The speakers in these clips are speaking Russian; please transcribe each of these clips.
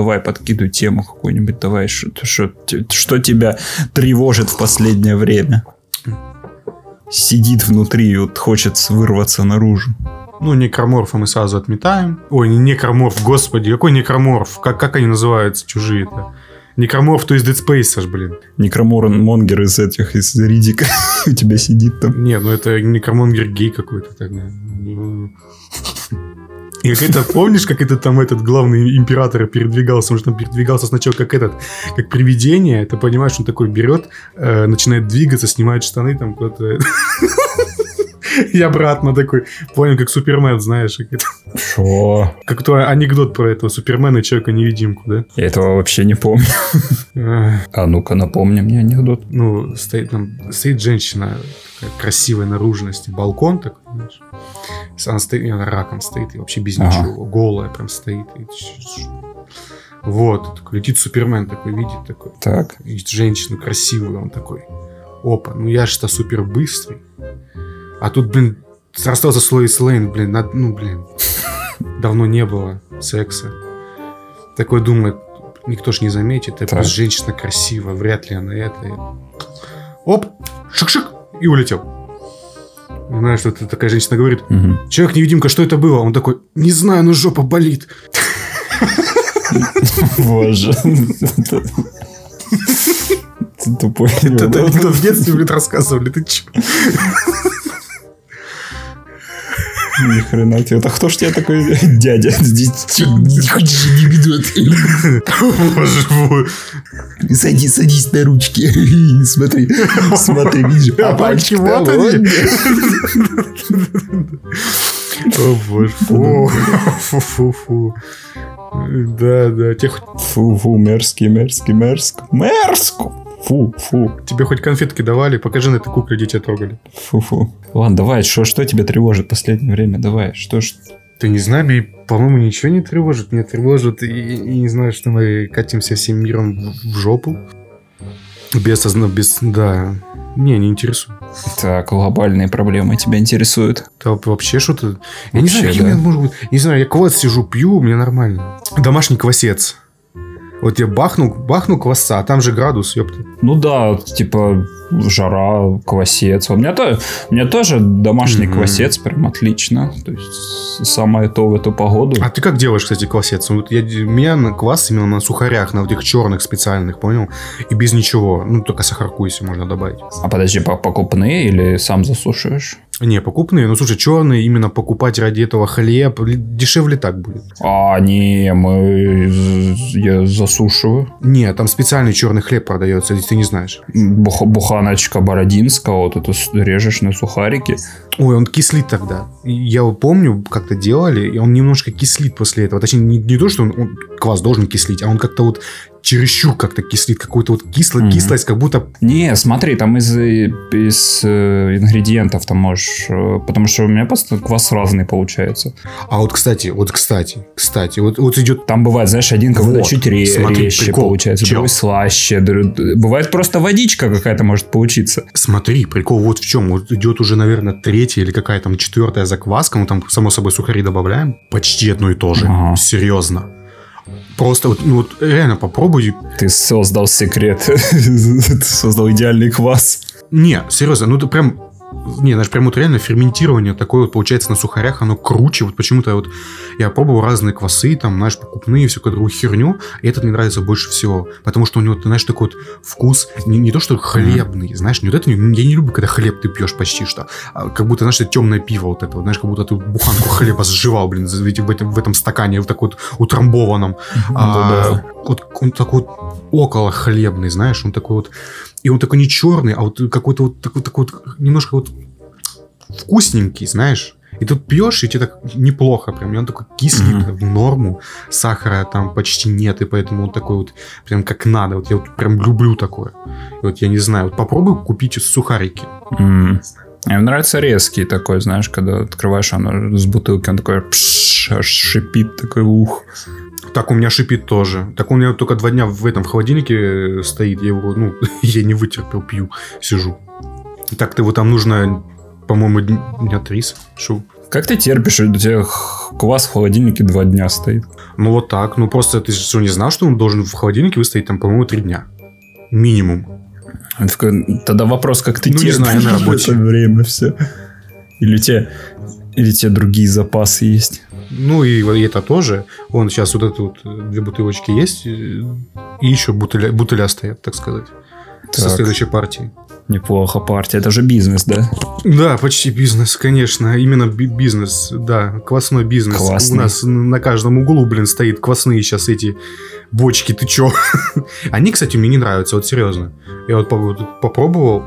давай, подкидывай тему какую-нибудь, давай, что, что, что тебя тревожит в последнее время? Сидит внутри и вот хочет вырваться наружу. Ну, некроморфа мы сразу отметаем. Ой, не некроморф, господи, какой некроморф? Как, как они называются, чужие-то? Некроморф, то из Dead Space, аж, блин. Некромонгер из этих, из Ридика у тебя сидит там. Не, ну это некромонгер гей какой-то тогда. И это, помнишь, как это там этот главный император передвигался? Он же там передвигался сначала как этот, как привидение. Ты понимаешь, он такой берет, э, начинает двигаться, снимает штаны там куда-то. И обратно такой, понял, как Супермен, знаешь. Что? Как то анекдот про этого Супермена и Человека-невидимку, да? Я этого вообще не помню. А ну-ка, напомни мне анекдот. Ну, стоит там, стоит женщина красивой наружности, балкон такой, знаешь. Она стоит, она раком стоит, и вообще без ага. ничего, голая прям стоит. И... Вот, такой, летит Супермен такой, видит такой. Так. Видит женщину красивую, он такой, опа, ну я же-то супер быстрый. А тут, блин, остался с Лоис Лейн, блин, над, ну, блин, давно не было секса. Такой думает, никто ж не заметит, это женщина красивая, вряд ли она это. Оп, шик-шик, и улетел. Знаешь, что такая женщина говорит, угу. человек-невидимка, что это было? Он такой, не знаю, но жопа болит. Боже. Ты тупой. Это в детстве, блин, рассказывали. Ты че? Ни хрена тебе. Это кто ж тебе такой дядя? Не хочешь анекдот? Боже мой. Садись, садись на ручки. Смотри, смотри, видишь. А пальчики вот они. О, боже. Фу, фу, фу, фу. Да, да. Тех... Фу, фу, мерзкий, мерзкий, мерзк. Мерзко. Фу, фу. Тебе хоть конфетки давали? Покажи на этой кукле, тебя трогали. Фу-фу. Ладно, давай, что, что тебя тревожит в последнее время? Давай, что ж... Ты не знаю, меня, по-моему, ничего не тревожит. Меня тревожит, и, и не знаю, что мы катимся всем миром в, в жопу. Без, без, да. Не, не интересует. Так, глобальные проблемы тебя интересуют? Да, вообще что-то... Я не знаю, какие да. может быть... Не знаю, я квас сижу, пью, мне нормально. Домашний квасец. Вот я бахнул, бахнул кваса, а там же градус, ёпта. Ну да, типа жара, квасец. У меня, то, у меня тоже домашний mm-hmm. квасец прям отлично. То есть самое то в эту погоду. А ты как делаешь, кстати, квасец? Вот я, у меня на квас именно на сухарях, на вот этих черных специальных, понял? И без ничего. Ну, только сахарку, если можно добавить. А подожди, покупные или сам засушиваешь? Не, покупные. Ну, слушай, черные именно покупать ради этого хлеб дешевле так будет. А, не, мы... Я засушиваю. Не, там специальный черный хлеб продается, если ты не знаешь. Бух, буханочка бородинского, вот это режешь на сухарики. Ой, он кислит тогда. Я помню, как-то делали, и он немножко кислит после этого. Точнее, не, не то, что он, он квас должен кислить, а он как-то вот чересчур как-то кислит, какую-то вот кисло, mm-hmm. кислость, как будто... Не, смотри, там из, из э, ингредиентов там можешь... Э, потому что у меня просто квас разный получается. А вот, кстати, вот, кстати, кстати, вот, вот идет... Там бывает, знаешь, один как вот, чуть ре- смотри, резче прикол. получается, Чел. другой слаще. Бывает просто водичка какая-то может получиться. Смотри, прикол вот в чем. Вот идет уже, наверное, третья или какая там четвертая закваска. Мы там, само собой, сухари добавляем. Почти одно и то же. Ага. Серьезно. Просто вот, ну вот реально попробуй. Ты создал секрет. Ты создал идеальный квас. Не, серьезно, ну ты прям не, знаешь, прям вот реально ферментирование такое вот получается на сухарях, оно круче. Вот почему-то вот я пробовал разные квасы, там, знаешь, покупные, всякую другую херню, и этот мне нравится больше всего. Потому что у него, ты знаешь, такой вот вкус, не, не то, что хлебный, знаешь, не вот это, я не люблю, когда хлеб ты пьешь почти что, а как будто, знаешь, это темное пиво вот это, вот, знаешь, как будто ты буханку хлеба сживал, блин, в этом, в этом стакане, в такой вот утрамбованном. А, вот он такой вот около хлебный, знаешь, он такой вот и он такой не черный, а вот какой-то вот такой, такой вот немножко вот вкусненький, знаешь. И тут пьешь, и тебе так неплохо прям. И он такой кислый, mm-hmm. в норму. Сахара там почти нет, и поэтому он такой вот прям как надо. Вот я вот прям люблю такое. И вот я не знаю, вот попробуй купить сухарики. Mm. Мне нравится резкий такой, знаешь, когда открываешь, оно с бутылки, он такой пш, аж шипит, такой ух. Так у меня шипит тоже. Так у меня только два дня в этом в холодильнике стоит. Я его, ну, я не вытерпел, пью, сижу. Так-то его там нужно, по-моему, дня три, чтобы Как ты терпишь, у тебя квас в холодильнике два дня стоит? Ну вот так. Ну просто ты что, не знал, что он должен в холодильнике выстоять там, по-моему, три дня? Минимум. Такой, Тогда вопрос, как ты Ну, не терпишь знаю, на работе. это время все. Или у тебя, или у тебя другие запасы есть? Ну и, это тоже. Он сейчас вот это вот э, две бутылочки есть, э, и еще бутыля, бутыля стоят, так сказать. Со Так. следующей партии. Неплохо партия. Это же бизнес, да? Да, почти бизнес, конечно. Именно би- бизнес, да, квасной бизнес. Классный. У нас на каждом углу, блин, стоит квасные сейчас эти бочки, ты чё? Они, кстати, мне не нравятся, вот серьезно. Я вот по- вот попробовал,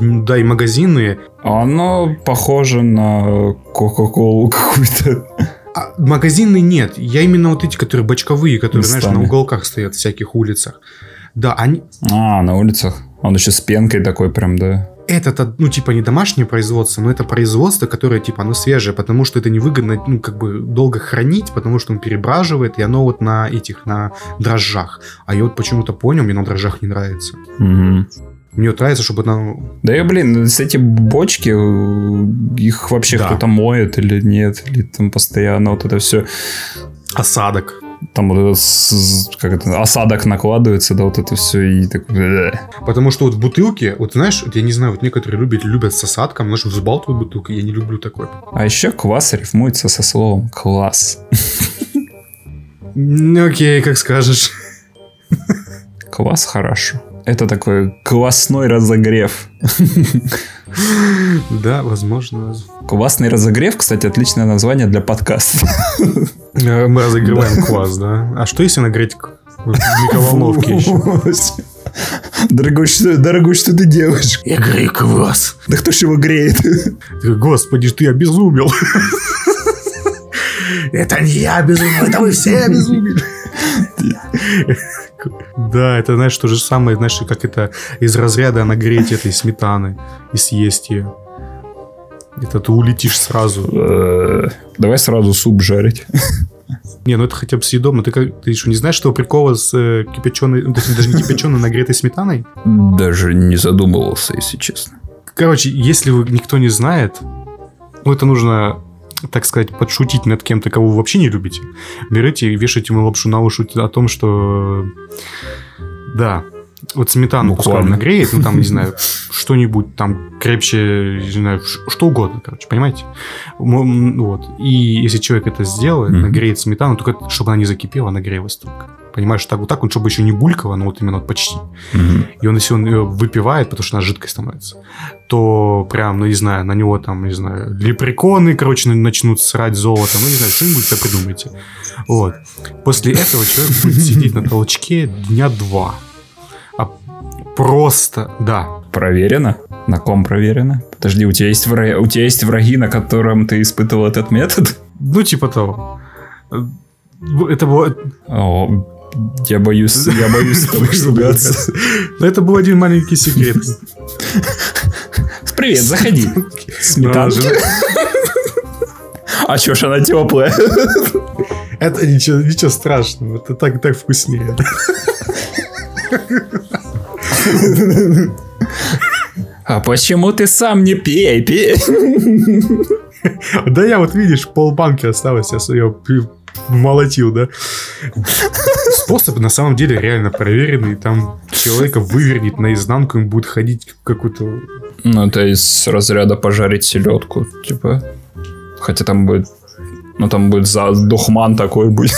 да, и магазинные. Оно похоже на Кока-Колу какую-то. А магазинные нет. Я именно вот эти, которые бочковые, которые, знаешь, на Местами. уголках стоят в всяких улицах. Да, они... А, на улицах. Он еще с пенкой такой прям, да. Это, ну, типа, не домашнее производство, но это производство, которое, типа, оно свежее, потому что это невыгодно, ну, как бы, долго хранить, потому что он перебраживает, и оно вот на этих, на дрожжах. А я вот почему-то понял, мне на дрожжах не нравится. Мгм. Мне вот нравится, чтобы оно... Да и, блин, с эти бочки, э, их вообще Да. кто-то моет или нет, или там постоянно вот это все, Осадок. там вот этот как это, осадок накладывается, да, вот это все, и такой... «Э». Потому что вот в бутылке, вот знаешь, вот я не знаю, вот некоторые любят, любят с осадком, знаешь, взбалтывают бутылку, я не люблю такое. А еще квас рифмуется со словом класс. Ну, Окей, как скажешь. Квас хорошо. Это такой классной разогрев. Да, возможно. Классный разогрев, кстати, отличное название для подкаста. Э, Мы разогреваем квас, да? А что если нагреть в микроволновке еще? Дорогой, что, дорогой, что ты делаешь? Я грею квас. Да кто ж его греет? Господи, ты обезумел. Это не я обезумел, это вы все обезумели. Да, это, знаешь, то же самое, знаешь, как это из разряда нагреть этой сметаны и съесть ее. Это ты улетишь сразу. Э, Давай сразу суп жарить. Не, ну это хотя бы съедобно. Ты, как, ты еще не знаешь, что прикола с э, кипяченой, ну, точнее, даже не кипяченой, нагретой сметаной? Даже не задумывался, если честно. Короче, если вы никто не знает, ну это нужно, так сказать, подшутить над кем-то, кого вы вообще не любите. Берете и вешаете ему лапшу на уши о том, что да, вот сметану пускай он Буквально. нагреет, ну там, не знаю, что-нибудь там крепче, не знаю, что угодно, короче, понимаете? Вот. И если человек это сделает, Мгм. нагреет сметану, только чтобы она не закипела, нагрелась только. Понимаешь, так вот так, вот, чтобы еще не булькало, но вот именно вот почти. И он, если он ее выпивает, потому что она жидкой становится, то прям, ну, не знаю, на него там, не знаю, лепреконы, короче, на- начнут срать золотом, ну, не знаю, что-нибудь себе придумайте. Вот. После этого человек будет сидеть на толчке дня два. А просто, да. Проверено? На ком проверено? Подожди, у тебя есть враги, у тебя есть враги, на котором ты испытывал этот метод? Ну, типа того. Это было... О, я боюсь, я боюсь с тобой ругаться. Но это был один маленький секрет. Привет, заходи. Сметанки. А чё ж она теплая? Это ничего, ничего страшного. Это так, так вкуснее. А почему ты сам не пей? Пей. Да я вот, видишь, полбанки осталось, я ее молотил, да. Способ на самом деле реально проверенный. Там человека вывернет наизнанку, им будет ходить какую-то... Ну, это из разряда пожарить селедку, типа. Хотя там будет... Ну, там будет за духман такой будет.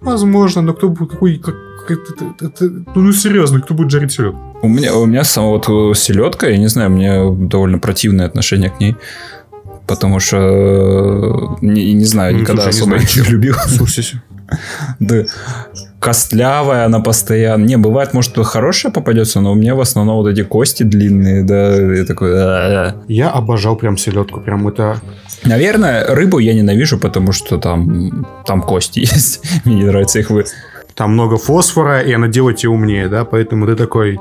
Возможно, но кто будет... Какой, как, это- это- это- ну, ну, серьезно, кто будет жарить селедку? У меня, у меня сама вот селедка, я не знаю, у меня довольно противное отношение к ней. Потому что, э, не, не знаю, Ну, никогда слушай, не особо знаю, не любил. Слушайте. Да. Костлявая она постоянно. Не, бывает, может, хорошая попадется, но у меня в основном вот эти кости длинные, да, я такой... «А-а-а». Я обожал прям селедку. Прям это... Наверное, рыбу я ненавижу, потому что там, там кости есть. Мне не нравится их вы... Там много фосфора, и она делает тебя умнее, да? Поэтому ты такой...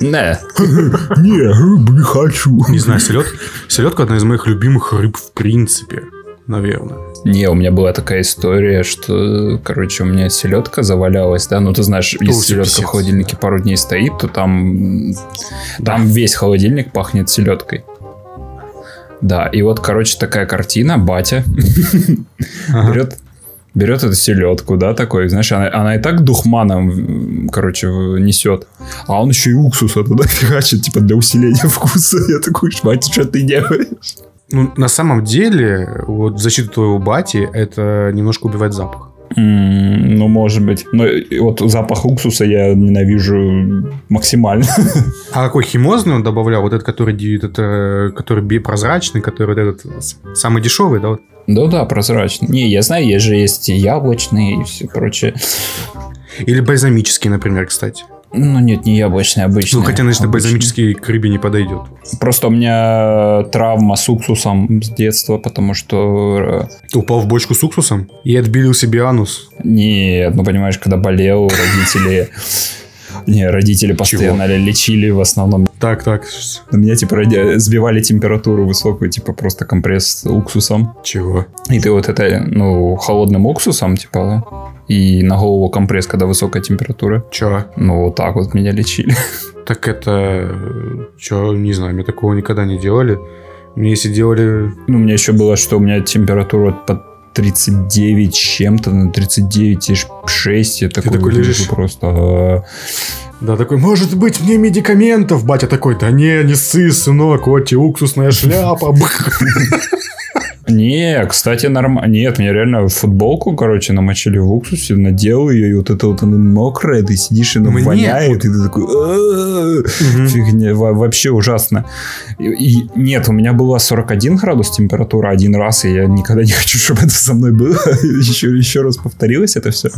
Не. Не, рыбу не хочу. Не знаю, селедка, селедка одна из моих любимых рыб в принципе, наверное. Не, у меня была такая история, что, короче, у меня селедка завалялась, да, ну ты знаешь, если селедка писец. в холодильнике пару дней стоит, то там, там весь холодильник пахнет селедкой. Да, и вот, короче, такая картина, батя берет, берет эту селедку, да, такой, знаешь, она, она и так духманом, короче, несет, а он еще и уксуса туда фигачит, типа, для усиления вкуса. Я такой, батя, что ты делаешь? Ну, на самом деле, вот в защиту твоего бати, это немножко убивает запах. М, Ну, может быть. Но и вот запах уксуса я ненавижу максимально. А какой химозный он добавлял? Вот этот, который, этот, э, который прозрачный, который вот этот самый дешевый, да? Да-да, прозрачно. Не, я знаю, есть же есть яблочные и все прочее. Или бальзамический, например, кстати. Ну, нет, не яблочные, обычные. Ну, хотя, Обычные. бальзамический к рыбе не подойдет. Просто у меня травма с уксусом с детства, потому что... Ты упал в бочку с уксусом и отбилил себе анус. э, Нет, ну, понимаешь, когда болел, родители... Не, родители постоянно лечили в основном. Так, так. На меня, типа, ради- сбивали температуру высокую, типа, просто компресс с уксусом. Чего? И ты вот это, ну, холодным уксусом, типа, и на голову компресс, когда высокая температура. Чё? Ну, вот так вот меня лечили. Так это... Чё, не знаю, мне такого никогда не делали. Мне если делали... Ну, у меня еще было, что у меня температура под 39 с чем-то, на 39,6. Я такой, такой лежишь? Просто... Да, такой, может быть, мне медикаментов? Батя такой, да не, не ссы, сынок, вот тебе уксусная шляпа. Не, кстати, нормально. Нет, мне реально футболку, короче, намочили в уксусе, надел ее, и вот это вот она мокрая, ты сидишь, и она Мне воняет, и ты такой... Фигня, во- вообще ужасно. И, нет, у меня была 41 градус температура один раз, и я никогда не хочу, чтобы это со мной было. еще, еще раз повторилось это все.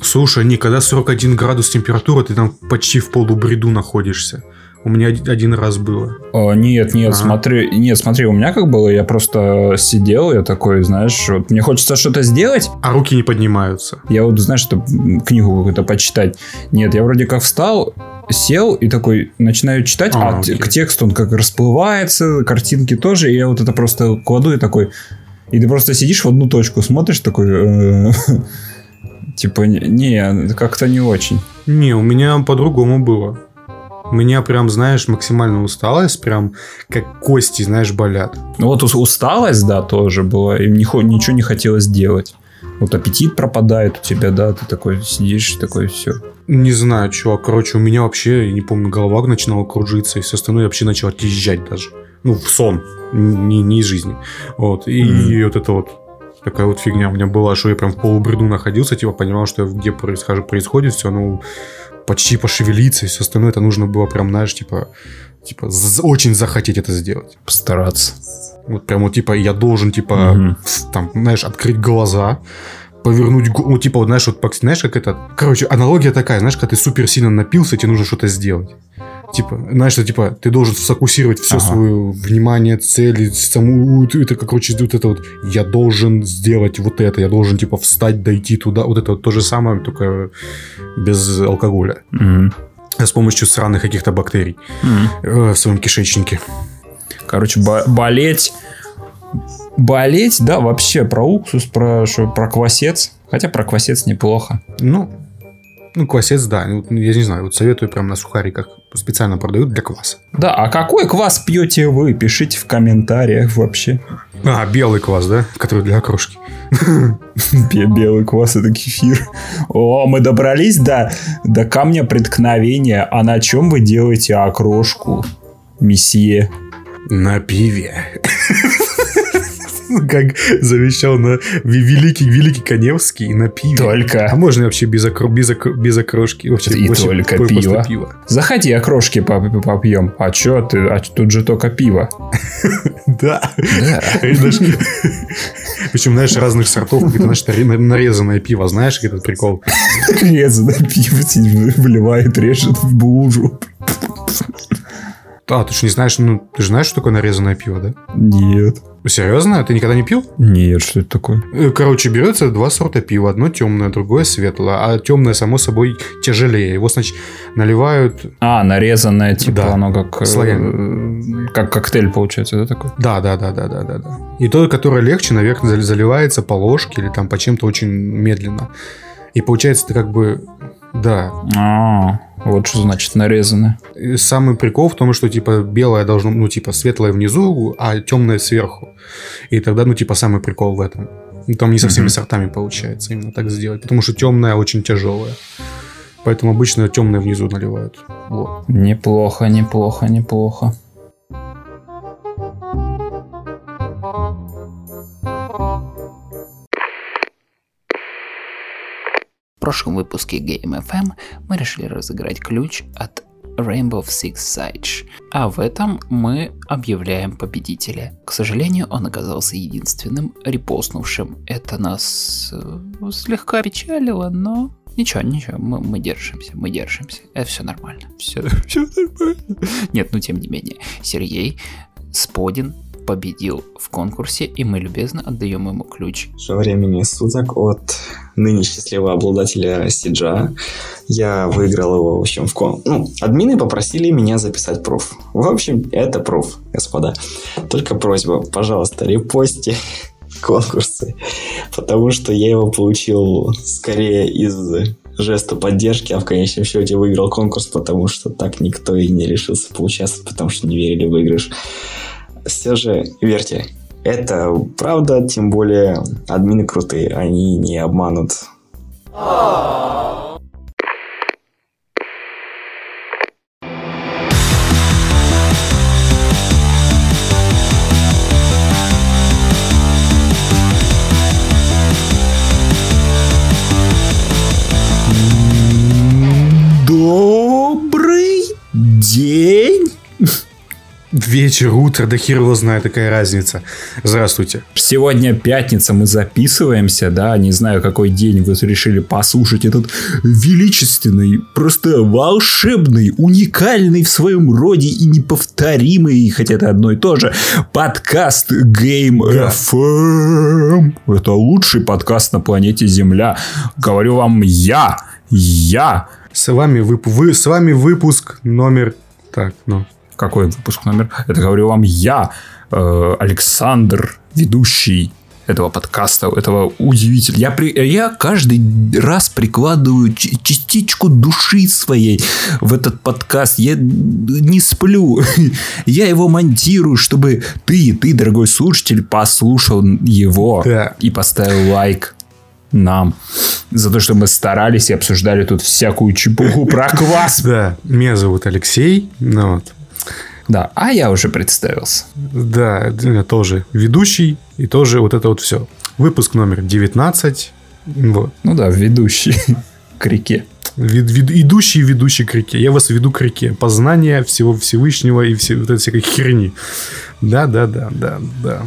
Слушай, не, когда 41 градус температура, ты там почти в полубреду находишься. У меня один, раз было. О, нет, нет, Ага. смотри, нет, смотри, у меня как было, я просто сидел, я такой, знаешь, вот мне хочется что-то сделать, А руки не поднимаются. я вот, знаешь, что м, книгу какую-то почитать. Нет, я вроде как встал, сел и такой начинаю читать, а, А, окей. к тексту он как расплывается, картинки тоже, и я вот это просто кладу и такой, и ты просто сидишь в одну точку, смотришь такой, э, типа, не, как-то не очень. Не, у меня по-другому было. Меня прям, знаешь, максимально усталость, прям как кости, знаешь, болят. Ну вот ус- усталость, да, тоже была, и хо- ничего не хотелось делать. Вот аппетит пропадает у тебя, да, ты такой сидишь, такой все. Не знаю, чувак, короче, у меня вообще, я не помню, голова начинала кружиться, и все остальное я вообще начал отъезжать даже. Ну, в сон, не, не из жизни. Вот, и, Мгм. вот это вот такая вот фигня у меня была, что я прям в полубреду находился, типа понимал, что где происхожу- происходит все, ну, почти пошевелиться, и все остальное это нужно было прям, знаешь, типа, типа очень захотеть это сделать. Постараться. Вот прям вот, типа, я должен, типа, с- там, знаешь, открыть глаза, повернуть ну, типа, вот, знаешь, вот, знаешь, как это... Короче, аналогия такая, знаешь, когда ты супер сильно напился, тебе нужно что-то сделать. Типа, знаешь, что, типа, ты должен сфокусировать все Ага. свое внимание, цели, саму, это, как, короче, вот это вот, я должен сделать вот это, я должен, типа, встать, дойти туда, вот это вот то же самое, только без алкоголя. Мгм. С помощью сраных каких-то бактерий э, в своем кишечнике. Короче, бо- болеть. Болеть, да, вообще про уксус, про, что, про квасец. Хотя про квасец неплохо. Ну, ну, квасец, да. Я не знаю, вот советую прям на сухариках. Специально продают для кваса. Да, а какой квас пьете вы? Пишите в комментариях вообще. А, белый квас, да? Который для окрошки. Бе- Белый квас это кефир. О, мы добрались до, до камня преткновения. А на чем вы делаете окрошку, месье? На пиве. Как завещал на великий, великий Коневский на пиве. Только. А можно вообще без, окро- без, окро- без окрошки? Вообще, И вообще только пиво. пиво. Заходи, окрошки поп- попьем. А чё ты? А тут же только пиво. Да. Причем, знаешь, разных сортов. Знаешь, наре- нарезанное пиво. Знаешь, этот прикол? Резано пиво сидит, выливает, режет в булжу. А, ты же не знаешь, ну, ты же знаешь, что такое нарезанное пиво, да? Нет. Серьезно? Ты никогда не пил? Нет, что это такое? Э, Короче, берется два сорта пива. Одно темное, другое светлое. А темное, само собой, тяжелее. Его, значит, наливают... А, нарезанное, типа, Да. оно как... э, Слоями. Как коктейль получается, да, такой? Да, да, да, да, да, да, да. И то, которое легче, наверх зал- заливается по ложке или там по чем-то очень медленно. И получается, ты как бы... Да. А, Вот что значит нарезано. И Самый прикол в том, что типа белое должно, ну типа светлое внизу, а темное сверху. И тогда, ну типа самый прикол в этом. Там не со всеми Мгм. сортами получается именно так сделать, потому что темное очень тяжелое. Поэтому обычно темное внизу наливают. Вот. Неплохо, неплохо, неплохо. В прошлом выпуске Game FM мы решили разыграть ключ от Rainbow Six Siege, а в этом мы объявляем победителя. К сожалению, он оказался единственным репостнувшим. Это нас э, слегка печалило, но ничего, ничего, мы, мы держимся, мы держимся. Это все нормально. Все, все нормально. Нет, ну тем не менее, Сергей Сподин победил в конкурсе, и мы любезно отдаем ему ключ Со времени суток от ныне счастливого обладателя Сиджа. Я выиграл его, в общем, в кон... Ну, админы попросили меня записать пруф. В общем, это пруф, господа. Только просьба, пожалуйста, репости конкурсы, потому что я его получил скорее из жеста поддержки, а в конечном счете выиграл конкурс, потому что так никто и не решился поучаствовать, потому что не верили в выигрыш. Все же верьте, это правда, тем более админы крутые, они не обманут. Вечер, утро, да хер его знает, такая разница. Здравствуйте. Сегодня пятница, мы записываемся, да, не знаю, какой день вы решили послушать этот величественный, просто волшебный, уникальный в своем роде и неповторимый, хотя это одно и то же, подкаст Game FM. Это лучший подкаст на планете Земля. Говорю вам я, я. С вами, вып... вы... С вами выпуск номер... Так, ну... Какой выпуск номер? Это говорю вам я, э, Александр, ведущий этого подкаста, этого удивительного. Я, при, я каждый раз прикладываю частичку души своей в этот подкаст. Я не сплю. Я его монтирую, чтобы ты, ты, дорогой слушатель, послушал его Да. и поставил лайк нам за то, что мы старались и обсуждали тут всякую чепуху про квас. Да, меня зовут Алексей. Ну, вот. Да, а я уже представился. Да, я тоже ведущий и тоже вот это вот все. Выпуск номер 19. Вот. Ну да, ведущий к реке. Вед- вед- идущий ведущий к реке. Я вас веду к реке. Познание всего Всевышнего и все, вот этой всякой херни. Да, да, да, да, да.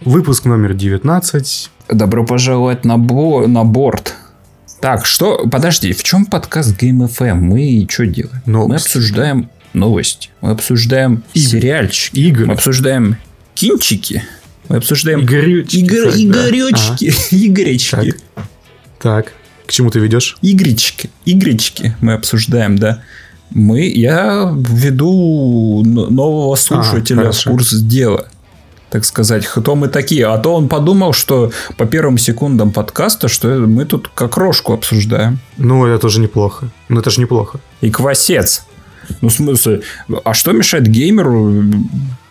Выпуск номер 19. Добро пожаловать на, бо- на борт. Так, что... Подожди, в чем подкаст Game FM? Мы что делаем? Мы Новости. обсуждаем новости. Мы обсуждаем Игры. сериальчики. Игры. Мы обсуждаем кинчики. Мы обсуждаем Игорючки. игр- Так, да. игоречки. Игоречки. Так, к чему ты ведешь? Игречки. Игречки мы обсуждаем, да. Мы, я веду нового слушателя в хорошо. курс дела. Так сказать, кто мы такие. А то он подумал, что по первым секундам подкаста, что мы тут как рожку обсуждаем. Ну, это тоже неплохо. Ну, это же неплохо. И квасец. Ну, в смысле, а что мешает геймеру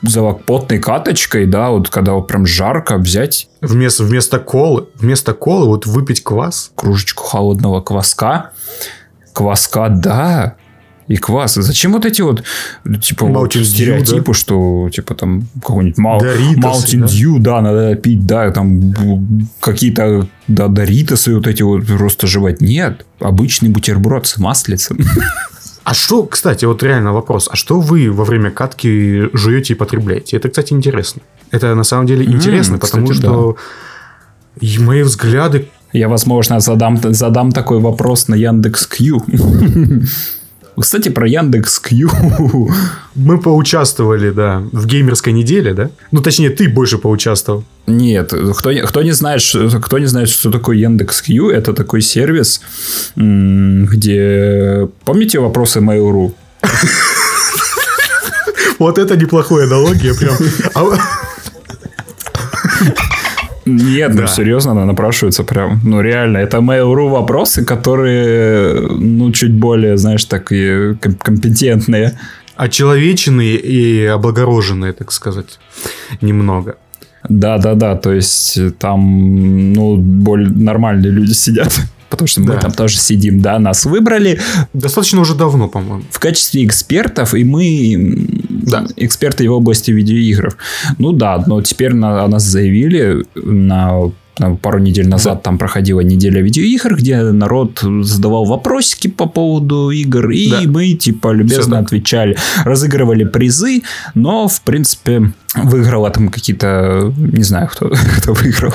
за потной каточкой, да, вот когда вот прям жарко взять Вместо, вместо колы, вместо колы вот выпить квас. кружечку холодного кваска. Кваска, да. И квас. Зачем вот эти вот, типа, вот Mountain Dew, стереотипы, что, типа, там, какой-нибудь Доритосы, Mountain да? Dew, да, надо пить, да, там, какие-то, да, Доритосы вот эти вот просто жевать. Нет, обычный бутерброд с маслицем. А что, кстати, вот реально вопрос. А что вы во время катки жуете и потребляете? Это, кстати, интересно. Это на самом деле интересно, потому кстати, что и мои взгляды... Я, возможно, задам, задам такой вопрос на Яндекс.Кью. Кстати, про Яндекс.Кью. Мы поучаствовали, да, в геймерской неделе, да? Ну, точнее, ты больше поучаствовал. Нет, кто, не- кто не знает, что- кто не знает, что такое Яндекс.Кью, это такой сервис, где помните вопросы Mail.ru? Вот это неплохая аналогия, прям. Нет, ну Да. серьезно, она напрашивается прям. Ну реально, это Mail.ru вопросы, которые, ну, чуть более, знаешь, такие ком- компетентные. Очеловеченные и облагороженные, так сказать, немного. Да-да-да, то есть э, там, ну, более нормальные люди сидят. Потому что мы Да. там тоже сидим, да, нас выбрали Достаточно уже давно, по-моему. в качестве экспертов, и мы Да. эксперты в области видеоигр. Ну да, но теперь на, о нас заявили на, пару недель назад там проходила неделя видеоигр, где народ задавал вопросики по поводу игр, и Да. мы типа любезно отвечали. Разыгрывали призы, но в принципе выиграла там какие-то, не знаю, кто, кто выиграл.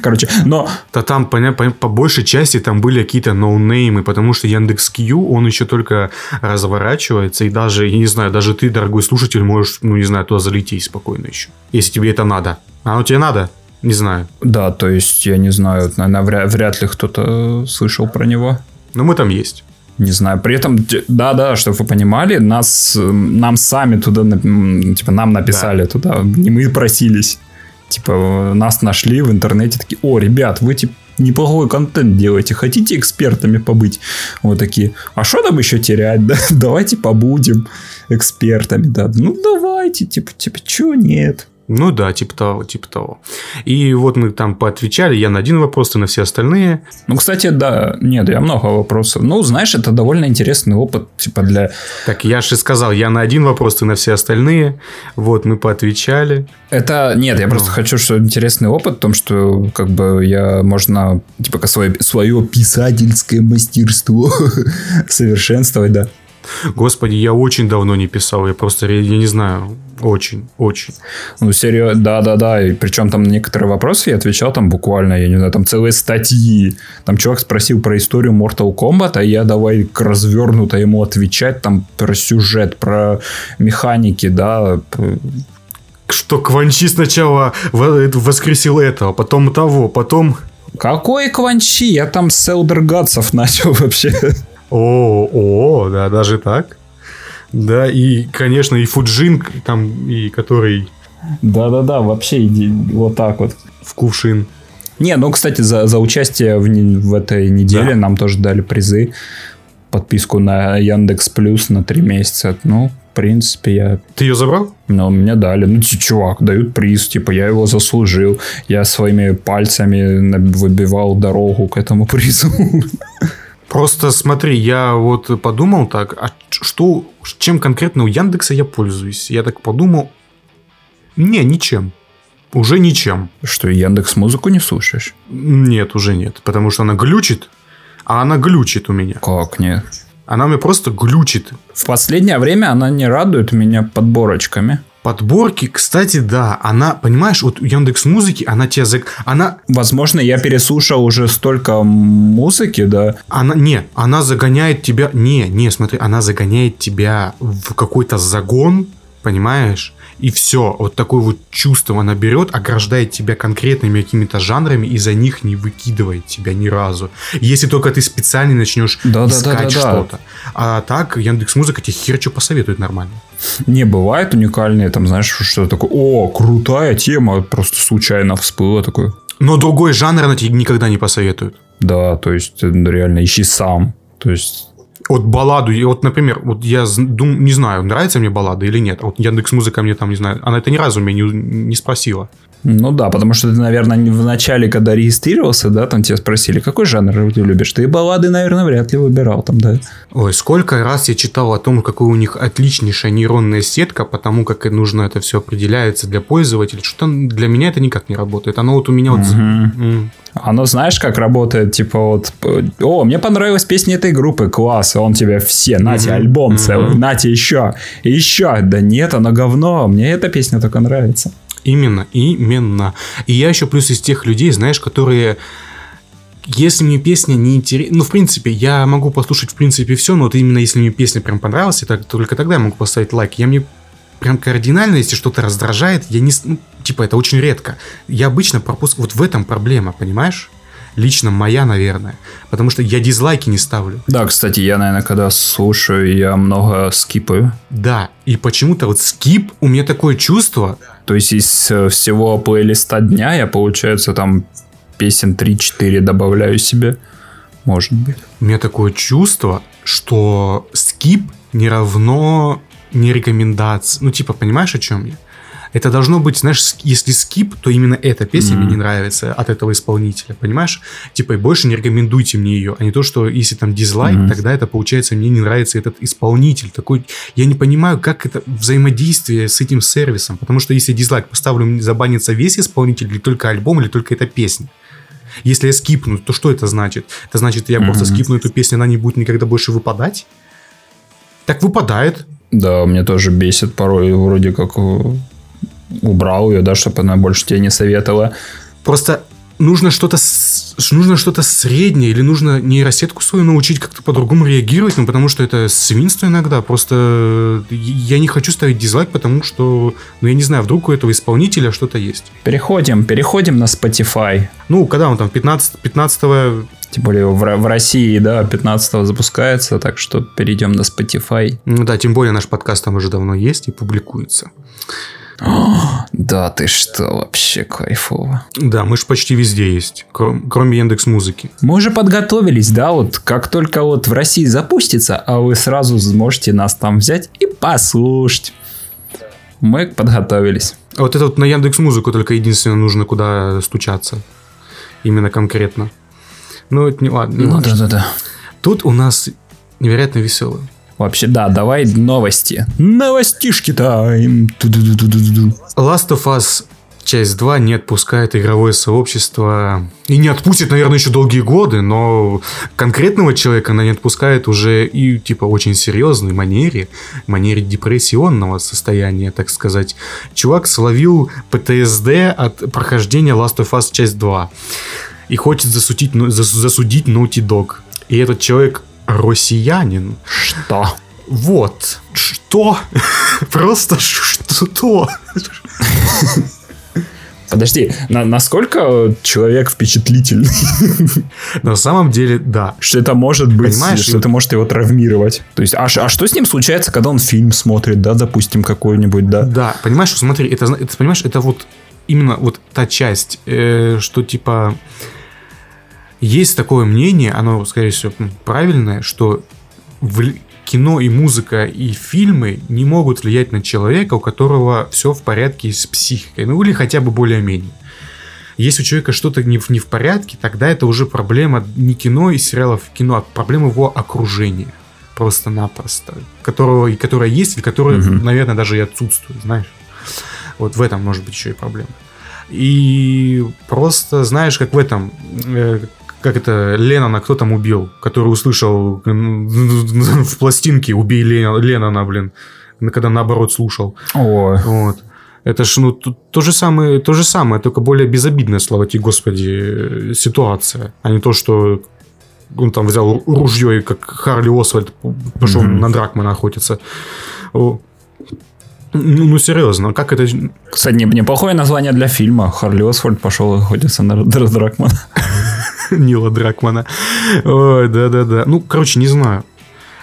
Короче, но Да там, поня- по, по большей части, там были какие-то ноунеймы, потому что Яндекс.Кью, он еще только разворачивается, и даже, я не знаю, даже ты, дорогой слушатель, можешь, ну, не знаю, туда залететь спокойно еще. Если тебе это надо. А оно тебе надо? Не знаю. да, то есть я не знаю, наверное, вряд, ли кто-то слышал про него. Но мы там есть. Не знаю. При этом, т- да-да, чтобы вы понимали, нас, нам сами туда, типа, нам написали туда, не мы просились. Типа, нас нашли в интернете, такие, о, ребят, вы, типа, неплохой контент делаете, хотите экспертами побыть? Вот такие, а что там еще терять, да? Давайте побудем экспертами, да. Ну, давайте, типа, типа, чего нет? Ну да, типа того, типа того. И вот мы там поотвечали, я на один вопрос, ты на все остальные. Ну, кстати, да, нет, я много вопросов. Ну, знаешь, это довольно интересный опыт, типа, для Так я же сказал, я на один вопрос, ты на все остальные. Вот, мы поотвечали. Это нет, я просто Ну. хочу, что интересный опыт в том, что как бы я можно типа свое, свое писательское мастерство совершенствовать, да. Господи, я очень давно не писал, я просто, я не знаю, очень, очень. Ну, серьезно, да-да-да. И причем там некоторые вопросы я отвечал там буквально, я не знаю, там целые статьи. Там чувак спросил про историю Mortal Kombat, а я давай развернуто ему отвечать там про сюжет, про механики, да. Что Кванчи сначала во- воскресил этого, потом того, потом... Какой Кванчи? Я там с Gods'ов начал вообще. О, о, да, даже так. Да, и, конечно, и Фуджин, там, и который Да-да-да, вообще иди вот так вот. в кувшин. Не, ну, кстати, за, за участие в, в этой неделе Да. нам тоже дали призы. Подписку на Яндекс Плюс на три месяца. Ну, в принципе, я... Ты ее забрал? Ну, мне дали. Ну, чувак, дают приз, типа, я его заслужил. Я своими пальцами выбивал дорогу к этому призу. Просто смотри, я вот подумал так, а что, чем конкретно у Яндекса я пользуюсь? Я так подумал, не, ничем. Уже ничем. Что, Яндекс музыку не слушаешь? Нет, уже нет, потому что она глючит, а она глючит у меня. Как нет? Она меня просто глючит. В последнее время она не радует меня подборочками. Подборки, кстати, да, она, понимаешь, вот Яндекс Музыки, она тебя, заг- она, Возможно, я переслушал уже столько музыки, да. она, не, она загоняет тебя, не, не, смотри, она загоняет тебя в какой-то загон, понимаешь? И все, вот такое вот чувство она берет, ограждает тебя конкретными какими-то жанрами и за них не выкидывает тебя ни разу. Если только ты специально начнешь Да-да-да-да-да. искать что-то. А так Яндекс Музыка тебе хер что посоветует нормально. Не, бывает уникальные, там, знаешь, что такое, о, крутая тема, просто случайно всплыла такое. Но другой жанр она тебе никогда не посоветует. Да, то есть, э, реально, ищи сам. То есть, Вот балладу, и вот, например, вот я дум- не знаю, нравится мне баллада или нет. Вот Яндекс Музыка мне там, не знаю, она это ни разу меня не, не спросила. Ну да, потому что ты, наверное, в начале, когда регистрировался, да, там тебя спросили, какой жанр ты любишь? Ты баллады, наверное, вряд ли выбирал там, да? Ой, сколько раз я читал о том, какой у них отличнейшая нейронная сетка, потому как нужно это все определяется для пользователя. Что для меня это никак не работает. Оно вот у меня вот... М. Оно знаешь, как работает, типа вот, о, мне понравилась песня этой группы, класс, он тебе все, на тебе альбом целый, на тебе еще, еще, да нет, оно говно, мне эта песня только нравится. Именно, именно. И я еще плюс из тех людей, знаешь, которые... Если мне песня не интересна... Ну, в принципе, я могу послушать, в принципе, все, но вот именно если мне песня прям понравилась, так, только тогда я могу поставить лайк. Я мне прям кардинально, если что-то раздражает, я не... Ну, типа, это очень редко. Я обычно пропускаю... Вот в этом проблема, понимаешь? Лично моя, наверное. Потому что я дизлайки не ставлю. Да, кстати, я, наверное, когда слушаю, я много скипаю. Да, и почему-то вот скип, у меня такое чувство, То есть из э, всего плейлиста дня я, получается, там песен 3-4 добавляю себе. Может быть. У меня такое чувство, что скип не равно не рекомендация. Ну, типа, понимаешь, о чем я? Это должно быть, знаешь, если скип, то именно эта песня Мгм. мне не нравится от этого исполнителя, понимаешь? Типа, больше не рекомендуйте мне ее, а не то, что если там дизлайк, Мгм. тогда это получается мне не нравится этот исполнитель. Такой, я не понимаю, как это взаимодействие с этим сервисом, потому что если дизлайк поставлю, забанится весь исполнитель или только альбом, или только эта песня. Если я скипну, то что это значит? Это значит, я просто Мгм. скипну эту песню, она не будет никогда больше выпадать? Так выпадает. Да, мне тоже бесит порой. Вроде как э, убрал ее, да, чтобы она больше тебе не советовала. Просто нужно что-то нужно что-то среднее или нужно нейросетку свою научить как-то по-другому реагировать, ну потому что это свинство иногда. Просто э, я не хочу ставить дизлайк, потому что, ну я не знаю, вдруг у этого исполнителя что-то есть. Переходим, переходим на Spotify. Ну, когда он там 15, 15 Тем более в России, да, 15 запускается, так что перейдем на Spotify. ну да, тем более наш подкаст там уже давно есть и публикуется. Да, ты что, вообще кайфово. Да, мы же почти везде есть, кром- кроме Яндекс Музыки. Мы уже подготовились, да, вот как только вот в России запустится, а вы сразу сможете нас там взять и послушать. Мы подготовились. А вот это вот на Яндекс Музыку только единственное нужно куда стучаться. Именно конкретно. Ну, это не ладно. не важно. да-да-да. Тут у нас невероятно веселый. Вообще, да, давай новости. Новостишки тайм. Last of Us часть 2 не отпускает игровое сообщество. И не отпустит, наверное, еще долгие годы, но конкретного человека она не отпускает уже и, типа, очень серьезной манере, манере депрессионного состояния, так сказать. Чувак словил ПТСД от прохождения Last of Us часть 2 и хочет засудить, ну, зас- засудить Naughty Dog. И этот человек россиянин. Что? Вот. Что? Просто что? Подожди, на- насколько человек впечатлительный, На самом деле, да. что это может быть, Понимаешь, что вот- это может его травмировать. То есть, а, а что с ним случается, когда он фильм смотрит, да, допустим, какой-нибудь, да? Да, понимаешь, смотри, это, это понимаешь, это вот именно вот та часть, э, что типа есть такое мнение, оно, скорее всего, правильное, что в- кино и музыка и фильмы не могут влиять на человека, у которого все в порядке с психикой, ну или хотя бы более-менее. Если у человека что-то не в, не в порядке, тогда это уже проблема не кино и сериалов кино, а проблема его окружения. Просто-напросто. Которого, и которая есть, и которая, Мгм. наверное, даже и отсутствует, знаешь. Вот в этом может быть еще и проблема. И просто, знаешь, как в этом, э, как это, Леннона кто там убил, который услышал в пластинке «Убей Лена- Леннона», блин, когда наоборот слушал. Ой. Вот. Это ж, ну, то, то же самое, то же самое, только более безобидная, слава тебе, Господи, э, ситуация, а не то, что он там взял ружье и как Харли Освальд пошел Мгм. на Дракмана охотиться. Ну, ну, серьезно, как это... Кстати, не- неплохое название для фильма. Харли Освальд пошел охотиться на Др- Дракмана. Нила Дракмана. Ой, да-да-да. Ну, короче, не знаю.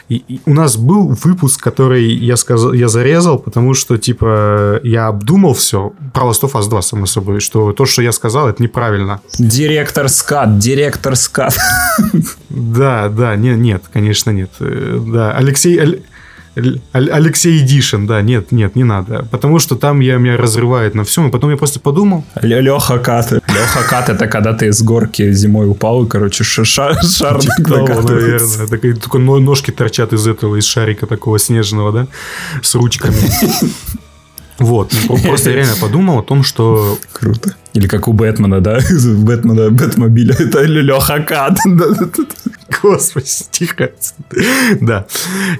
И, и у нас был выпуск, который я сказал, я зарезал, потому что, типа, я обдумал все про Last of Us 2, само собой, что то, что я сказал, это неправильно. Директор скат, директор скат. Да, да, не, нет, конечно, нет. Э, Да, Алексей... Алексей Дишин, да, нет, нет, не надо. Потому что там я, меня разрывает на всем, и потом я просто подумал, Леха Кат. Леха Кат это когда ты с горки зимой упал и, короче, шар Типа наверное. Такие, только но- ножки торчат из этого, из шарика такого снежного, да? С ручками. Вот. ну, Просто я реально подумал о том, что... Круто. Или как у Бэтмена, да? Из Бэтмена, Бэтмобиля. Это Леха Кат. Господи, тихо. Да.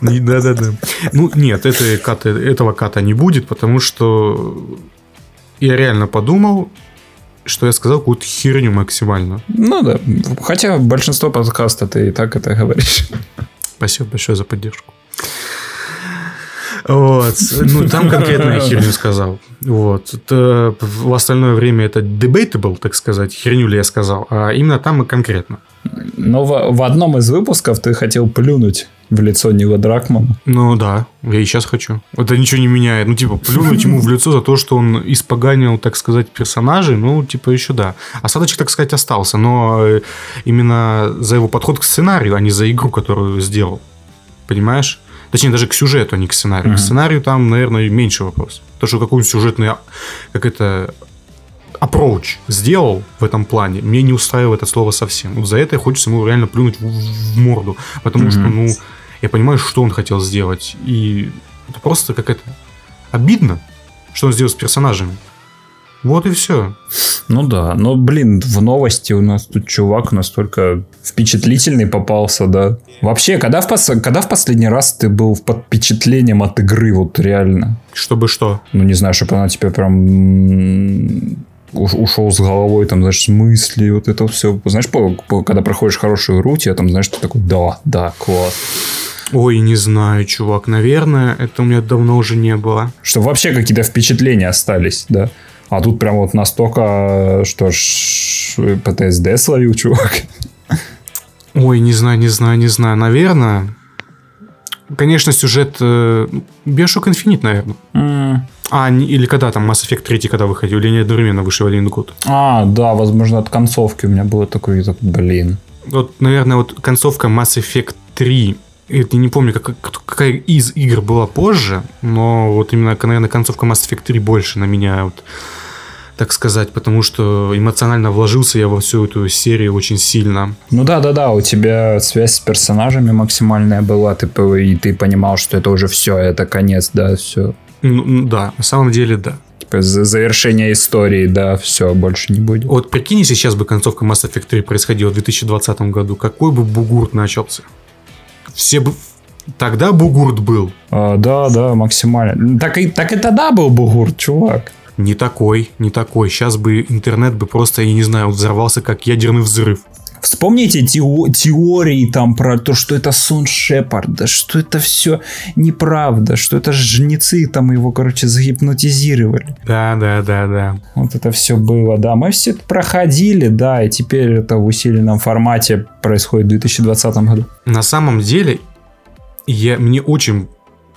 Да-да-да. Ну, нет, это ката, этого ката не будет, потому что я реально подумал, что я сказал какую-то херню максимально. Ну да. Хотя большинство подкаста ты и так это говоришь. Спасибо большое за поддержку. Вот. Ну, там конкретно херню сказал. Вот. Это, в остальное время это debatable, так сказать, херню ли я сказал, а именно там и конкретно. Но в, в одном из выпусков ты хотел плюнуть в лицо Нила Дракмана. Ну да, я и сейчас хочу. Это ничего не меняет. Ну, типа, плюнуть ему в лицо за то, что он испоганил, так сказать, персонажей, ну, типа, еще да. Осадочек, так сказать, остался, но э, именно за его подход к сценарию, а не за игру, которую сделал. Понимаешь? Точнее, даже к сюжету, а не к сценарию. К сценарию там, наверное, меньше вопрос. То, что какой-нибудь сюжетный, как это, approach сделал в этом плане, мне не устраивает это слово совсем. Вот за это хочется ему реально плюнуть в, в морду. Потому что, ну, я понимаю, что он хотел сделать. И это просто как это обидно, что он сделал с персонажами. Вот и все. Ну да, но, блин, в новости у нас тут чувак настолько впечатлительный попался, да. Вообще, когда в, пос... когда в последний раз ты был под впечатлением от игры, вот реально? Чтобы что? Ну, не знаю, чтобы она тебе прям ушел с головой, там, знаешь, с мысли, вот это все. Знаешь, по- по- когда проходишь хорошую игру, тебе там, знаешь, ты такой, да, да, класс. Ой, не знаю, чувак. Наверное, это у меня давно уже не было. Что вообще какие-то впечатления остались, да. А тут прям вот настолько, что ж ПТСД словил, чувак. Ой, не знаю, не знаю, не знаю. Наверное. Конечно, сюжет... э, Bioshock Infinite, наверное. М. А, не- или когда там Mass Effect 3 когда выходил, или они одновременно вышли в один год. А, да, возможно, от концовки у меня было такое, так, блин. Вот, наверное, вот концовка Mass Effect 3 я не помню, как- как- какая из игр была позже, но вот именно, наверное, концовка Mass Effect 3 больше на меня, вот, так сказать, потому что эмоционально вложился я во всю эту серию очень сильно. Ну да, да, да, у тебя связь с персонажами максимальная была, ты, и ты понимал, что это уже все, это конец, да, все. Ну, ну, да, на самом деле, да. Типа за- завершение истории, да, все, больше не будет. Вот прикинь, если сейчас бы концовка Mass Effect 3 происходила в 2020 году, какой бы бугурт начался? Все бы... Тогда бугурт был. А, да, да, максимально. Так и, так и тогда был бугур, чувак. Не такой, не такой. Сейчас бы интернет бы просто, я не знаю, взорвался как ядерный взрыв. Вспомните тео- теории там про то, что это сон Шепарда, что это все неправда, что это жнецы там его, короче, загипнотизировали. Да, да, да, да. Вот это все было, да. Мы все это проходили, да, и теперь это в усиленном формате происходит в 2020 году. На самом деле, я, мне очень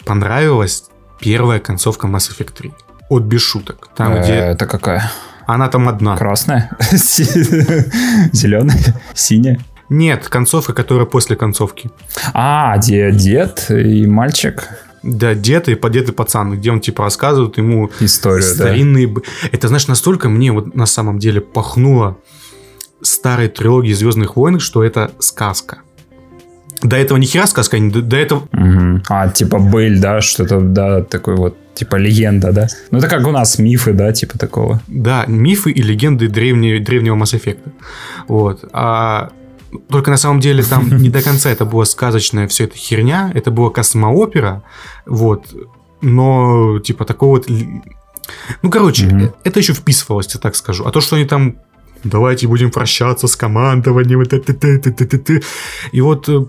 понравилась первая концовка Mass Effect 3. Вот без шуток. Там, Э, где Это какая? Она там одна. Красная? Зеленая? Синяя? Нет, концовка, которая после концовки. А, где дед и мальчик. Да, дед и подед и пацан, где он типа рассказывает ему Историю, да. старинные... б- Это, знаешь, настолько мне вот на самом деле пахнуло старой трилогии Звездных войн, что это сказка. До этого ни хера сказка, до, до этого... Мгм. А, типа быль, да, что-то, да, такой вот, типа легенда, да? Ну, это как у нас мифы, да, типа такого. Да, мифы и легенды древнего, древнего Mass Effect. Вот. А только на самом деле там не до конца это была сказочная вся эта херня, это была космоопера, вот. Но, типа, такого вот... Ну, короче, э, это еще вписывалось, я так скажу. А то, что они там давайте будем прощаться с командованием, вот это, т- т- т- т- т». и вот э,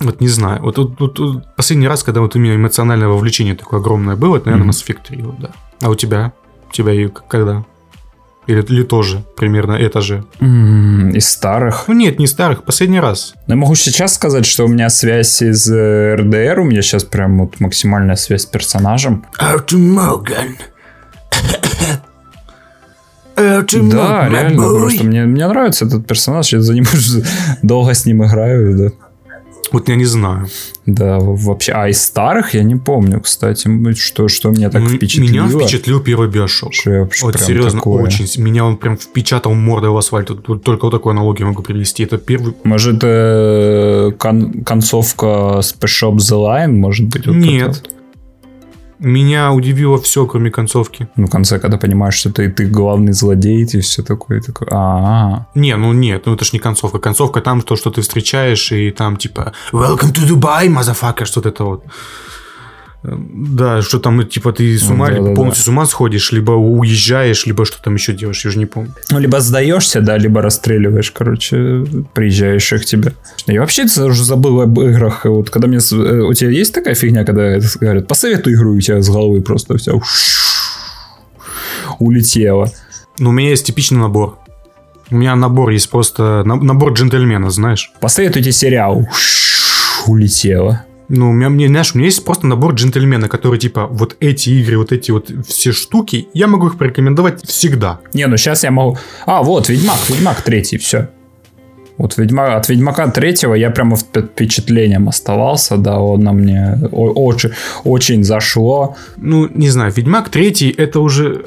вот не знаю. Вот, вот- вот- вот последний раз, когда вот у меня эмоциональное вовлечение такое огромное было, это, наверное, Мгм. Mass Effect 3, вот, да. А у тебя? У тебя и когда? Или, или тоже примерно это же? М, Из старых. Ну нет, не старых, последний раз. Но я могу сейчас сказать, что у меня связь из э, РДР, у меня сейчас прям вот максимальная связь с персонажем. Артем Морган. Артем Да, реально, просто мне, мне нравится этот персонаж, я за ним долго с ним играю, да. Вот я не знаю. Да, вообще. А из старых я не помню, кстати, что, что меня так М- впечатлило. Меня впечатлил первый Биошок. Вот серьезно, такое. очень. Меня он прям впечатал мордой в асфальт. Вот только вот такую аналогию могу привести. Это первый... Может, э, кон- концовка Spec Ops The Line, может быть? вот Нет. вот? Меня удивило все, кроме концовки. Ну, в конце, когда понимаешь, что ты, ты главный злодей, и все такое, такое. А, Не, ну нет, ну это ж не концовка. Концовка там то, что ты встречаешь, и там типа Welcome to Dubai, motherfucker, что-то это вот. Да, что там, ну, типа, ты с Ну, ума, либо да-да-да. полностью с ума сходишь, либо уезжаешь, либо что там еще делаешь, я уже не помню. ну, либо сдаешься, да, либо расстреливаешь, короче, приезжающих тебя. Я вообще уже забыл об играх. Вот когда мне... э, У тебя есть такая фигня, когда говорят, посоветуй игру, и у тебя с головы просто вся улетела. Но у меня есть типичный набор. У меня набор есть просто... на- Набор джентльмена, знаешь. Посоветуйте сериал. улетела. Ну, у меня, мне, знаешь, у меня есть просто набор джентльмена, который, типа, вот эти игры, вот эти вот все штуки, я могу их порекомендовать всегда. Не, ну сейчас я могу... А, вот, Ведьмак, Ведьмак третий, все. Вот Ведьма... от Ведьмака третьего я прямо впечатлением оставался, да, он на мне очень, очень зашло. Ну, не знаю, Ведьмак третий, это уже...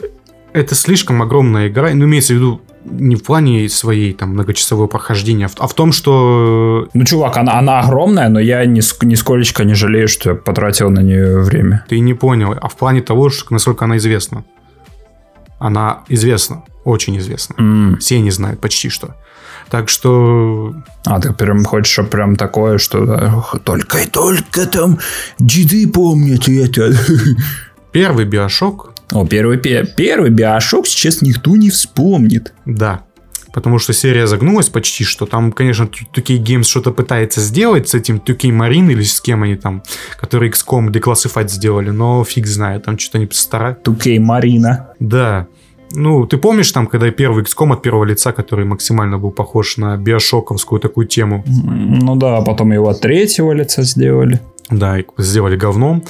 Это слишком огромная игра, ну, имеется в виду, не в плане своей там многочасового прохождения, а в том, что... Ну, чувак, она, она огромная, но я ни, нисколечко не жалею, что я потратил на нее время. Ты не понял, а в плане того, что, насколько она известна. Она известна, очень известна. Mm. Все не знают почти что. Так что... А, ты прям хочешь, чтобы прям такое, что да, только и только там деды помнят это. Первый Биошок о, первый, первый Биошок сейчас никто не вспомнит. Да. Потому что серия загнулась почти что. Там, конечно, 2K Games что-то пытается сделать с этим 2K Marine или с кем они там, которые XCOM Declassified сделали, но фиг знает, там что-то не постарают. 2K Marina. Да. Ну, ты помнишь там, когда первый XCOM от первого лица, который максимально был похож на биошоковскую такую тему? Ну да, потом его от третьего лица сделали. Да, сделали говном.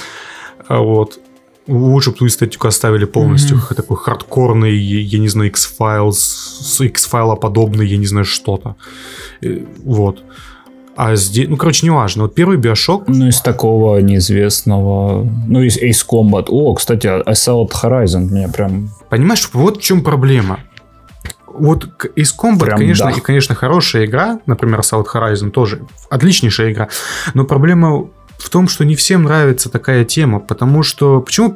А вот лучше бы ту эстетику оставили полностью. Mm-hmm. Такой хардкорный, я не знаю, X-Files, X-файла подобный, я не знаю, что-то. Вот. А здесь, ну, короче, неважно. Вот первый Биошок... Ну, из такого неизвестного... Ну, из Ace Combat. О, кстати, Assault Horizon меня прям... Понимаешь, вот в чем проблема. Вот Ace Combat, прям конечно, да. и, конечно, хорошая игра. Например, Assault Horizon тоже отличнейшая игра. Но проблема в том, что не всем нравится такая тема, потому что... Почему...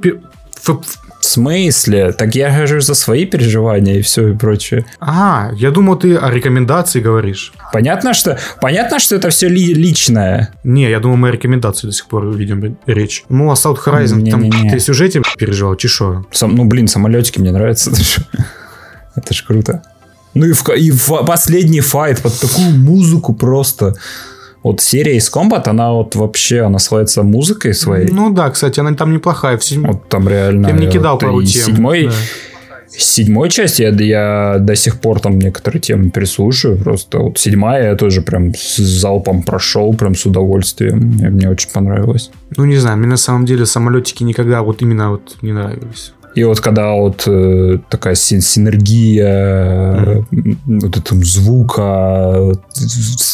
В смысле? Так я говорю за свои переживания и все и прочее. А, я думал, ты о рекомендации говоришь. Понятно, что, понятно, что это все ли, личное. Не, я думал, мы о рекомендации до сих пор видим речь. Ну, а South Horizon, не, там не, не. ты сюжете переживал, чешо? Сам, ну, блин, самолетики мне нравятся. Это ж круто. Ну и в, и в последний файт под такую музыку просто. Вот серия из Combat, она вот вообще, она славится музыкой своей. Ну да, кстати, она там неплохая. В седьм... Вот там реально... Ты мне кидал вот, пару тем. Седьмой... Да. Седьмой части я, я до сих пор там некоторые темы переслушаю. Просто вот седьмая я тоже прям с залпом прошел, прям с удовольствием. Мне, мне очень понравилось. Ну, не знаю, мне на самом деле самолетики никогда вот именно вот не нравились. И вот когда вот э, такая синергия mm-hmm. вот этого звука,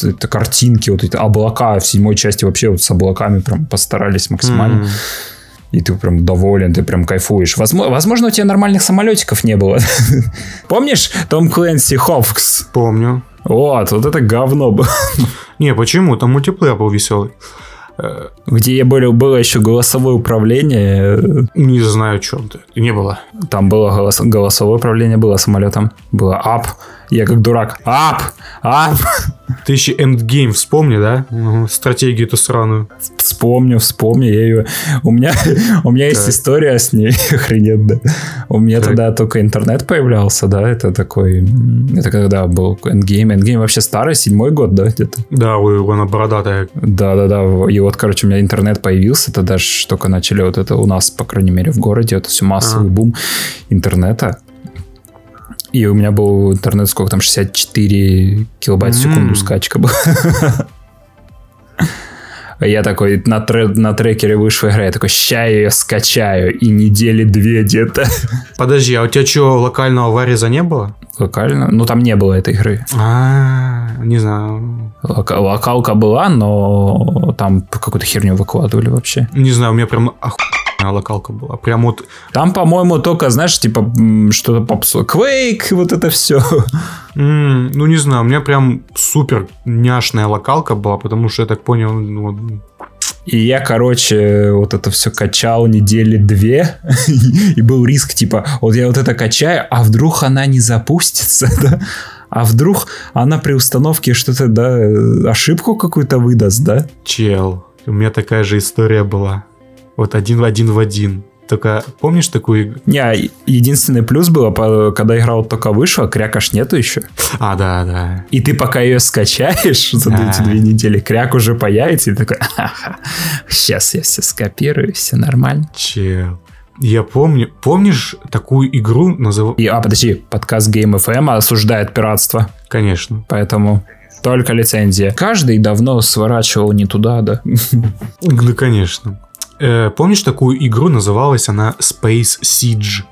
это картинки, вот эти облака в седьмой части вообще вот с облаками прям постарались максимально. Mm-hmm. И ты прям доволен, ты прям кайфуешь. Возможно, возможно, у тебя нормальных самолетиков не было. Помнишь Том Клэнси Ховкс? Помню. Вот, вот это говно было. Не, почему? Там мультиплеер был веселый. Где было, было еще голосовое управление. Не знаю, что это. Не было. Там было голос, голосовое управление, было самолетом. Было ап. Я как дурак. Ап! Ап! Ты еще Endgame вспомни, да? Угу. Стратегию эту сраную. Вспомню, вспомню. Я ее... У меня, у меня есть история с ней. Охренеть, да. У меня так. тогда только интернет появлялся, да? Это такой... Это когда был Endgame. Endgame вообще старый, седьмой год, да, где-то? Да, у она бородатая. Да-да-да. И вот, короче, у меня интернет появился. Тогда же только начали вот это у нас, по крайней мере, в городе. Это все массовый а. бум интернета. И у меня был интернет, сколько там, 64 килобайт в секунду скачка была. Я такой на, тре- на трекере вышел игра, я такой, ща я ее скачаю, и недели две где-то. Подожди, а у тебя что, локального вариза не было? Локально? Ну, там не было этой игры. А, не знаю. Лока- локалка была, но там какую-то херню выкладывали вообще. Не знаю, у меня прям оху локалка была. Прям вот... Там, по-моему, только, знаешь, типа что-то попсо. Quake, вот это все. Mm, ну, не знаю, у меня прям супер няшная локалка была, потому что я так понял, ну, и я, короче, вот это все качал недели две, и был риск, типа, вот я вот это качаю, а вдруг она не запустится, да? А вдруг она при установке что-то, да, ошибку какую-то выдаст, да? Чел, у меня такая же история была. Вот один в один в один. Только помнишь такую... Не, единственный плюс было, когда игра вот только вышла, крякаш нету еще. А, да, да. И ты пока ее скачаешь за а. эти две недели, кряк уже появится, и такой, ха-ха, сейчас я все скопирую, все нормально. Чел. Я помню, помнишь такую игру называл... И, а, подожди, подкаст Game FM осуждает пиратство. Конечно. Поэтому Только лицензия. Каждый давно сворачивал не туда, да. Да, конечно. Э, помнишь такую игру, называлась она Space Siege?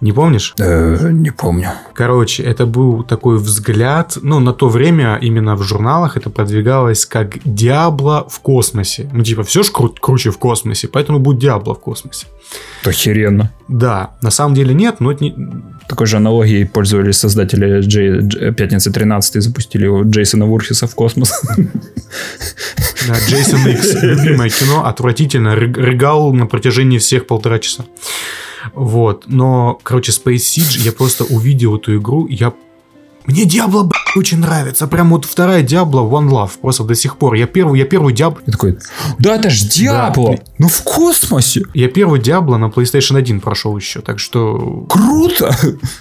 Не помнишь? Э, не помню. Короче, это был такой взгляд, ну, на то время именно в журналах это продвигалось как Диабло в космосе. Ну, типа, все ж кру- круче в космосе, поэтому будет Диабло в космосе. Охеренно. Да, на самом деле нет, но это не... Такой же аналогией пользовались создатели Джей... Дж- Пятницы 13 и запустили его Джейсона Вурхиса в космос. Да, Джейсон Икс, любимое кино, отвратительно, рыг- рыгал на протяжении всех полтора часа. Вот, но, короче, Space Siege, я просто увидел эту игру, я... Мне Диабло, очень нравится. Прям вот вторая Диабло One Love, просто до сих пор. Я первый, я первый Диабло... И такой, да это ж Диабло! Ну в космосе! Я первый Диабло на PlayStation 1 прошел еще, так что... Круто!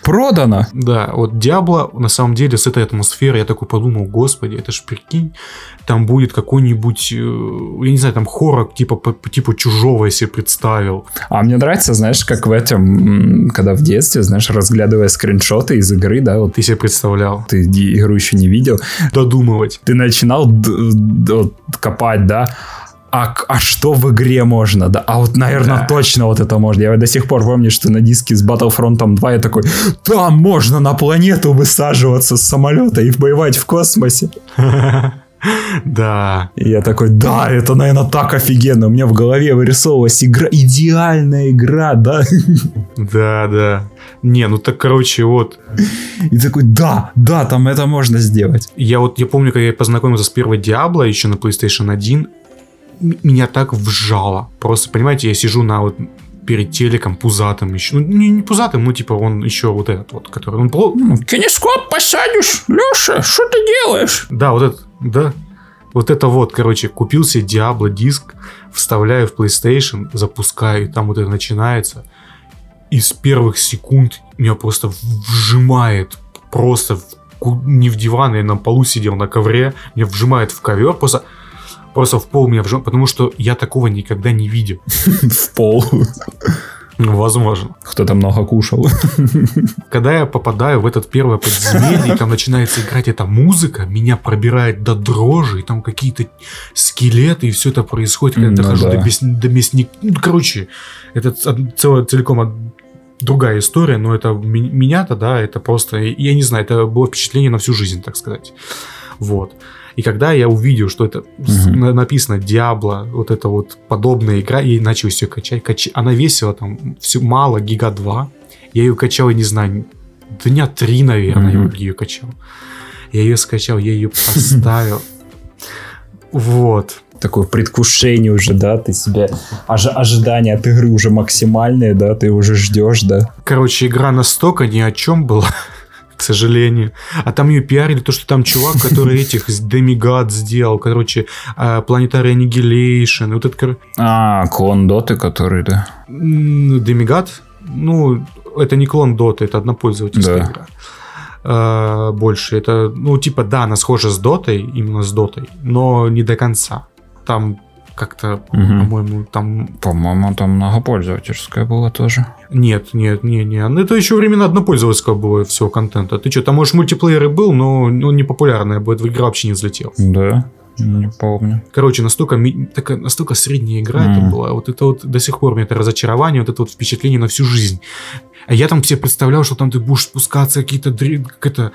Продано! Да, вот Диабло, на самом деле, с этой атмосферой, я такой подумал, господи, это ж прикинь, там будет какой-нибудь, э, я не знаю, там хоррор типа, по, типу чужого я себе представил. А мне нравится, знаешь, как в этом, когда в детстве, знаешь, разглядывая скриншоты из игры, да, вот Ты себе представлял. ты игру еще не видел, Додумывать. ты начинал копать, да, а, а что в игре можно, да? А вот, наверное, Да. точно вот это можно. Я до сих пор помню, что на диске с Battlefront 2 я такой, там можно на планету высаживаться с самолета и воевать в космосе. Да. И я такой, да, это, наверное, так офигенно. У меня в голове вырисовывалась игра, идеальная игра, да. Да, да. Не, ну так, короче, вот. И такой, да, да, там это можно сделать. Я вот, я помню, когда я познакомился с первой Диабло еще на PlayStation 1, м- меня так вжало. Просто, понимаете, я сижу на вот перед телеком пузатым еще. Ну, не, не пузатым, ну, типа, он еще вот этот вот, который... Он пло- Ну, Кинескоп посадишь, Леша, что ты делаешь? Да, вот это, да. Вот это вот, короче, купил себе Diablo диск, вставляю в PlayStation, запускаю, и там вот это начинается. И с первых секунд меня просто вжимает, просто в не в диван, я на полу сидел на ковре, меня вжимает в ковер, просто, просто в пол меня вжимает, потому что я такого никогда не видел. В пол. Ну, возможно. Кто-то много кушал. Когда я попадаю в этот первое подземелье, и там начинается играть эта музыка, меня пробирает до дрожи, и там какие-то скелеты, и все это происходит, когда я Ну дохожу да. до, до мясника. Ну, короче, это ц- целая, целиком другая история, но это меня-то, да, это просто, я не знаю, это было впечатление на всю жизнь, так сказать. Вот. И когда я увидел, что это на- написано Диабло, вот это вот подобная игра, я начал все качать. кач- Она весила там все мало, гига 2. Я ее качал, я не знаю, дня три, наверное, Мгм. я ее качал. Я ее скачал, я ее поставил. Вот. Такое предвкушение уже, да, ты себе... ожи- ожидания от игры уже максимальные, да, ты уже ждешь, да. Короче, игра настолько ни о чем была, к сожалению. А там ее пиарили, то, что там чувак, который этих Demigod сделал, короче, а, Planetary Annihilation, вот это, кор- А, клон Доты, который, да. Demigod, ну, это не клон Доты, это однопользовательская Да. игра. А, больше это, ну, типа, да, она схожа с Дотой, именно с Дотой, но не до конца. Там как-то, Мгм. по-моему, там... По-моему, там многопользовательская была тоже. Нет, нет, не, не. Ну, Это еще времена однопользовательского было всего контента. Ты что, там, может, мультиплеер и был, но он не популярный, будет игра вообще не взлетел. Да, не помню. Короче, настолько, такая, настолько средняя игра это Мгм. была. Вот это вот до сих пор мне это разочарование, вот это вот впечатление на всю жизнь. А я там себе представлял, что там ты будешь спускаться какие-то как это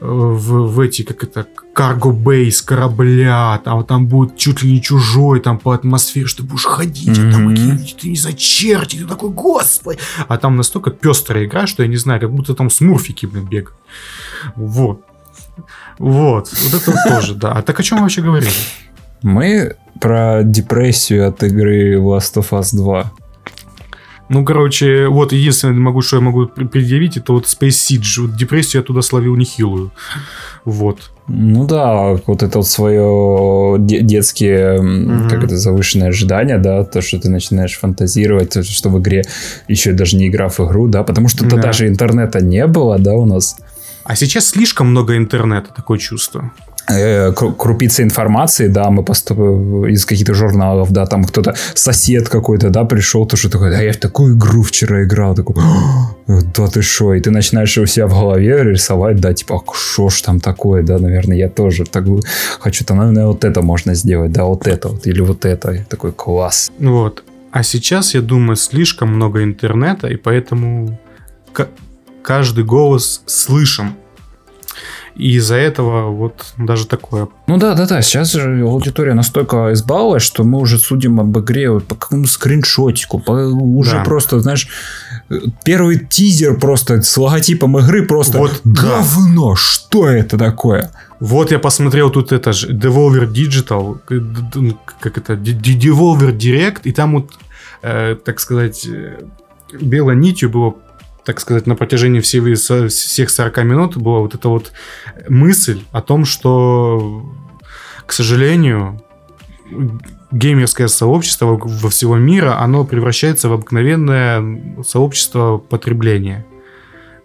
в, в эти, как это, карго бейс, корабля, там, там будет чуть ли не чужой, там по атмосфере, что ты будешь ходить, а там какие ты не за черти, ты такой, господи. А там настолько пестрая игра, что я не знаю, как будто там смурфики, блин, бегают. Вот. Вот. Вот это вот тоже, да. А так о чем мы вообще говорили? Мы про депрессию от игры Last of Us 2. Ну, короче, вот единственное, могу, что я могу предъявить, это вот Space Siege. Вот депрессию я туда словил нехилую. Вот. Ну да, вот это вот свое де- детские, Мгм. как это, завышенные ожидания, да, то, что ты начинаешь фантазировать, то, что в игре, еще даже не играв в игру, да, потому что Да. тогда же интернета не было, да, у нас. А сейчас слишком много интернета, такое чувство. Э, кру- крупицы информации, да, мы поступ... из каких-то журналов, да, там кто-то, сосед какой-то, да, пришел, то что такой, да, я в такую игру вчера играл, такой, «А, да ты шо, и ты начинаешь у себя в голове рисовать, да, типа, а что ж там такое, да, наверное, я тоже так хочу, то, наверное, вот это можно сделать, да, вот это вот, или вот это, и такой класс. Вот. А сейчас, я думаю, слишком много интернета, и поэтому ка- каждый голос слышим. И из-за этого вот даже такое. Ну да, да, да. Сейчас же аудитория настолько избаловалась, что мы уже судим об игре вот по какому скриншотику, по, уже Да. просто, знаешь, первый тизер просто с логотипом игры просто Вот, да. говно. Что это такое? Вот я посмотрел тут это же Devolver Digital, д- как это, Devolver Direct, и там вот, э, так сказать, э, белой нитью было, так сказать, на протяжении всей, всех 40 минут была вот эта вот мысль о том, что, к сожалению, геймерское сообщество во- во всего мира, оно превращается в обыкновенное сообщество потребления.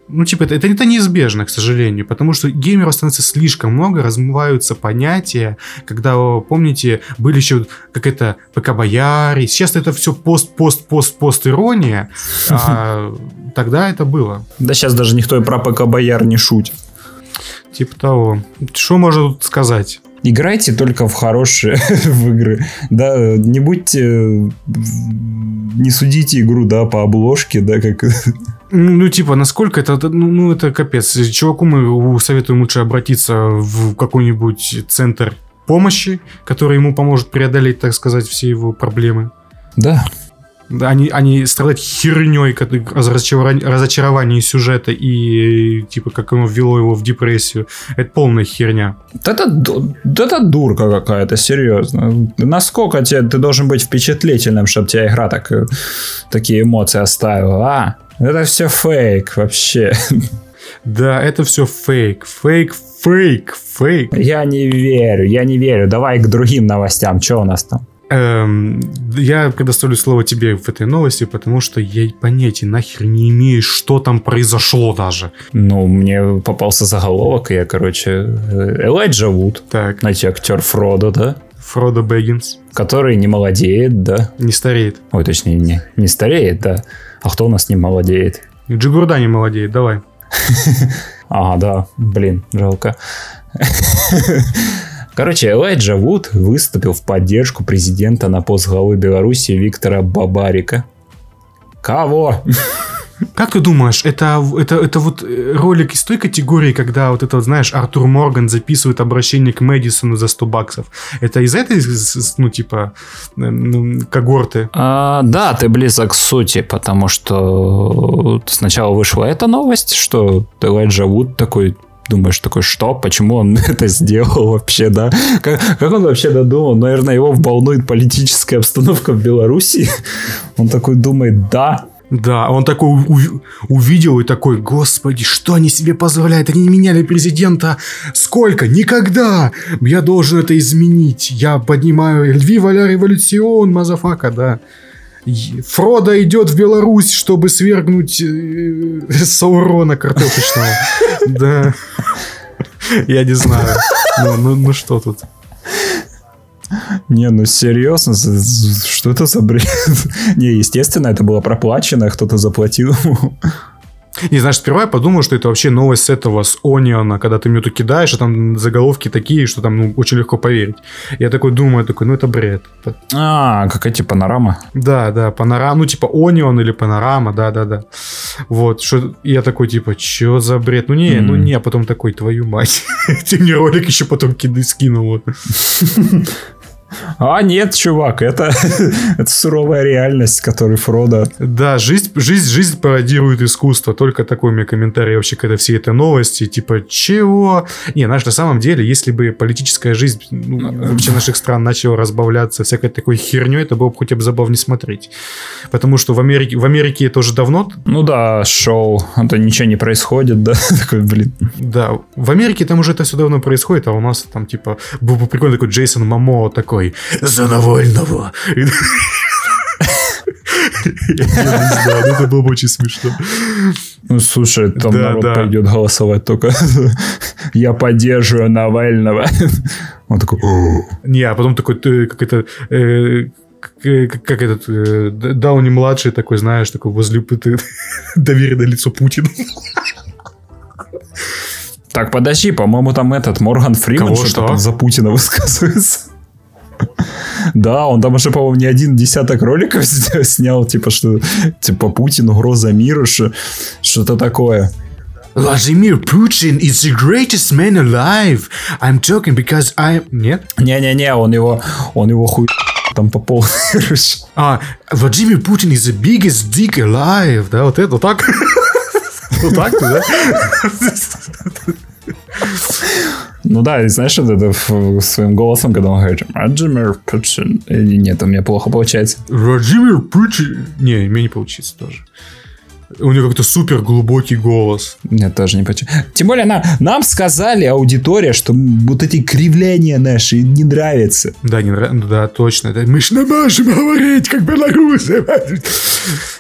Ну, типа, это, это, это неизбежно, к сожалению, потому что геймеров становится слишком много, размываются понятия, когда, помните, были еще как это ПК-бояре, сейчас это все пост-пост-пост-пост-ирония, а тогда это было. Да сейчас даже никто и про ПК Бояр не шутит. Типа того. Что можно тут сказать? Играйте только в хорошие в игры. Да, не будьте... Не судите игру, да, по обложке, да, как... Ну, типа, насколько это, ну, ну, это капец. Чуваку мы советуем лучше обратиться в какой-нибудь центр помощи, который ему поможет преодолеть, так сказать, все его проблемы. Да, они, они страдать херней, разочарование, разочарование сюжета и типа как оно ввело его в депрессию. Это полная херня. Это, это дурка какая-то, серьезно. Насколько тебе, ты должен быть впечатлительным, чтобы тебя игра так, э, такие эмоции оставила, а? Это все фейк вообще. Да, это все фейк, фейк, фейк, фейк. Я не верю, я не верю. Давай к другим новостям. Что у нас там? Эм, я предоставлю слово тебе в этой новости, потому что я понятия нахер не имею, что там произошло даже. Ну, мне попался заголовок, и я, короче, э, Элайджа Вуд, Так, знаете, актер Фродо, да? Фродо Бэггинс Который не молодеет, да? не стареет. Ой, точнее, не, не стареет, да. А кто у нас не молодеет? Джигурда не молодеет, давай. А, да, блин, жалко. Короче, Элайджа Вуд выступил в поддержку президента на пост главы Беларуси Виктора Бабарика. Кого? Как ты думаешь, это, это, это вот э, ролик из той категории, когда вот это, вот, знаешь, Артур Морган записывает обращение к Мэдисону за 100 баксов? Это из этой, ну, типа, э, ну, когорты? А, да, ты близок к сути, потому что сначала вышла эта новость, что Элайджа Вуд такой думаешь такой, что? Почему он это сделал вообще, да? Как, как он вообще додумал? Наверное, его волнует политическая обстановка в Беларуси. Он такой думает, да, Да, он такой увидел и такой, господи, что они себе позволяют? Они не меняли президента сколько? Никогда! Я должен это изменить. Я поднимаю Viva la revolución, motherfucker, да. И Фродо идет в Беларусь, чтобы свергнуть э, Саурона картофельного. Да. Я не знаю. Ну, ну, ну что тут? Не, ну серьезно, что это за бред? Не, естественно, это было проплачено, кто-то заплатил И знаешь, сперва я подумал, что это вообще новость с этого, с Ониона, когда ты минуту кидаешь, а там заголовки такие, что там ну, очень легко поверить. Я такой думаю, такой, ну это бред. А, какая типа панорама. Да, да, панорама, ну типа Онион или панорама, да, да, да. Вот, что я такой, типа, что за бред? Ну не, ну М. не, а потом такой, твою мать. Ты мне ролик еще потом киды скинул. Вот. А, нет, чувак, это, это суровая реальность, которой Фродо... Да, жизнь, жизнь, жизнь пародирует искусство. Только такой у меня комментарий вообще, когда все это новости, типа, чего? Не, знаешь, на самом деле, если бы политическая жизнь ну, вообще наших стран начала разбавляться всякой такой херней, это было бы хотя бы забавнее смотреть. Потому что в Америке, в Америке это уже давно, Ну да, шоу, а то ничего не происходит, да? Такой, блин. да, в Америке там уже это все давно происходит, а у нас там типа был бы прикольный такой Джейсон Мамо такой за Навального. Я не знаю, ну это было бы очень смешно. Ну, слушай, там Да, народ да. пойдет голосовать только «Я поддерживаю Навального». Он такой. Не, а потом такой, ты, как это, э, как, этот э, Д- Дауни младший такой, знаешь, такой возле ты, доверенное лицо Путина. Так, подожди, по-моему, там этот Морган Фриман что-то за Путина высказывается. Да, он там уже, по-моему, не один десяток роликов снял, типа, что, типа, Путин, угроза миру, что- что-то такое. Владимир Путин is the greatest man alive. I'm talking because I... Нет? Не-не-не, он его, он его хуй там по короче. А, Владимир Путин is the biggest dick alive. Да, вот это, вот так. Вот так, да? Ну да, и знаешь, вот это своим голосом, когда он говорит «Владимир Путин». И Нет, у меня плохо получается. Владимир Путин... Не, мне не получится тоже. У него как-то супер глубокий голос. Нет, тоже не почему. Тем более нам, нам сказали, аудитория, что вот эти кривляния наши не нравятся. Да, не нравится. Да, точно. Да. Мы ж не можем говорить, как белорусы.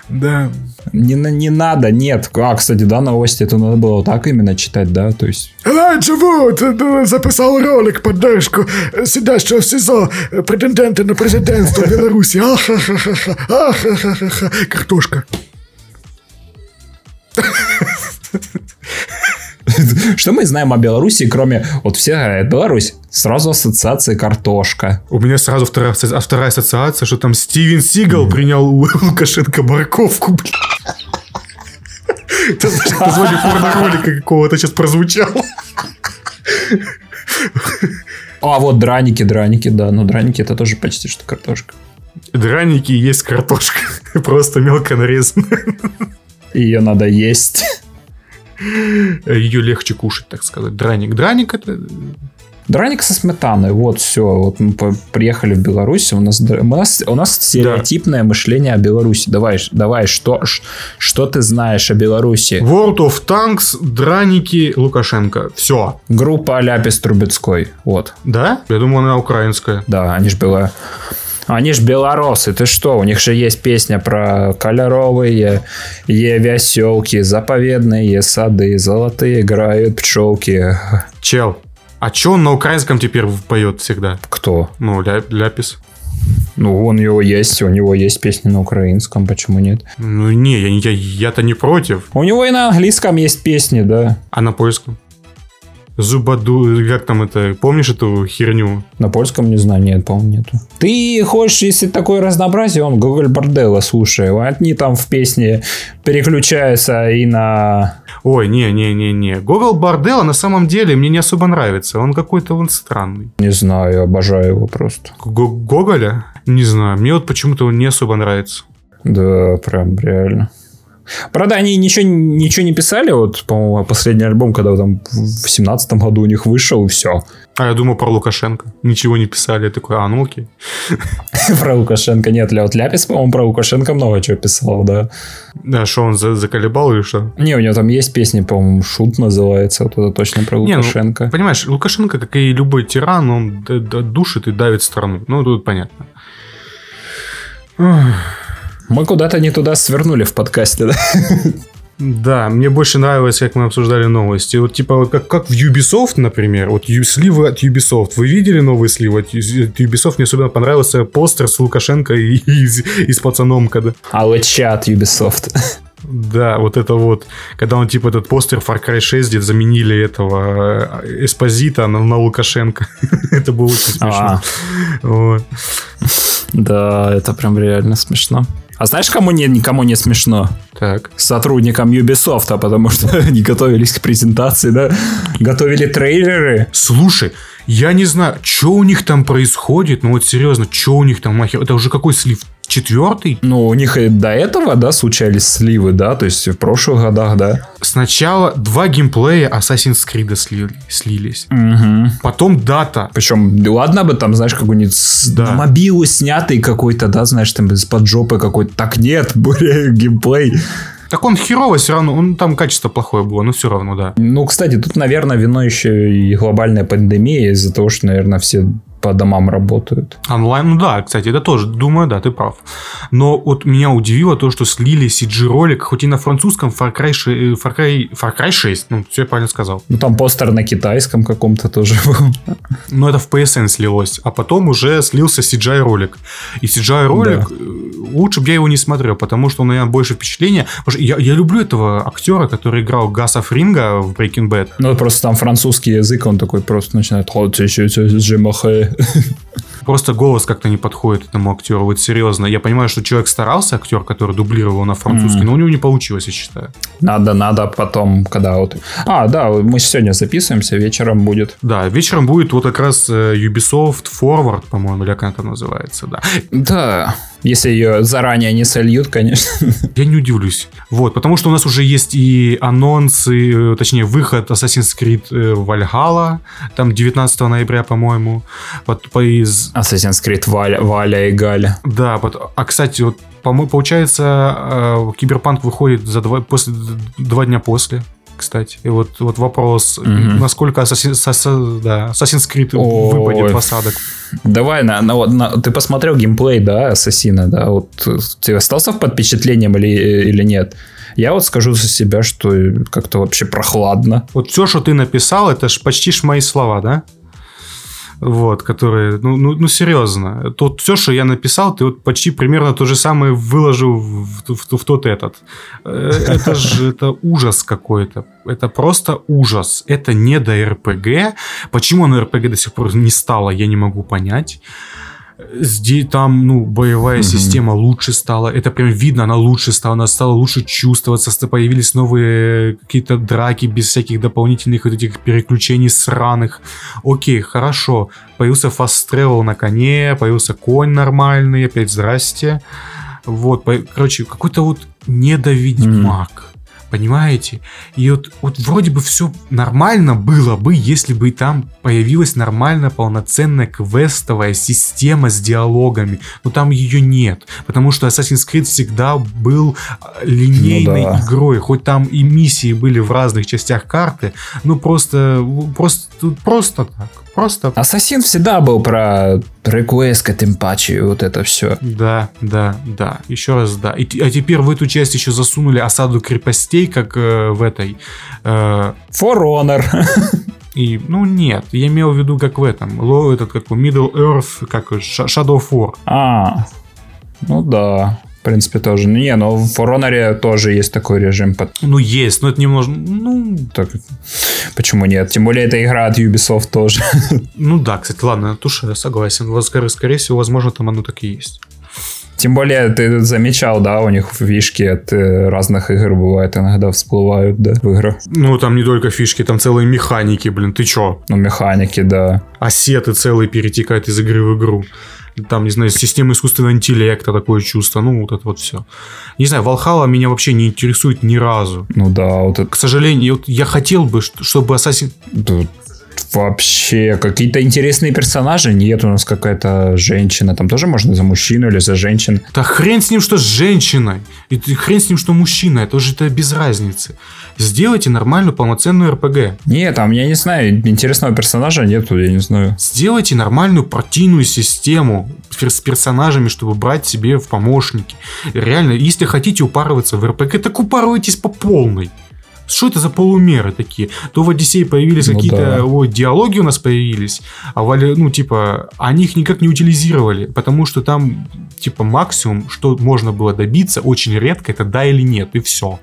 Да. Не, не надо, нет. А, кстати, да, новости, это надо было вот так именно читать, да, то есть... Раньше вот э, записал ролик поддержку сидящего в СИЗО претендента на президентство Беларуси. Ахахаха, ахахаха. Картошка. Что мы знаем о Беларуси, кроме... Вот все говорят, Беларусь, сразу ассоциация картошка. У меня сразу вторая, а вторая ассоциация, что там Стивен Сигал принял у Лукашенко морковку. Это знаешь, название порно-ролика какого-то сейчас прозвучало. А вот драники, драники, да, но драники это тоже почти что картошка. Драники есть картошка. Просто мелко нарезанная. Ее надо есть. Ее легче кушать, так сказать. Драник. Драник это... Драник со сметаной, вот все. Вот мы приехали в Беларусь, у нас, у нас, у нас стереотипное мышление о Беларуси. Давай, давай, что, что ты знаешь о Беларуси? World of Tanks, драники, Лукашенко. Все. Группа Аляпис Трубецкой, вот. Да? Я думаю, она украинская. Да, они ж бела... Они ж белорусы, ты что? У них же есть песня про кольоровые е веселки, заповедные сады, золотые играют пчелки. Чел. А чё он на украинском теперь поет всегда? Кто? Ну, ля- ляпис. Ну, у него есть, у него есть песни на украинском, почему нет? Ну, не, я, я, я-то не против. У него и на английском есть песни, да. А на польском? Зубаду, как там это, помнишь эту херню? На польском не знаю, нет, по-моему, нету. Ты хочешь, если такое разнообразие, он Google Борделла, слушай. Они там в песне переключаются и на... Ой, не-не-не-не. Гогол Борделла на самом деле мне не особо нравится. Он какой-то он странный. Не знаю, обожаю его просто. Го- Гоголя? Не знаю. Мне вот почему-то он не особо нравится. Да, прям реально. Правда, они ничего, ничего не писали, вот, по-моему, последний альбом, когда там в семнадцатом году у них вышел, и все. А я думал про Лукашенко. Ничего не писали. Я такой, а, ну окей. Про Лукашенко нет. Вот Ляпис, по-моему, про Лукашенко много чего писал, да. Да, что он за- заколебал или что? Не, у него там есть песни, по-моему, Шут называется, вот это точно про ну, Лукашенко. Понимаешь, Лукашенко, как и любой тиран, он душит и давит страну. Ну, тут понятно. Мы куда-то не туда свернули в подкасте, да? Да, мне больше нравилось, как мы обсуждали новости. Вот типа, вот как, как в Ubisoft, например, вот ю- сливы от Ubisoft. Вы видели новые сливы от от Ubisoft? Мне особенно понравился постер с Лукашенко и, и, с- и с пацаном, когда... А вот чат Ubisoft. Да, вот это вот, когда он типа этот постер Far Cry 6, где заменили этого э, Эспозита на, на Лукашенко. это было очень смешно. А, Вот. да, это прям реально смешно. А знаешь, кому не, никому не смешно? Так. Сотрудникам Ubisoft, потому что они готовились к презентации, да? Готовили трейлеры. Слушай, я не знаю, что у них там происходит, ну вот серьезно, что у них там нахер, это уже какой слив? Четвертый? Ну, у них и до этого, да, случались сливы, да, то есть в прошлых годах, да. Сначала два геймплея Assassin's Creed слили- слились. Угу. Потом дата. Причем, ладно бы там, знаешь, какой-нибудь Да. на мобилу снятый какой-то, да, знаешь, там из-под жопы какой-то. Так нет, более геймплей. Так он херово все равно, он там качество плохое было, но все равно, да. Ну, кстати, тут, наверное, вино еще и глобальная пандемия из-за того, что, наверное, все по домам работают. Онлайн, ну да, кстати, это тоже, думаю, да, ты прав. Но вот меня удивило то, что слили CG-ролик, хоть и на французском Far Cry, 6, Far Cry, Far Cry 6, ну, все я правильно сказал. Ну, там постер на китайском каком-то тоже был. Но это в PSN слилось, а потом уже слился CGI-ролик. И CGI-ролик, да. Э, лучше бы я его не смотрел, потому что он, наверное, больше впечатления. Я, я люблю этого актера, который играл Гаса Фринга в Breaking Bad. Ну, просто там французский язык, он такой просто начинает Просто голос как-то не подходит этому актеру, вот серьезно. Я понимаю, что человек старался, актер, который дублировал на французский, mm. но у него не получилось, я считаю. Надо, надо потом, когда вот... А, да, мы сегодня записываемся, вечером будет. Да, вечером будет вот как раз э, Ubisoft Forward, по-моему, или как это называется, да. Да, если ее заранее не сольют, конечно. Я не удивлюсь. Вот, потому что у нас уже есть и анонсы, э, точнее, выход Assassin's Creed э, Valhalla, там 19 ноября, по-моему. Вот, по из... Assassin's Creed Валя, Валя и Галя. Да, вот, а, кстати, вот, получается, э, Киберпанк выходит за два, после, два дня после кстати. И вот, вот вопрос, mm-hmm. насколько Assassin's, да, Assassin's Creed О, выпадет в осадок. Давай, на, на, на, ты посмотрел геймплей, да, Ассасина, да? Вот ты остался под впечатлением или, или нет? Я вот скажу за себя, что как-то вообще прохладно. Вот все, что ты написал, это ж почти ж мои слова, да? Вот, которые, ну, ну, ну серьезно, тут все, что я написал, ты вот почти примерно то же самое выложил в, в, в тот этот. Э, это же это ужас какой-то. Это просто ужас. Это не до РПГ. Почему оно РПГ до сих пор не стало, я не могу понять. Здесь там, ну, боевая mm-hmm. система лучше стала. Это прям видно, она лучше стала, она стала лучше чувствоваться. Появились новые какие-то драки без всяких дополнительных вот этих переключений сраных. Окей, хорошо. Появился fast travel на коне, появился конь нормальный, опять здрасте. Вот, короче, какой-то вот недоведьмак. Mm-hmm. Понимаете? И вот, вот вроде бы все нормально было бы, если бы там появилась нормальная полноценная квестовая система с диалогами. Но там ее нет. Потому что Assassin's Creed всегда был а, линейной ну, да. игрой. Хоть там и миссии были в разных частях карты. Ну просто, просто, просто так. Просто... Ассасин всегда был про request, тем паче, вот это все. Да, да, да. Еще раз да. И, а теперь в эту часть еще засунули осаду крепостей, как э, в этой... Э... For Honor. И, ну, нет, я имел в виду, как в этом, Low, этот, как Middle Earth, как Shadow of War. А, ну да. В принципе, тоже. Ну, не, но в For тоже есть такой режим. Под... Ну, есть, но это немного... Ну... Так, почему нет? Тем более, это игра от Ubisoft тоже. Ну да, кстати, ладно, туша, я согласен. Скорее, скорее всего, возможно, там оно так и есть. Тем более, ты замечал, да, у них фишки от э, разных игр бывает иногда всплывают, да, в играх. Ну, там не только фишки, там целые механики, блин, ты чё? Ну, механики, да. Ассеты целые перетекают из игры в игру там, не знаю, система искусственного интеллекта, такое чувство, ну, вот это вот все. Не знаю, Valhalla меня вообще не интересует ни разу. Ну да, вот это... К сожалению, вот я хотел бы, чтобы Assassin... Вообще, какие-то интересные персонажи. Нет, у нас какая-то женщина. Там тоже можно за мужчину или за женщин. Да хрен с ним, что с женщиной. И хрен с ним, что мужчина. Это уже это без разницы. Сделайте нормальную полноценную РПГ. Нет, там, я не знаю, интересного персонажа нету, я не знаю. Сделайте нормальную партийную систему с персонажами, чтобы брать себе в помощники. Реально, если хотите упарываться в РПГ, так упарывайтесь по полной. Что это за полумеры такие? То в Одиссее появились ну, какие-то да. вот, диалоги у нас появились, а в, ну, типа, они их никак не утилизировали, потому что там, типа, максимум, что можно было добиться, очень редко, это да или нет, и все.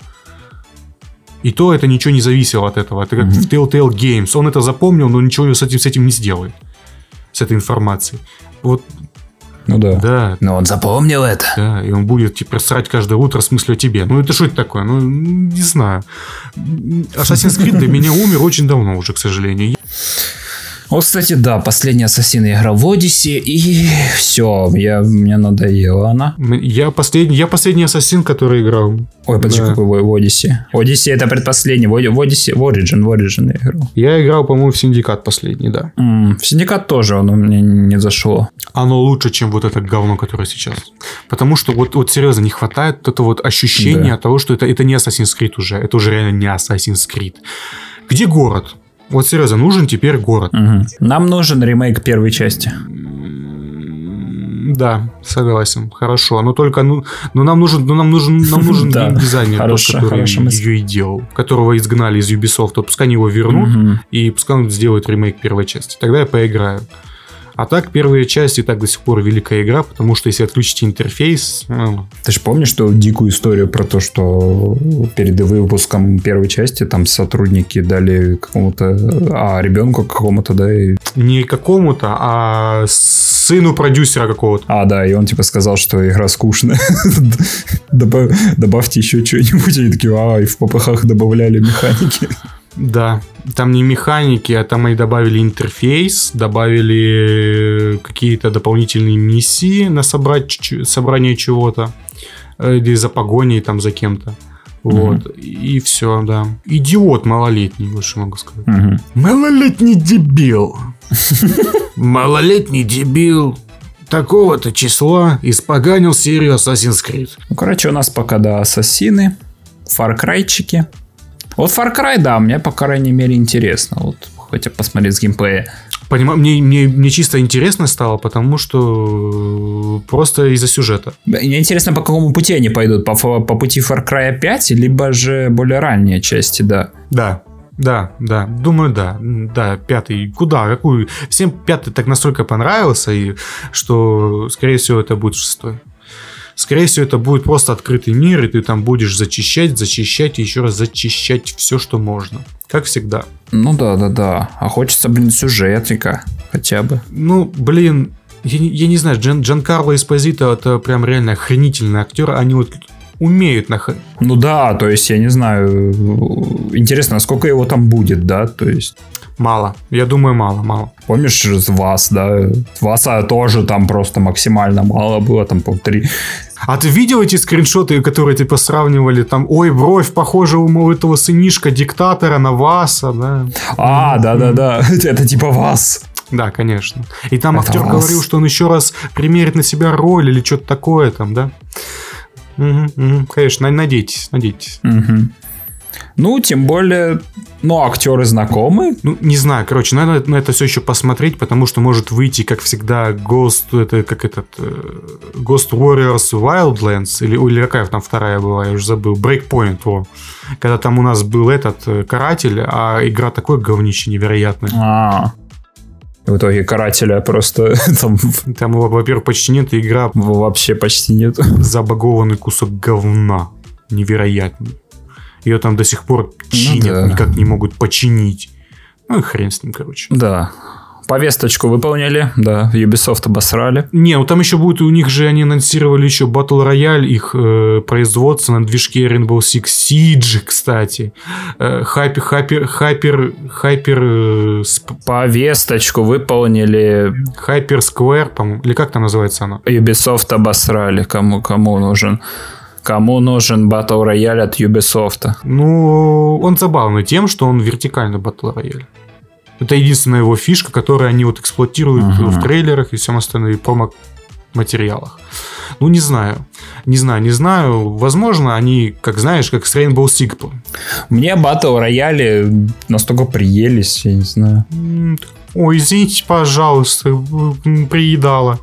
И то это ничего не зависело от этого. Это как mm-hmm. в Telltale Games. Он это запомнил, но ничего с этим, с этим не сделает. С этой информацией. Вот ну да. Да. Но он запомнил это. Да, и он будет типа срать каждое утро с мыслью о тебе. Ну это что это такое? Ну, не знаю. Assassin's Creed для меня умер очень давно уже, к сожалению. Вот, кстати, да, последний Ассасин я играл в Одиссе, и все, я, мне надоела она. Я последний, я последний Ассасин, который играл. Ой, подожди, да. какой в Odyssey? Odyssey это предпоследний, в Одиссе, в Origin, в Origin я играл. Я играл, по-моему, в Синдикат последний, да. Mm, в Синдикат тоже оно мне не зашло. Оно лучше, чем вот это говно, которое сейчас. Потому что вот, вот серьезно, не хватает этого вот ощущения да. того, что это, это не Assassin's Creed уже, это уже реально не Assassin's Creed. Где город? Вот серьезно, нужен теперь город. Мгм. Нам нужен ремейк первой части. Да, согласен. Хорошо. Но только, ну, но нам нужен, но нам нужен, нам нужен Да, геймдизайнер, тот, хорошая- который ее и делал, которого изгнали из Ubisoft. То пускай они его вернут, Мгм. и пускай он сделает ремейк первой части. Тогда я поиграю. А так, первая часть и так до сих пор великая игра, потому что если отключить интерфейс, ну, Ты же помнишь что дикую историю про то, что перед выпуском первой части там сотрудники дали какому-то, а ребенку какому-то, да, и- не какому-то, а сыну продюсера какого-то. а, да, и он типа сказал, что игра скучная. Добав- Добавьте еще что-нибудь. Они такие, а, и в попыхах добавляли механики. Да, там не механики, а там они добавили интерфейс, добавили э, какие-то дополнительные миссии на собрать, собрание чего-то, э, или за погоней там за кем-то. Вот, и все, да. Идиот малолетний, больше могу сказать. Мгм. Малолетний дебил. Малолетний дебил такого-то числа испоганил серию Assassin's Creed. Ну, короче, у нас пока, да, ассасины, фаркрайчики. Вот Far Cry, да, мне, по крайней мере, интересно. Вот, хотя посмотреть с геймплея. Понимаю, мне, мне, мне чисто интересно стало, потому что э, просто из-за сюжета. Мне интересно, по какому пути они пойдут. По, по пути Far Cry 5, либо же более ранние части, да. Да, да, да, думаю, да, да, пятый, куда, какую, всем пятый так настолько понравился, и что, скорее всего, это будет шестой. Скорее всего, это будет просто открытый мир, и ты там будешь зачищать, зачищать и еще раз зачищать все, что можно. Как всегда. Ну да, да, да. А хочется, блин, сюжетика хотя бы. Ну, блин, я, не- я не знаю, Джан, Джанкарло Эспозито это прям реально охренительный актер. Они вот умеют нах... Ну да, то есть, я не знаю, интересно, сколько его там будет, да, то есть... Мало. Я думаю, мало, мало. Помнишь с вас, да? Васа тоже там просто максимально мало было, там по три. А ты видел эти скриншоты, которые типа сравнивали там, ой, бровь похожа у моего этого сынишка диктатора на Васа, да? А, да-да-да, это типа вас. Да, конечно. И там Это актер Вас. говорил, что он еще раз примерит на себя роль или что-то такое там, да? Мгм, мгм. Конечно, на- надейтесь, надейтесь. Мгм. Ну, тем более, ну, актеры знакомы. Ну, не знаю, короче, надо на это все еще посмотреть, потому что может выйти, как всегда, Ghost, это как этот, э, Ghost Warriors Wildlands, или, или какая там вторая была, я уже забыл, Breakpoint, во. Когда там у нас был этот э, каратель, а игра такое говнище невероятное. А. В итоге карателя просто там Там, во- во-первых, почти нет, и игра вообще почти нет. забагованный кусок говна. Невероятный. Ее там до сих пор чинят, да. никак не могут починить. Ну и хрен с ним, короче. Да. Повесточку выполнили, да, Ubisoft обосрали. Не, ну там еще будет, у них же они анонсировали еще Battle Royale, их э, производство на движке Rainbow Six Siege, кстати. Э, Хайпер, хайпер, хайпер, хайпер, э, сп- Повесточку выполнили, хайпер Square, по-моему, или как там называется она? Ubisoft обосрали. Кому, кому нужен? Кому нужен Battle Royale от Ubisoft? Ну, он забавный тем, что он вертикальный Battle Royale. Это единственная его фишка, которую они вот эксплуатируют Ага. в трейлерах и всем остальном, и промо-материалах. Ну, не знаю. Не знаю, не знаю. Возможно, они, как знаешь, как с Rainbow Six. Мне Battle Royale настолько приелись, я не знаю. Ой, извините, пожалуйста, приедала.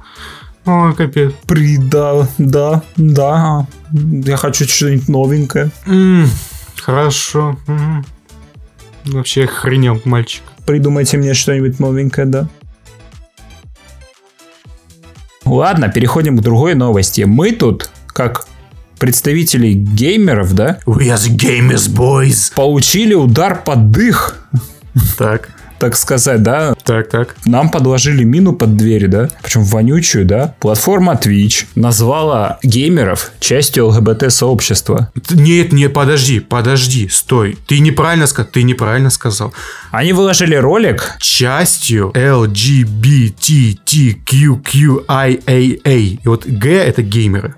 Ой, капец. Прида, да, да. Я хочу что-нибудь новенькое. М, Хорошо. Мгм. Вообще охренел мальчик. Придумайте мне что-нибудь новенькое, да. Ладно, переходим к другой новости. Мы тут, как представители геймеров, да, We are the gamers, boys. получили удар под дых, Так, так сказать, да. так, так. Нам подложили мину под дверь, да, причем вонючую, да. Платформа Twitch назвала геймеров частью ЛГБТ-сообщества. Нет, нет, подожди, подожди, стой. Ты неправильно сказал, ты неправильно сказал. Они выложили ролик, Частью LGBTQQIAA. И вот Г это геймеры.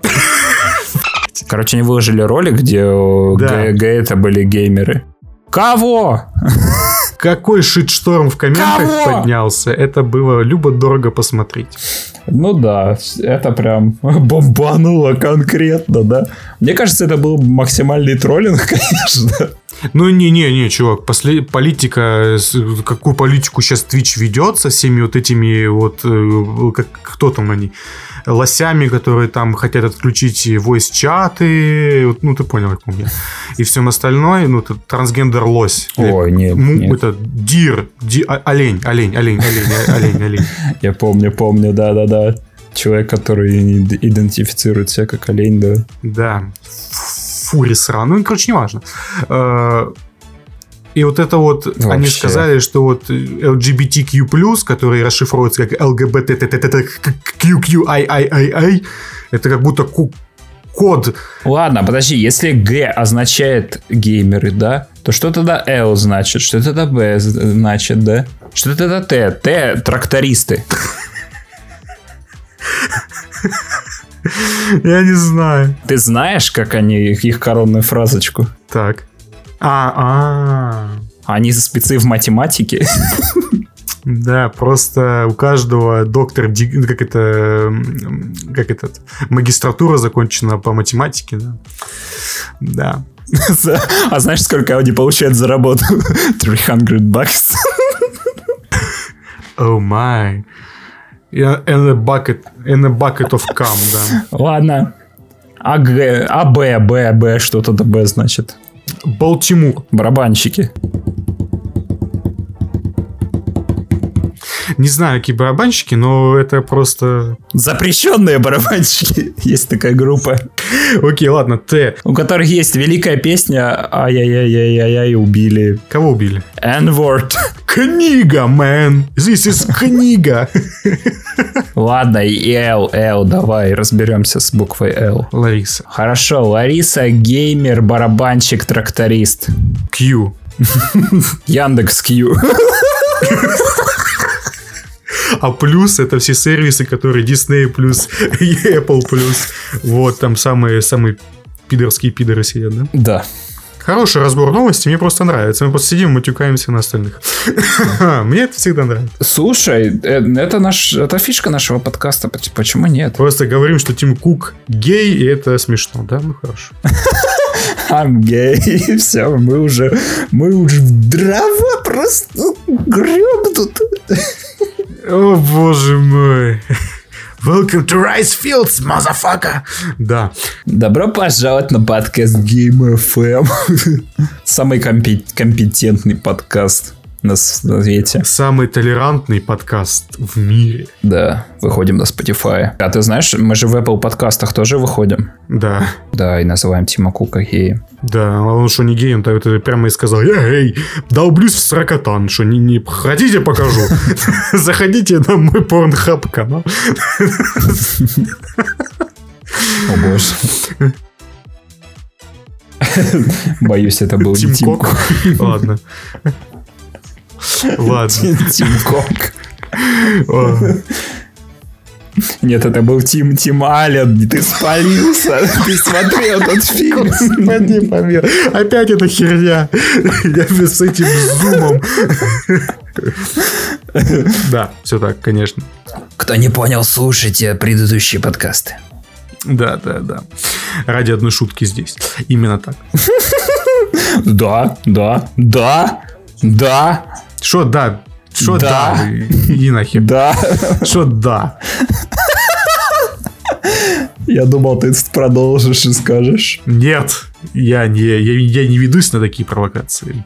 короче, они выложили ролик, где Да. Г, Г это были геймеры. Кого? Какой шит-шторм в комментах Кого? поднялся, это было любо-дорого посмотреть. Ну да, это прям бомбануло конкретно, да. Мне кажется, это был максимальный троллинг, конечно. Ну, не-не-не, чувак, после... политика, какую политику сейчас Twitch ведет со всеми вот этими вот, э, как, кто там они, лосями, которые там хотят отключить и voice-чаты, вот, ну, ты понял, о ком я. И всем остальное, ну, это трансгендер лось. Ой, нет, нет. Это дир, ди- а- олень, олень, олень, олень, олень, олень. Я помню, помню, да-да-да. Человек, который ид- идентифицирует себя как олень, да. Да. Фури сраный. Ну, короче, неважно. Э, И вот это вот, они Вообще. сказали, что вот LGBTQ+, который расшифровывается как LGBTQQIII, это как будто код. Ладно, подожди, если Г означает геймеры, да, то что тогда Л значит? Что тогда Б значит, да? Что тогда Т? Т – трактористы. Я не знаю. Ты знаешь, как они, их коронную фразочку? Так. А, а, Они спецы в математике. да, просто у каждого доктор, ну, как это, как этот, магистратура закончена по математике, да. Да. За- А знаешь, сколько они получают за работу? 300 баксов. Oh my. Yeah, And a bucket, and a bucket of cum, да. Ладно. А Г, а Б, Б, Б, что тогда Б значит? Балтимор. Барабанщики. Не знаю, какие барабанщики, но это просто... Запрещенные барабанщики. Есть такая группа, Окей, ладно, Т. у которых есть великая песня «Ай-яй-яй-яй-яй, убили». Кого убили? N-word. Книга, man. This is книга. Ладно, и L, L, давай разберемся с буквой L. Лариса. Хорошо, Лариса, геймер, барабанщик, тракторист. Q. Яндекс Кью. А плюс это все сервисы, которые Disney плюс и Apple плюс. Вот там самые, самые пидорские пидоры сидят, да? Да. Хороший разбор новостей, мне просто нравится. Мы просто сидим матюкаемся на остальных. Мне это всегда нравится. Слушай, э, это, наш, это фишка нашего подкаста, поч- почему нет? Просто говорим, что Тим Кук гей, и это смешно, да? Ну хорошо. I'm gay. Все, мы уже, мы уже в дрова просто греб тут. О, боже мой. Welcome to Rice Fields, motherfucker. Да. Добро пожаловать на подкаст Game FM. Самый компе- компетентный подкаст на свете. Самый толерантный подкаст в мире. Да, выходим на Spotify. А ты знаешь, мы же в Apple подкастах тоже выходим. Да. Да, и называем Тима Кука геем. Да, а он что не гей, он так это прямо и сказал, я гей, долблюсь в сракотан, что не, не хотите покажу? Заходите на мой порнхаб канал. О боже. Боюсь, это был не Тим Тим Кок. Кук. Ладно. Ладно. Тим Кок. О, Нет, это был Тим Тим Аллен. Ты спалился. Ты смотрел этот фильм. Господи. Опять эта херня. Я с этим зумом. Да, все так, конечно. Кто не понял, слушайте предыдущие подкасты. Да, да, да. Ради одной шутки здесь. Именно так. Да, да, да, да, Что да? Что Да. И нахер. да. Что да? Я думал, ты продолжишь и скажешь. Нет, я не, я, я не ведусь на такие провокации.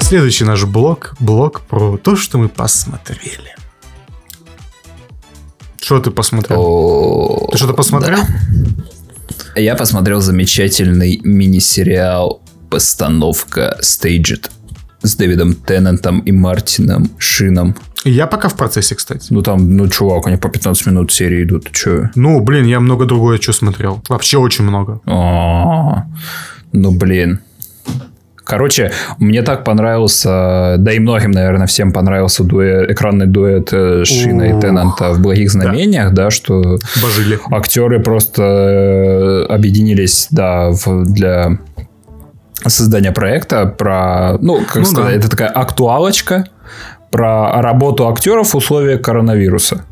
Следующий наш блок, блок про то, что мы посмотрели. Что ты посмотрел? Ты что-то посмотрел? Я посмотрел замечательный мини-сериал «Постановка Staged» с Дэвидом Теннантом и Мартином Шином. Я пока в процессе, кстати. Ну там, ну чувак, они по 15 минут серии идут, чё? Ну, блин, я много другое что смотрел. Вообще очень много. А, Ну, блин. Короче, мне так понравился, да и многим, наверное, всем понравился дуэт, экранный дуэт э, Шина и Ух, Теннанта в «Благих знамениях», да, что Божили. актеры просто э, объединились, да, в- для создания проекта про, ну, как Ну сказать, да. это такая актуалочка про работу актеров в условиях коронавируса.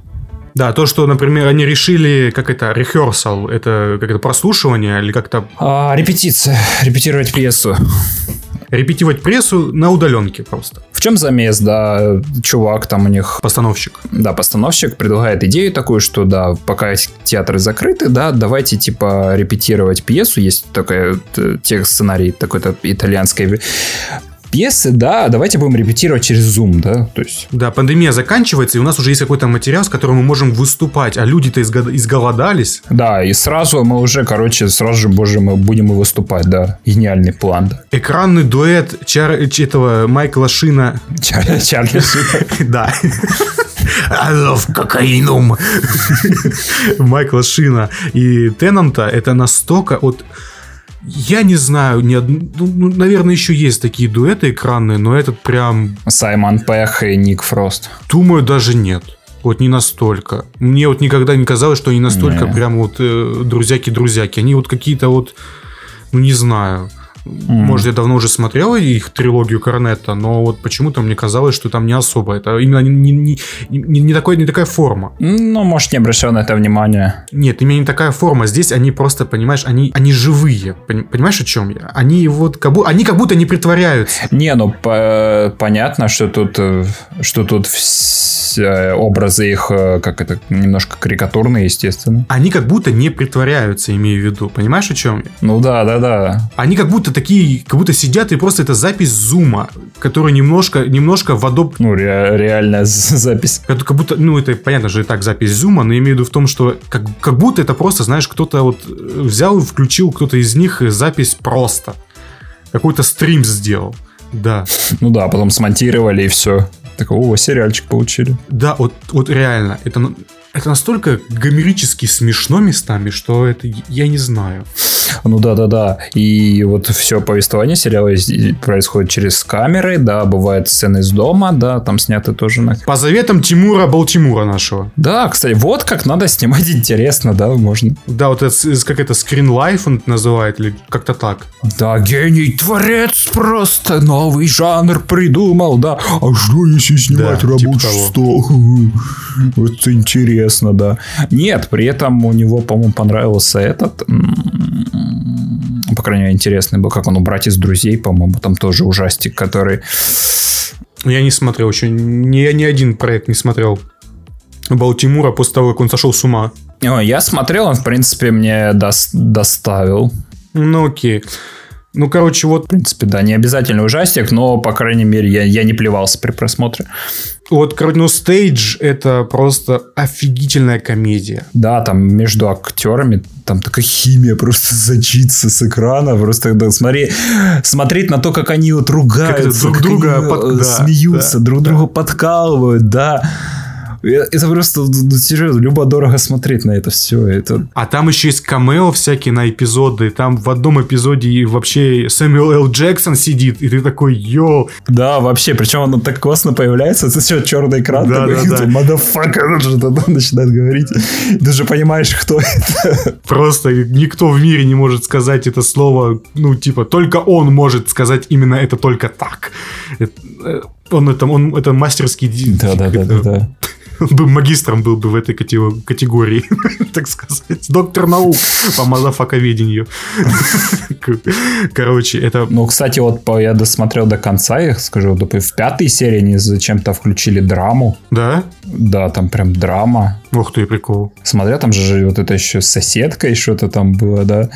Да, то, что, например, они решили, как это, rehearsal, это как это прослушивание или как-то А, репетиция. Репетировать пьесу. репетировать прессу на удаленке просто. В чем замес, да, чувак там у них, Постановщик. да, постановщик предлагает идею такую, что, да, пока театры закрыты, да, давайте, типа, репетировать пьесу, есть такой э, текст сценарий такой-то итальянской пьесы, да, давайте будем репетировать через Zoom, да, то есть... Да, пандемия заканчивается, и у нас уже есть какой-то материал, с которым мы можем выступать, а люди-то изго- изголодались. Да, и сразу мы уже, короче, сразу же, боже, мы будем и выступать, да. Гениальный план, да. Экранный дуэт Чар- этого Майкла Шина. Чарли, Чарли Шин. Да. I love кокаинум. Майкла Шина и Теннанта это настолько вот я не знаю, ни од- ну, ну, наверное, еще есть такие дуэты экранные, но этот прям, Саймон Пех и Ник Фрост. думаю, даже нет. Вот не настолько. Мне вот никогда не казалось, что они настолько Не. прям вот э, друзьяки-друзьяки. Они вот какие-то вот, ну не знаю. Может, я давно уже смотрел их трилогию Корнетта, но вот почему-то мне казалось, что там не особо. Это именно не, не, не, не, такой, не такая форма. Ну, может, не обращал на это внимания. Нет, именно не такая форма. Здесь они просто, понимаешь, они, они живые. Пони- Понимаешь, о чем я? Они вот как будто, они как будто не притворяются. Не, ну по- понятно, что тут, э, что тут все образы их, э, как это, немножко карикатурные, естественно. Они как будто не притворяются, имею в виду. Понимаешь, о чем я? Ну да, да, да. Они как будто такие, как будто сидят и просто это запись зума, которая немножко, немножко в Adobe Ну, ре- реальная запись. Как, как будто, ну, это понятно же и так запись зума, но я имею в виду в том, что как, как будто это просто, знаешь, кто-то вот э, взял и включил, кто-то из них запись просто. Какой-то стрим сделал. Да. Ну да, потом смонтировали и все. Такой, о, сериальчик получили. Да, вот, вот реально. Это, это настолько гомерически смешно местами, что это я не знаю. Ну да, да, да. И вот все повествование сериала происходит через камеры, да, бывают сцены из дома, да, там сняты тоже на... По заветам Тимура Балтимура нашего. Да, кстати, вот как надо снимать интересно, да, можно. Да, вот это, как это, Life он это называет, или как-то так. Да, гений, творец просто новый жанр придумал, да. А что если снимать Да, типа рабочий того. стол? Вот интересно, да. Нет, при этом у него, по-моему, понравился этот... По крайней мере, интересный был, как он у братьев из друзей, по-моему, там тоже ужастик, который... Я не смотрел еще, ни, ни один проект не смотрел. Балтимура после того, как он сошел с ума. О, я смотрел, он, в принципе, мне дос- доставил. Ну окей. Ну, короче, вот, В принципе, да, не обязательно ужастик, но, по крайней мере, я, я не плевался при просмотре. вот, короче, ну, стейдж это просто офигительная комедия. Да, там между актерами там такая химия просто зачится с экрана. Просто да, смотри, смотреть на то, как они вот ругаются, Как друг друга они, под- э, смеются, да, друг да. друга подкалывают, да. Э, Это просто, ну, серьезно, любо-дорого смотреть на это все. Это... А там еще есть камео всякие на эпизоды. Там в одном эпизоде и вообще Сэмюэл Л. Джексон сидит, и ты такой, йоу. Да, вообще, причем оно так классно появляется, это все черный экран, Да, такой, да, да. мадафака, он же тогда начинает говорить. Ты же понимаешь, кто это. Просто никто в мире не может сказать это слово, ну, типа, только он может сказать именно это только так. Это, э, Он это, он это мастерский... Да, да, да, да, да. Бы магистром был бы в этой кате- категории, так сказать. Доктор наук по мазафаковедению. Короче, это... Ну, кстати, вот я досмотрел до конца, я скажу, в пятой серии они зачем-то включили драму. Да? Да, там прям драма. Ух ты, прикол. Смотря, там же вот это еще с соседкой что-то там было, да.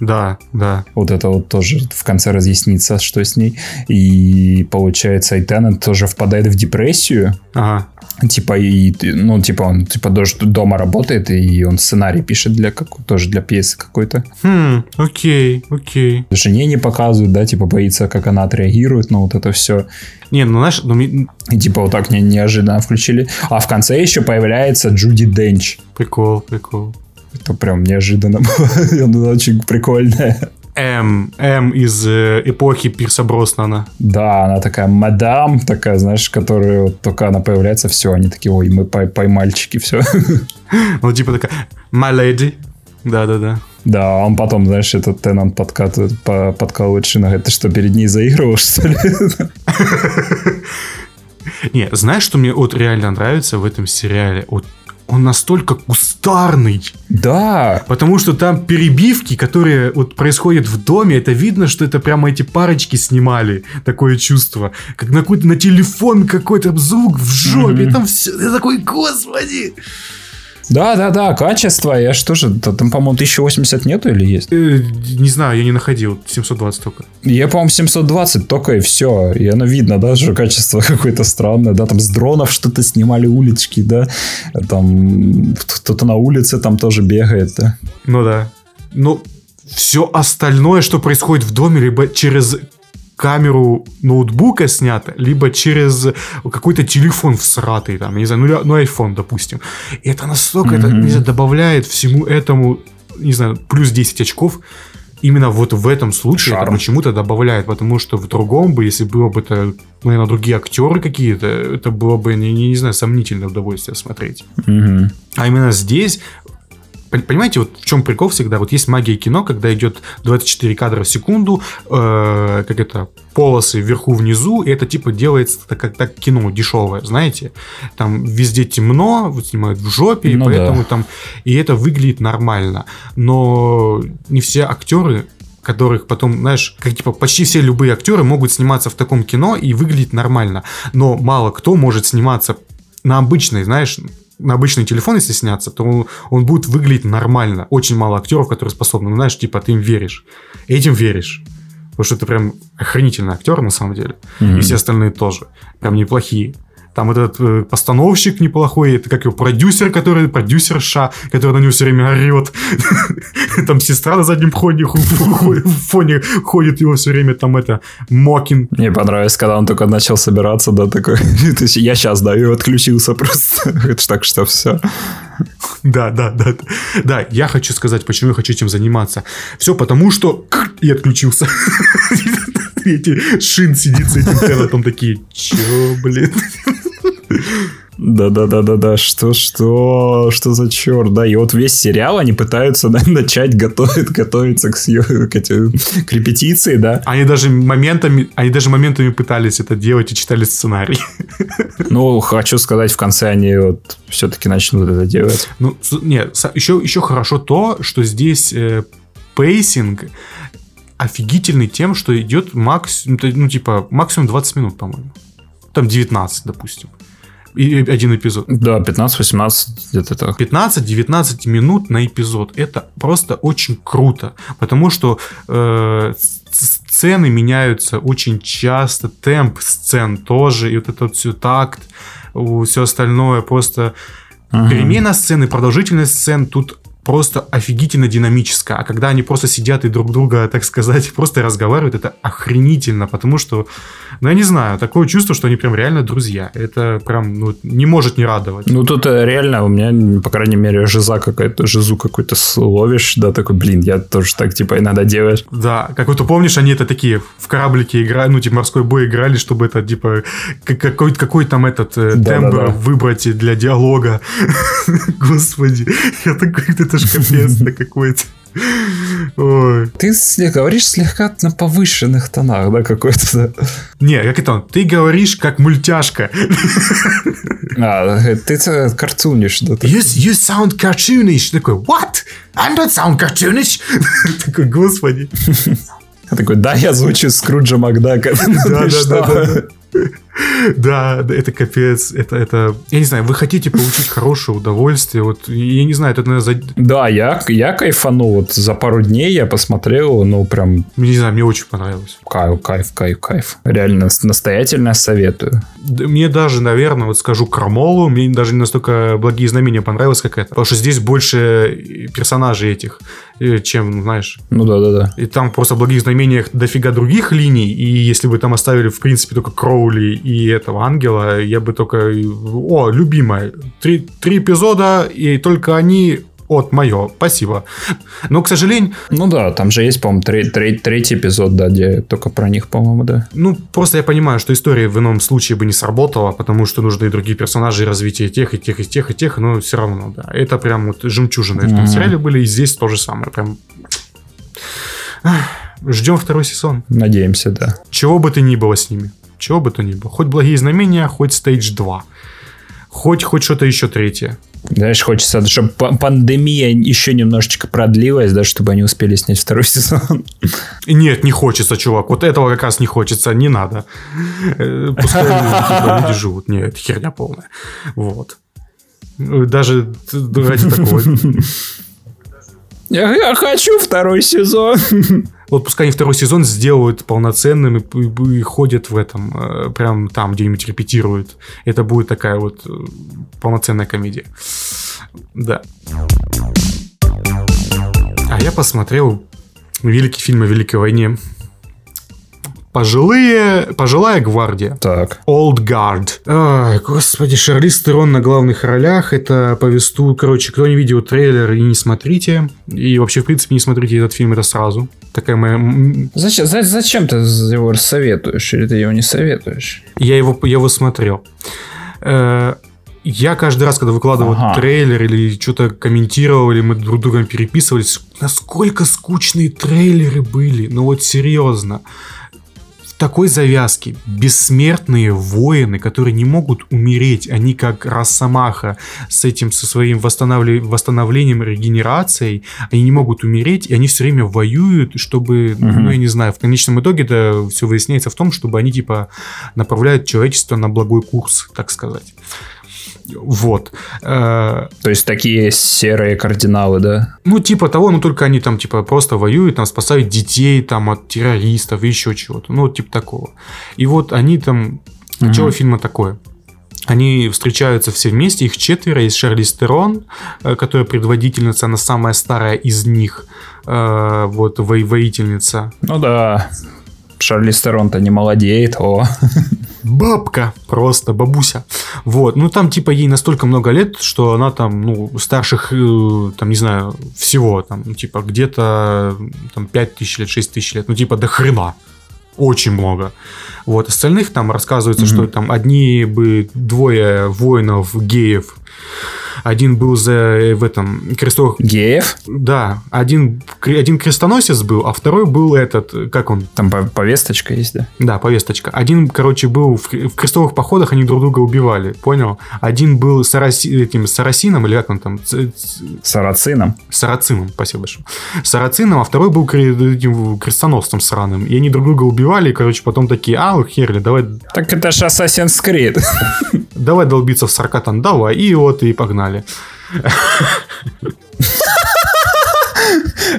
Да, да. Вот это вот тоже в конце разъяснится, что с ней. И получается, и Теннант тоже впадает в депрессию. Ага. Типа, и, ну, типа, он типа даже дома работает, и он сценарий пишет для как, тоже для пьесы какой-то. Хм, окей, окей. Жене не показывают, да, типа, боится, как она отреагирует на вот это все. Не, ну знаешь, ну, И типа вот так не, неожиданно включили. А в конце еще появляется Джуди Денч. прикол, прикол. Это прям неожиданно было. Она очень прикольная. М, М из э, эпохи Пирса Броснана. Да, она такая мадам, такая, знаешь, которая вот только она появляется, все, они такие, ой, мы пой- поймальчики, все. Ну, типа такая, my lady. Да-да-да. Да, он потом, знаешь, этот Теннант подкатывает, по- подкалывает Шина, ты что, перед ней заигрывал, что ли? Не, знаешь, что мне вот реально нравится в этом сериале? Вот он настолько кустарный. Да. Потому что там перебивки, которые вот происходят в доме, это видно, что это прямо эти парочки снимали. Такое чувство. Как на какой-то на телефон какой-то звук в жопе. Мгм. Там все. Я такой, господи. Да, да, да, качество. Я что же, там, по-моему, 1080 нету или есть? Э, не знаю, я не находил. 720 только. Я, по-моему, 720 только и все. И оно видно, да, что качество какое-то странное, да, там с дронов что-то снимали улички, да, там кто-то на улице там тоже бегает, да. Ну да. Но все остальное, что происходит в доме, либо через камеру ноутбука снято, либо через какой-то телефон всратый, там, не знаю, ну, ну iPhone, допустим. И это настолько, это, Мгм. не знаю, добавляет всему этому, не знаю, плюс 10 очков. Именно вот в этом случае это Шарм. почему-то добавляет, потому что в другом бы, если было бы это, ну, наверное, другие актеры какие-то, это было бы, не, не, не знаю, сомнительное удовольствие смотреть. Мгм. А именно здесь, понимаете, вот в чем прикол всегда? Вот есть магия кино, когда идет 24 кадра в секунду, э, как это, полосы вверху внизу, и это типа делается так, как так кино дешевое, знаете? Там везде темно, вот снимают в жопе, и Ну поэтому да. там... И это выглядит нормально. Но не все актеры которых потом, знаешь, как типа почти все любые актеры могут сниматься в таком кино и выглядеть нормально. Но мало кто может сниматься на обычной, знаешь, на обычный телефон, если сняться, то он, он будет выглядеть нормально. Очень мало актеров, которые способны, ну, знаешь, типа ты им веришь. Этим веришь. Потому что это прям охранительный актер на самом деле. Мгм. И все остальные тоже. Прям неплохие. Там этот э, постановщик неплохой, это как его продюсер, который продюсерша, который на него все время орет. Там сестра на заднем ходе, фоне ходит его все время там это Мокин. Мне понравилось, когда он только начал собираться, да, такой, то есть я сейчас, да, и отключился просто. Это так что все. Да, да, да. Да, я хочу сказать, почему я хочу этим заниматься. Все потому, что и отключился. Эти шин сидит с этим телом, такие, чё, блин? Да-да-да-да-да, что, что, что за черт, да, и вот весь сериал они пытаются да, начать готовить, готовиться к, к, эти- к репетиции, да, Они даже моментами, они даже моментами пытались это делать и читали сценарий. ну, хочу сказать, в конце они вот все-таки начнут это делать. Ну, нет, еще, еще хорошо то, что здесь э, pacing офигительный тем, что идет максимум, ну, типа, максимум 20 минут, по-моему. Там 19, допустим. И один эпизод. Да, 15-18, где-то так. 15-19 минут на эпизод. Это просто очень круто. Потому что э, сцены меняются очень часто, темп сцен тоже, и вот это все такт, все остальное просто Ага. Перемена сцены, продолжительность сцен тут просто офигительно динамическая. А когда они просто сидят и друг друга, так сказать, просто разговаривают, это охренительно, потому что, ну, я не знаю, такое чувство, что они прям реально друзья. Это прям, ну, не может не радовать. Ну, тут э, реально у меня, по крайней мере, жиза какая-то, жизу какую-то словишь, да, такой, блин, я тоже так, типа, иногда делаешь. Да, как вот помнишь, они это такие в кораблике играли, ну, типа морской бой играли, чтобы это, типа, как- какой, какой там этот э, Да, тембр да, да. выбрать для диалога. Господи, я такой, это ж капец какой-то. Ой. Ты говоришь слегка на повышенных тонах, да, какой-то. Не, как это он? Ты говоришь как мультяшка. А, ты это картунишь, да. You, you sound cartoonish. Такой, what? I don't sound cartoonish. Такой, господи. Такой, да, я звучу Скруджа Макдака. Да, да, да, да, да. Да, да, это капец, это, это, я не знаю, вы хотите получить хорошее удовольствие, вот, я не знаю, это, наверное, за- Да, я, я кайфанул. Вот за пару дней я посмотрел, ну, прям не знаю, мне очень понравилось. кайф, кайф, кайф, кайф. Реально, настоятельно советую. Да, Мне даже, наверное, вот скажу Крамолу, мне даже не настолько благие знамения понравилось, как это. Потому что здесь больше персонажей этих, э, чем, ну, знаешь, Ну, да-да-да. И там просто в благих знамениях дофига других линий, и если бы там оставили, в принципе, только Кроули и этого ангела, я бы только... О, любимая, три, три эпизода, и только они... от мое, спасибо. Но, к сожалению, Ну да, там же есть, по-моему, тре- тре- третий эпизод, да, где только про них, по-моему, да. ну, просто я понимаю, что история в ином случае бы не сработала, потому что нужны и другие персонажи, и развитие тех, и тех, и тех, и тех, но все равно, да. Это прям вот жемчужины в этом Мгм. сериале были, и здесь то же самое. Прям... Ждем второй сезон. Надеемся, да. Чего бы то ни было с ними. Чего бы то ни было. Хоть благие знамения, хоть стейдж 2. Хоть, хоть что-то еще третье. Знаешь, хочется, чтобы пандемия еще немножечко продлилась, да, чтобы они успели снять второй сезон. Нет, не хочется, чувак. Вот этого как раз не хочется, не надо. Э, пускай типа, люди живут. Нет, херня полная. Вот. Даже ради такого. Я хочу второй сезон. Вот пускай они второй сезон сделают полноценным и, и ходят в этом, э, прям там где-нибудь репетируют. Это будет такая вот э, полноценная комедия. Да. А я посмотрел великий фильм о Великой войне Пожилые, пожилая гвардия. Так. Old Guard. Ой, господи, Шарлиз Терон на главных ролях. Это повеству... Короче, кто не видел трейлер и не смотрите. И вообще, в принципе, не смотрите этот фильм, это сразу. Такая моя... Зачем, зачем ты его советуешь? Или ты его не советуешь? Я его, я его смотрел. Э, я каждый раз, когда выкладывал ага. трейлер или что-то комментировал, или мы друг другом переписывались, насколько скучные трейлеры были. Ну вот серьезно такой завязки бессмертные воины, которые не могут умереть, они как Росомаха с этим, со своим восстанавли... восстановлением, регенерацией, они не могут умереть, и они все время воюют, чтобы, угу. ну, я не знаю, в конечном итоге это все выясняется в том, чтобы они, типа, направляют человечество на благой курс, так сказать. Вот. Э, То есть такие серые кардиналы, да? Ну, типа того, но только они там, типа, просто воюют, там, спасают детей, там, от террористов и еще чего-то. Ну, типа такого. И вот они там... Начало угу. фильма такое. Они встречаются все вместе, их четверо, есть Шарли Стерон, э, которая предводительница, она самая старая из них, э, вот, воительница. Ну да, Шарли Стерон-то не молодеет, о. Бабка, просто бабуся. Вот, ну там типа ей настолько много лет, что она там, ну, старших, э, там, не знаю, всего, там, ну, типа где-то там 5 тысяч лет, 6 тысяч лет, ну, типа до хрена. Очень много. Вот, остальных там рассказывается, mm-hmm. что там одни бы двое воинов геев один был за э, в этом крестовых... Геев? Да. Один, один крестоносец был, а второй был этот, как он? Там повесточка есть, да? Да, повесточка. Один, короче, был в, в крестовых походах, они друг друга убивали, понял? Один был сараси, этим сарасином, или как он там? Сарацином. Сарацином, спасибо большое. Сарацином, а второй был этим крестоносцем сраным. И они друг друга убивали, и, короче, потом такие, а, херли, давай... Так это же Assassin's Creed. Давай долбиться в Саркатан, давай. И вот, и погнали погнали.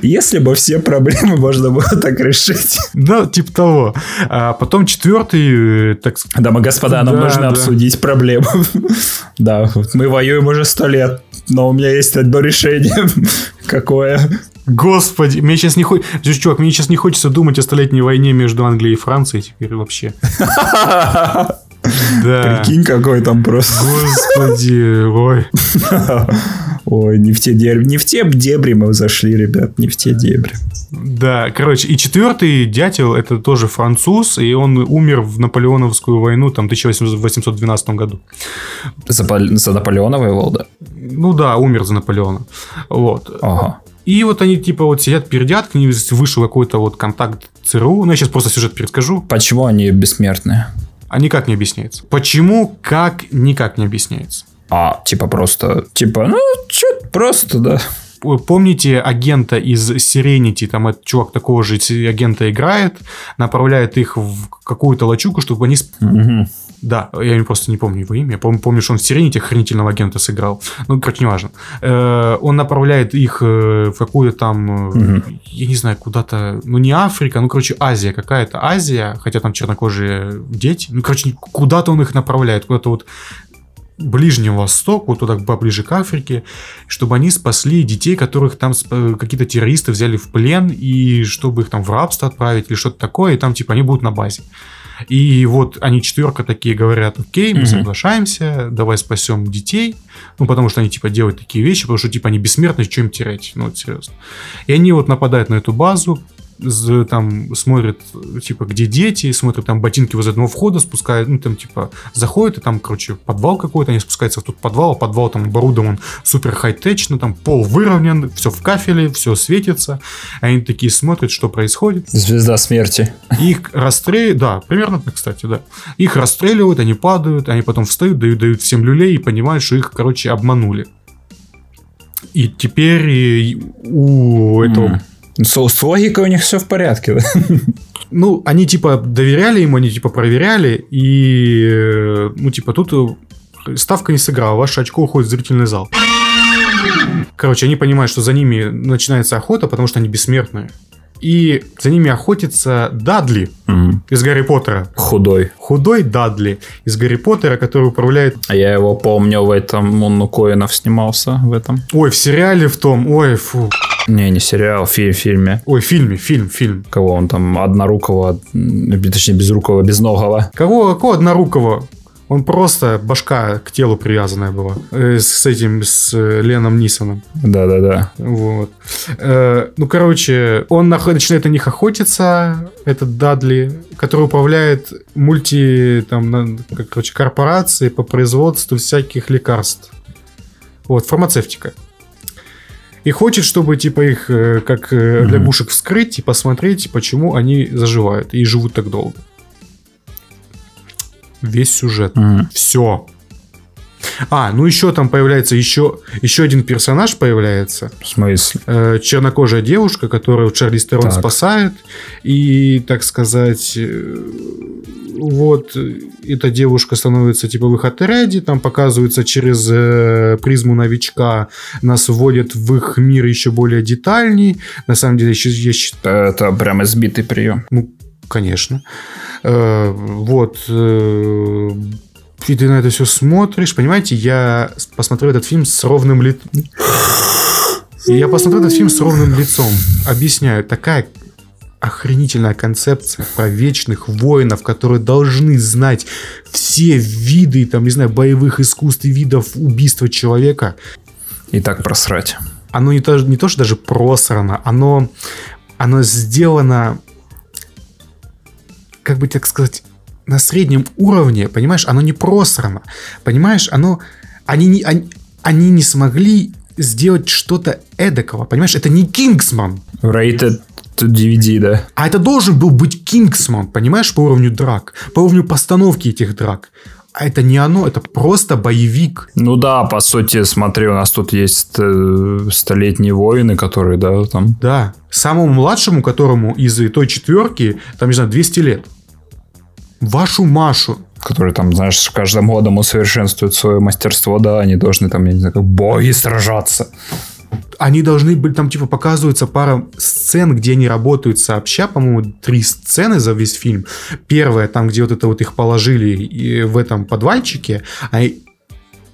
Если бы все проблемы можно было так решить. Да, типа того. А потом четвертый, э, так сказать. Дамы и господа, нам да, нужно да. обсудить проблему. да, мы воюем уже сто лет, но у меня есть одно решение. Какое? Господи, мне сейчас не хочется... Чувак, мне сейчас не хочется думать о столетней войне между Англией и Францией теперь вообще. Да. Прикинь, какой там просто. Господи, ой. Ой, не в те дебри, не в те дебри мы зашли, ребят, не в те дебри. Да, короче, и четвертый дятел, это тоже француз, и он умер в Наполеоновскую войну, там, в 1812 году. За, за Наполеона воевал, да? Ну да, умер за Наполеона. Вот. Ага. И вот они типа вот сидят, пердят, к ним вышел какой-то вот контакт ЦРУ. Ну, я сейчас просто сюжет перескажу. Почему они бессмертные? А никак не объясняется. Почему, как, никак не объясняется. А, типа просто, типа, ну, что просто, да. Помните агента из Serenity, там этот чувак такого же агента играет, направляет их в какую-то лачуку, чтобы они... Угу. Да, я просто не помню его имя. Я помню, помню что он в Сирените охранительного агента сыграл. Ну, короче, неважно. Э, он направляет их э, в какую-то там, угу. я не знаю, куда-то, ну, не Африка, ну, короче, Азия какая-то. Азия, хотя там чернокожие дети. Ну, короче, куда-то он их направляет, куда-то вот Ближний Восток, вот туда поближе к Африке, чтобы они спасли детей, которых там какие-то террористы взяли в плен, и чтобы их там в рабство отправить или что-то такое, и там типа они будут на базе. И вот они четверка такие говорят, окей, мы соглашаемся, давай спасем детей. Ну, потому что они, типа, делают такие вещи, потому что, типа, они бессмертны, что им терять? Ну, вот, серьезно. И они вот нападают на эту базу, там смотрят, типа, где дети, смотрят там ботинки возле одного входа, спускают, ну, там, типа, заходят, и там, короче, подвал какой-то, они спускаются в тот подвал, а подвал там оборудован супер хай-теч, ну, там пол выровнен, все в кафеле, все светится, они такие смотрят, что происходит. Звезда смерти. Их расстреливают, да, примерно так, кстати, да. Их расстреливают, они падают, они потом встают, дают, дают всем люлей и понимают, что их, короче, обманули. И теперь у этого... М. С, с логикой у них все в порядке, да? Ну, они типа доверяли ему, они типа проверяли, и ну, типа тут э, ставка не сыграла, ваше очко уходит в зрительный зал. Короче, они понимают, что за ними начинается охота, потому что они бессмертные. И за ними охотится Дадли М. из Гарри Поттера. Худой. Худой Дадли из Гарри Поттера, который управляет... А я его помню в этом, он у Коинов снимался в этом. Ой, в сериале в том, ой, фу. Не, не сериал, фи- фильме. Ой, в фильме, фильм, фильм. Кого он там, однорукого, точнее, безрукого, безногого. Кого, кого однорукого? Он просто башка к телу привязанная была. Э, с этим, с э, Леном Нисоном. Да-да-да. Вот. Э, ну, короче, он начинает на них охотиться, этот Дадли, который управляет мульти, там, короче, корпорацией по производству всяких лекарств. Вот, фармацевтика. И хочет, чтобы, типа, их, э, как э, Мгм. лягушек вскрыть и посмотреть, почему они заживают и живут так долго. Весь сюжет. М. Все. А, ну еще там появляется еще, еще один персонаж появляется. В смысле? Э, чернокожая девушка, которую Чарли Стерон спасает. И, так сказать, э, вот э, эта девушка становится типа в их отряде, там показывается через э, призму новичка, нас вводят в их мир еще более детальней. На самом деле, еще, я считаю, Это прям избитый прием. ну, конечно. Э, вот. э, и ты на это все смотришь, понимаете, я посмотрел этот фильм с ровным лицом. И я посмотрел этот фильм с ровным лицом. Объясняю, такая охренительная концепция про вечных воинов, которые должны знать все виды, там, не знаю, боевых искусств и видов убийства человека. И так просрать. Оно не то, не то что даже просрано, оно, оно сделано, как бы так сказать, на среднем уровне, понимаешь, оно не просрано, понимаешь, оно, они не, они, они не смогли сделать что-то эдакого, понимаешь, это не Кингсман, Rated DVD, да. а это должен был быть Кингсман, понимаешь, по уровню драк, по уровню постановки этих драк. А это не оно, это просто боевик. Ну да, по сути, смотри, у нас тут есть э, столетние воины, которые, да, там... Да, самому младшему, которому из той четверки, там, не знаю, 200 лет. Вашу Машу. которые там, знаешь, с каждым годом усовершенствуют свое мастерство, да, они должны там, я не знаю, как боги сражаться. Они должны быть, там, типа, показывается пара сцен, где они работают сообща, по-моему, три сцены за весь фильм. Первая, там, где вот это вот их положили и в этом подвальчике, а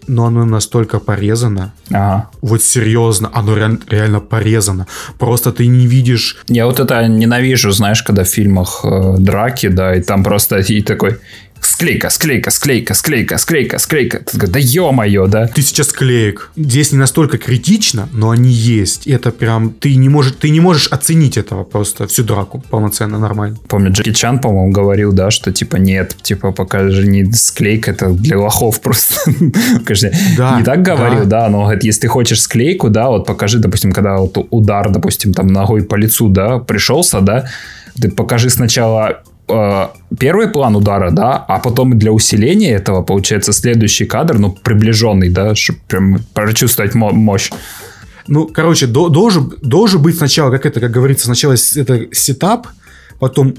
но оно настолько порезано. Ага. Вот серьезно, оно реаль- реально порезано. Просто ты не видишь Я вот это ненавижу, знаешь, когда в фильмах э, драки, да, и там просто и такой склейка, склейка, склейка, склейка, склейка, склейка. Ты такой, да ё-моё, да. тысяча склеек. Здесь не настолько критично, но они есть. Это прям ты не можешь, ты не можешь оценить этого просто всю драку полноценно нормально. Помню, Джеки Чан, по-моему, говорил, да, что типа нет, типа покажи не склейка, это для лохов просто. Конечно, Да, не так говорил, да. да, но говорит, если ты хочешь склейку, да, вот покажи, допустим, когда вот удар, допустим, там ногой по лицу, да, пришелся, да, ты покажи сначала первый план удара, да, а потом для усиления этого получается следующий кадр, ну, приближенный, да, чтобы прям прочувствовать мо- мощь. Ну, короче, до- должен, должен быть сначала, как это, как говорится, сначала это сетап, потом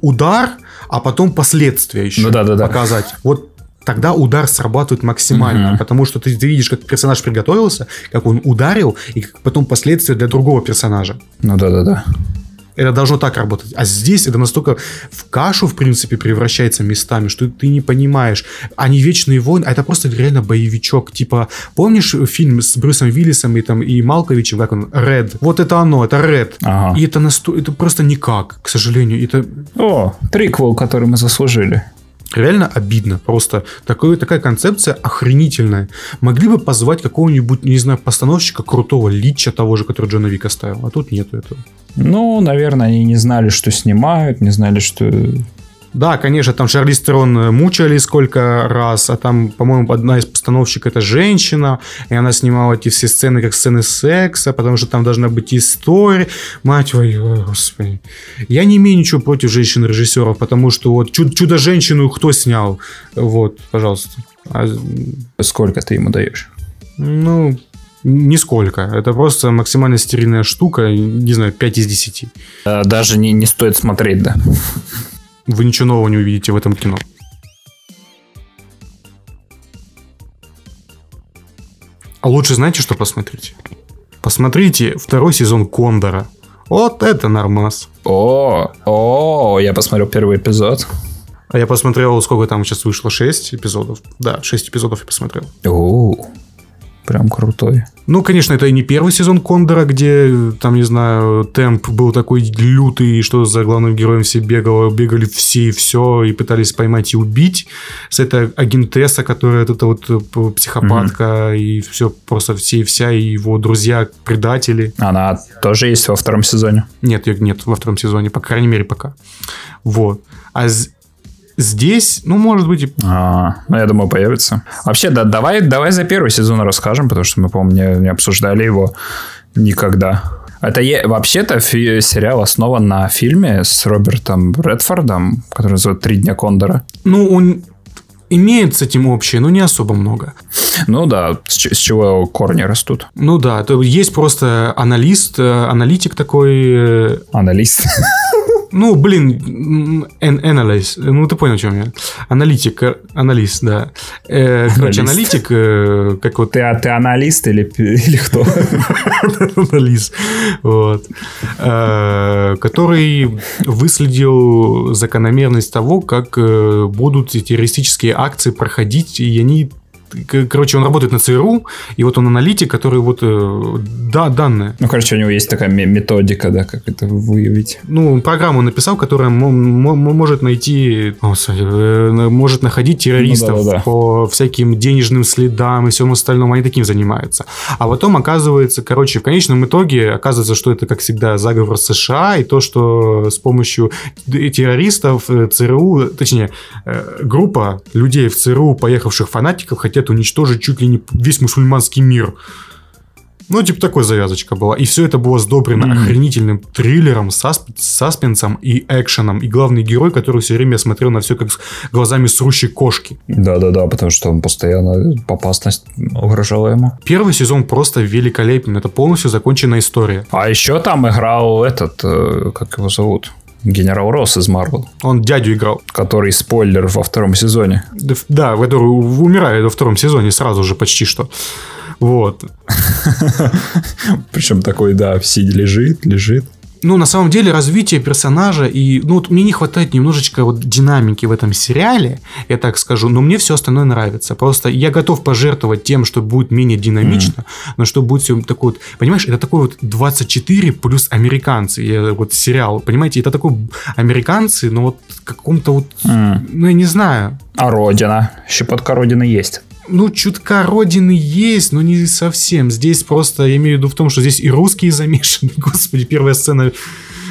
удар, а потом последствия еще Ну да-да-да. показать. Вот тогда удар срабатывает максимально, Мгм. потому что ты, ты видишь, как персонаж приготовился, как он ударил, и как потом последствия для другого персонажа. Ну да-да-да. Это должно так работать. А здесь это настолько в кашу, в принципе, превращается местами, что ты не понимаешь. Они вечные войны, а это просто реально боевичок. Типа, помнишь фильм с Брюсом Виллисом и, там, и Малковичем, как он? Red. Вот это оно, это Red. Ага. И это, насто... это просто никак, к сожалению. Это О, приквел, который мы заслужили. Реально обидно. Просто такое, такая концепция охренительная. Могли бы позвать какого-нибудь, не знаю, постановщика крутого, Лича того же, который Джона Вика ставил. А тут нету этого. Ну, наверное, они не знали, что снимают, не знали, что... Да, конечно, там Шарли Стерон э, мучали сколько раз, а там, по-моему, одна из постановщик это женщина, и она снимала эти все сцены как сцены секса, потому что там должна быть история. Мать твою, господи. Я не имею ничего против женщин-режиссеров, потому что вот «Чуд- «Чудо-женщину» кто снял? Вот, пожалуйста. А, Сколько ты ему даешь? ну, Нисколько. Это просто максимально стерильная штука, не знаю, 5 из 10. Э, Даже не, не стоит смотреть, да. Вы ничего нового не увидите в этом кино. А лучше знаете, что посмотрите? Посмотрите второй сезон Кондора. Вот это нормас. О, о, я посмотрел первый эпизод. А я посмотрел, сколько там сейчас вышло, 6 эпизодов. Да, 6 эпизодов я посмотрел. О, прям крутой. Ну, конечно, это и не первый сезон Кондора, где, там, не знаю, темп был такой лютый, что за главным героем все бегало, бегали все и все, и пытались поймать и убить. С этой агентесса, которая это вот психопатка, и все, просто все и вся, и его друзья предатели. Она тоже есть во втором сезоне. Нет, нет во втором сезоне, по крайней мере, пока. Вот. А здесь, ну, может быть, и А, ну, я думаю, появится. Вообще, да, давай, давай за первый сезон расскажем, потому что мы, по-моему, не, не обсуждали его никогда. Это е- вообще-то фи- сериал основан на фильме с Робертом Редфордом, который называется «Три дня Кондора». Ну, он имеет с этим общее, но не особо много. Ну да, с, с чего корни растут. Ну да, это есть просто аналист, э, аналитик такой. э, Аналист. Ну, блин, analyst, ну ты понял, о чем я. Аналитик, э, аналист, да. Э, Короче, Аналист. аналитик, э, как вот Ты, а ты аналист или, или кто? анализ, вот, Э, который выследил закономерность того, как э, будут эти террористические акции проходить, и они Короче, он работает на ЦРУ, и вот он аналитик, который вот, э, да, данные. Ну, короче, у него есть такая ме- методика, да, как это выявить. Ну, программу написал, которая мо- мо- мо- может найти, господи, э, может находить террористов Ну да-да-да. по всяким денежным следам и всему остальному. Они таким занимаются. А потом оказывается, короче, в конечном итоге оказывается, что это, как всегда, заговор США и то, что с помощью террористов э, ЦРУ, точнее, группа людей в ЦРУ, поехавших фанатиков, хотят уничтожить чуть ли не весь мусульманский мир. Ну, типа такой завязочка была. И все это было сдобрено Мгм. охренительным триллером, сасп- саспенсом и экшеном. И главный герой, который все время смотрел на все как с глазами срущей кошки. Да-да-да, потому что он постоянно опасность угрожала ему. Первый сезон просто великолепен. Это полностью законченная история. А еще там играл этот, э, как его зовут? Генерал Росс из Марвел, Он дядю играл. который спойлер во втором сезоне. Да, в- который умирает во втором сезоне сразу же почти что. Вот. Причем такой, да, сидя лежит, лежит. Ну, на самом деле, развитие персонажа и... Ну, вот мне не хватает немножечко вот динамики в этом сериале, я так скажу, но мне все остальное нравится. Просто я готов пожертвовать тем, что будет менее динамично, но что будет все такое вот... Понимаешь, это такой вот 24 плюс американцы, я- вот сериал, понимаете? Это такой американцы, но вот каком-то вот... М. Ну, я не знаю. А Родина? Щепотка Родины есть. Ну, чутка родины есть, но не совсем. Здесь просто, я имею в виду в том, что здесь и русские замешаны. Господи, первая сцена...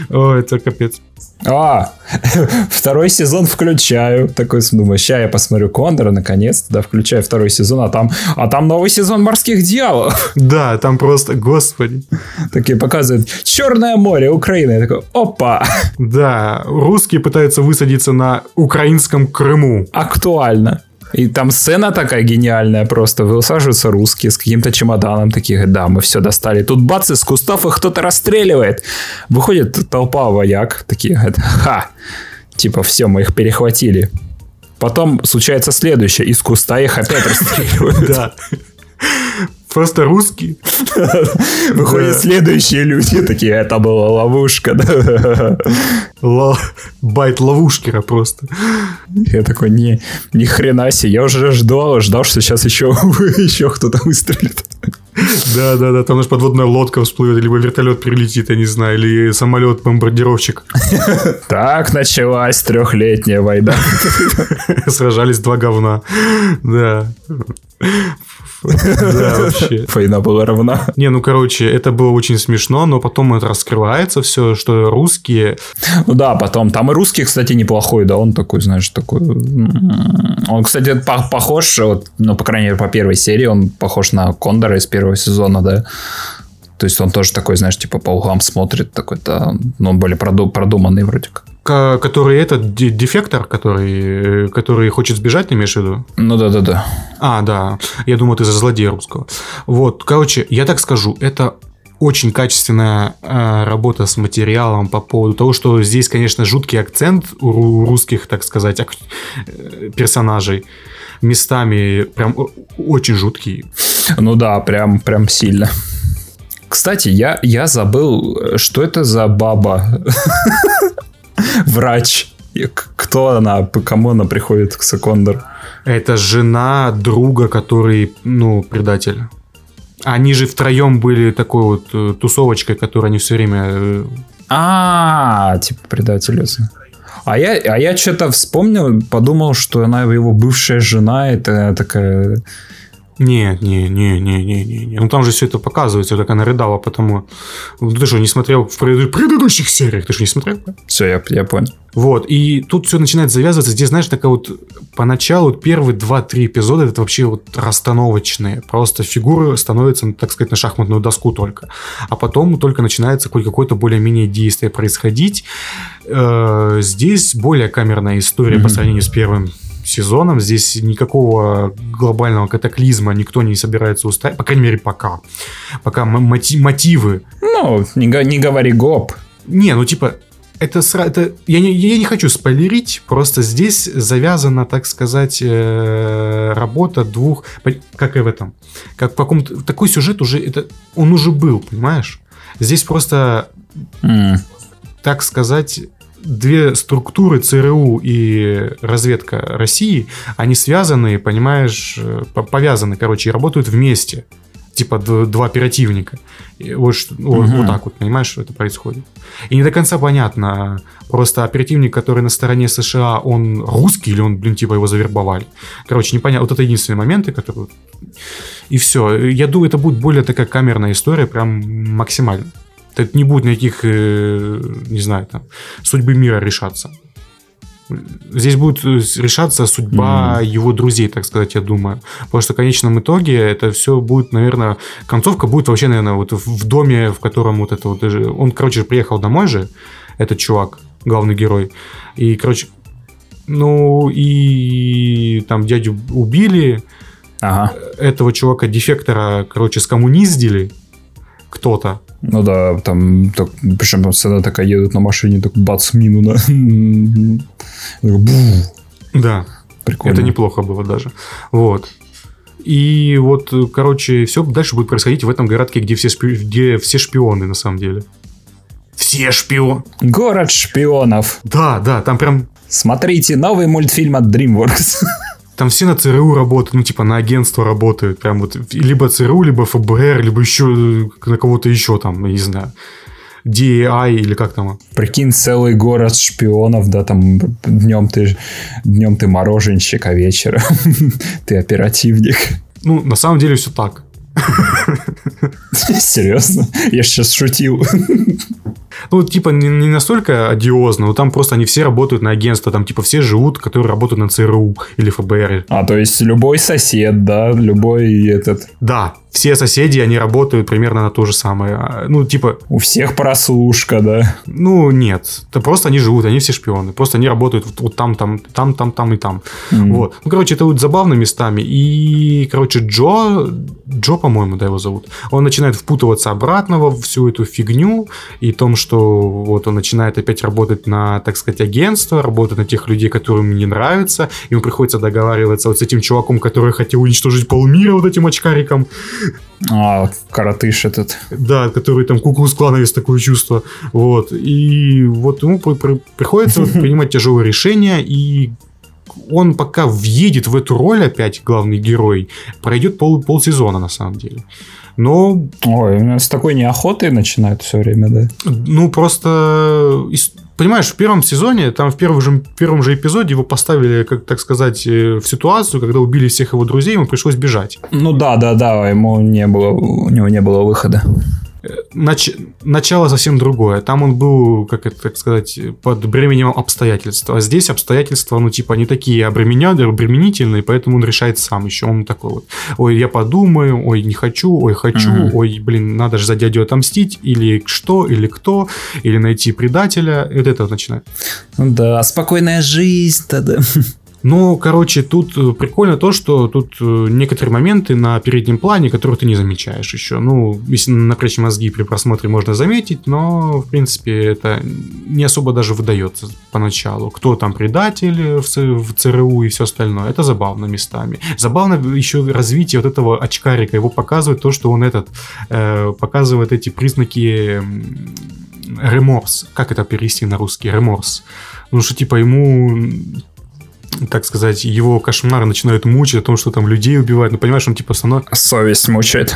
О, это капец. А, второй сезон включаю. Такой думаю, ща я посмотрю Кондора, наконец-то, да, включаю второй сезон, а там, а там новый сезон морских дьяволов. Да, там просто, господи. Такие показывают Черное море, Украина. Я такой, опа, Да, русские пытаются высадиться на украинском Крыму. актуально. И там сцена такая гениальная просто. Высаживаются русские с каким-то чемоданом. Такие, да, мы все достали. Тут бац, из кустов их кто-то расстреливает. Выходит толпа вояк. Такие, ха, типа, все, мы их перехватили. Потом случается следующее. Из куста их опять расстреливают. Да. Просто русские. Выходят следующие люди. Такие, это была ловушка. да». Ла- Байт ловушкера просто. Я такой, не, ни хрена себе. Я уже ждал, ждал, что сейчас еще, еще кто-то выстрелит. Да, да, да, там наш подводная лодка всплывет, либо вертолет прилетит, я не знаю, или самолет-бомбардировщик. Так началась трехлетняя война. Сражались два говна. Да. Да, вообще. Война была равна. Не, ну, короче, это было очень смешно, но потом это раскрывается все, что русские... Ну да, потом. Там и русский, кстати, неплохой, да, он такой, знаешь, такой... м, Он, кстати, по- похож, вот, ну, по крайней мере, по первой серии, он похож на Кондора из первого сезона, да. То есть он тоже такой, знаешь, типа по углам смотрит, такой-то, ну, он более проду- продуманный вроде как. Ко- который этот де- дефектор, который, который хочет сбежать, ты имеешь в виду? Ну да-да-да. А, да. Я думал, ты за злодея русского. Вот, короче, я так скажу, это очень качественная э, работа с материалом по поводу того, что здесь, конечно, жуткий акцент у ру- русских, так сказать, ак- э, персонажей местами прям очень жуткий. Ну да, прям, прям сильно. Кстати, я, я забыл, что это за баба? Врач. И Кто она? По кому она приходит к Секондор? Это жена друга, который, ну, предатель. Они же втроем были такой вот э, тусовочкой, которую они все время... э, А, типа предательница. А я, а я что-то вспомнил, подумал, что она его бывшая жена, это такая... Нет, не, не, не, не, не, не. Ну там же все это показывается, как она рыдала, потому... Ну, Ты что, не смотрел в предыдущих сериях? Ты что, не смотрел? Все, я, я понял. Вот, и тут все начинает завязываться. Здесь, знаешь, такая вот поначалу первые 2-3 эпизода это вообще вот расстановочные. Просто фигуры становятся, ну, так сказать, на шахматную доску только. А потом только начинается какое-то более-менее действие происходить. Э, Здесь более камерная история по Мгм. сравнению с первым сезоном. Здесь никакого глобального катаклизма никто не собирается устраивать. По крайней мере, пока. Пока м- моти- мотивы Ну, не, не говори гоп. не, ну типа, это, это я, не, я не хочу спойлерить, просто здесь завязана, так сказать, э, работа двух, как и в этом, как в каком-то такой сюжет уже это он уже был, понимаешь? Здесь просто, М, так сказать, две структуры ЦРУ и разведка России, они связаны, понимаешь, э, по- повязаны, короче, и работают вместе. Типа два оперативника. И Вот, Мгм. вот так вот, понимаешь, что это происходит. И не до конца понятно, просто оперативник, который на стороне США, он русский или он, блин, типа его завербовали. Короче, непонятно. Вот это единственные моменты, которые... И все. Я думаю, это будет более такая камерная история, прям максимально. Это не будет никаких, э, не знаю, там, судьбы мира решаться. Здесь будет э, решаться судьба его друзей, так сказать, я думаю. Потому что в конечном итоге это все будет, наверное, концовка будет вообще, наверное, вот в доме, в котором вот это вот... даже- Он, короче, приехал домой же, этот чувак, главный герой. И, короче, ну и там дядю убили, Ага. этого чувака-дефектора, короче, скоммуниздили кто-то. Ну да, там, так, причем там сцена такая, едут на машине, так бац, мину на... Да. Прикольно. Это неплохо было даже. Вот. И вот, короче, все дальше будет происходить в этом городке, где все, шпи- где все шпионы, на самом деле. Все шпионы. Город шпионов. Да, да, там прям Смотрите, новый мультфильм от DreamWorks. там все на ЦРУ работают, ну, типа, на агентство работают. Прям вот либо ЦРУ, либо ФБР, либо еще э, на кого-то еще там, я не знаю. DAI или как там. Прикинь, целый город шпионов, да, там днем ты, днем ты мороженщик, а вечером ты оперативник. Ну, на самом деле все так. Серьезно? Я сейчас шутил. Ну, типа, не, не настолько одиозно, но там просто они все работают на агентство, там, типа, все живут, которые работают на ЦРУ или ФБР. А, то есть любой сосед, да, любой этот... Да, все соседи, они работают примерно на то же самое. А, Ну, типа, У всех прослушка, да. ну, нет. Это просто они живут, они все шпионы. Просто они работают вот, вот там, там, там, там, там и там. М. Вот. Ну, короче, это вот забавно местами. И, короче, Джо, Джо, по-моему, да, его зовут, он начинает впутываться обратно во всю эту фигню и том, что вот он начинает опять работать на, так сказать, агентство, работать на тех людей, которые ему не нравятся. Ему приходится договариваться вот с этим чуваком, который хотел уничтожить полмира вот этим очкариком. А, коротыш этот. Да, который там куклус клана есть такое чувство. Вот. И вот ему при- при- приходится вот принимать тяжелые решения, и он пока въедет в эту роль опять, главный герой, пройдет пол, полсезона на самом деле. Но, Ой, с такой неохотой начинают все время, да. ну, просто... Понимаешь, в первом сезоне, там в первом же, первом же эпизоде его поставили, как так сказать, э, в ситуацию, когда убили всех его друзей, ему пришлось бежать. Ну да, да, да, ему не было, у него не было выхода. Нач- начало совсем другое. Там он был, как это так сказать, под бременем обстоятельств. А здесь обстоятельства, ну, типа, не такие обремененные, обременительные, поэтому он решает сам еще. Он такой вот, ой, я подумаю, ой, не хочу, ой, хочу, Мгм. ой, блин, надо же за дядю отомстить, или что, или кто, или найти предателя. И вот это вот начинает. Ну да, спокойная жизнь, да-да. Ну, короче, тут э, прикольно то, что тут э, некоторые моменты на переднем плане, которые ты не замечаешь еще. Ну, если напрячь мозги при просмотре можно заметить, но, в принципе, это не особо даже выдается поначалу. Кто там предатель в, Ц- в ЦРУ и все остальное. Это забавно местами. Забавно еще развитие вот этого очкарика. Его показывает то, что он этот э, показывает эти признаки реморс. Как это перевести на русский? Реморс. Ну, что типа ему так сказать, его кошмары начинают мучить о том, что там людей убивают. Ну, понимаешь, он типа становится... Совесть мучает.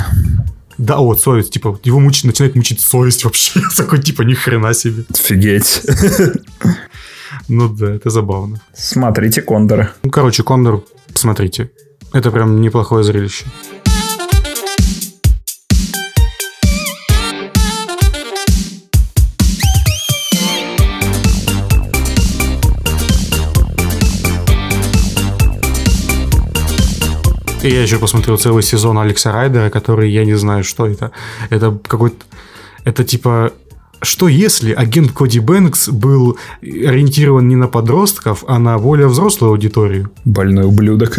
Да, вот, совесть, типа, его мучить, начинает мучить совесть вообще. Такой, типа, ни хрена себе. Офигеть. Ну да, это забавно. Смотрите Кондора. Ну, короче, Кондор, смотрите. Это прям неплохое зрелище. И я еще посмотрел целый сезон Алекса Райдера, который я не знаю, что это. Это какой-то... Это типа что если агент Коди Бэнкс был ориентирован не на подростков, а на более взрослую аудиторию? Больной ублюдок.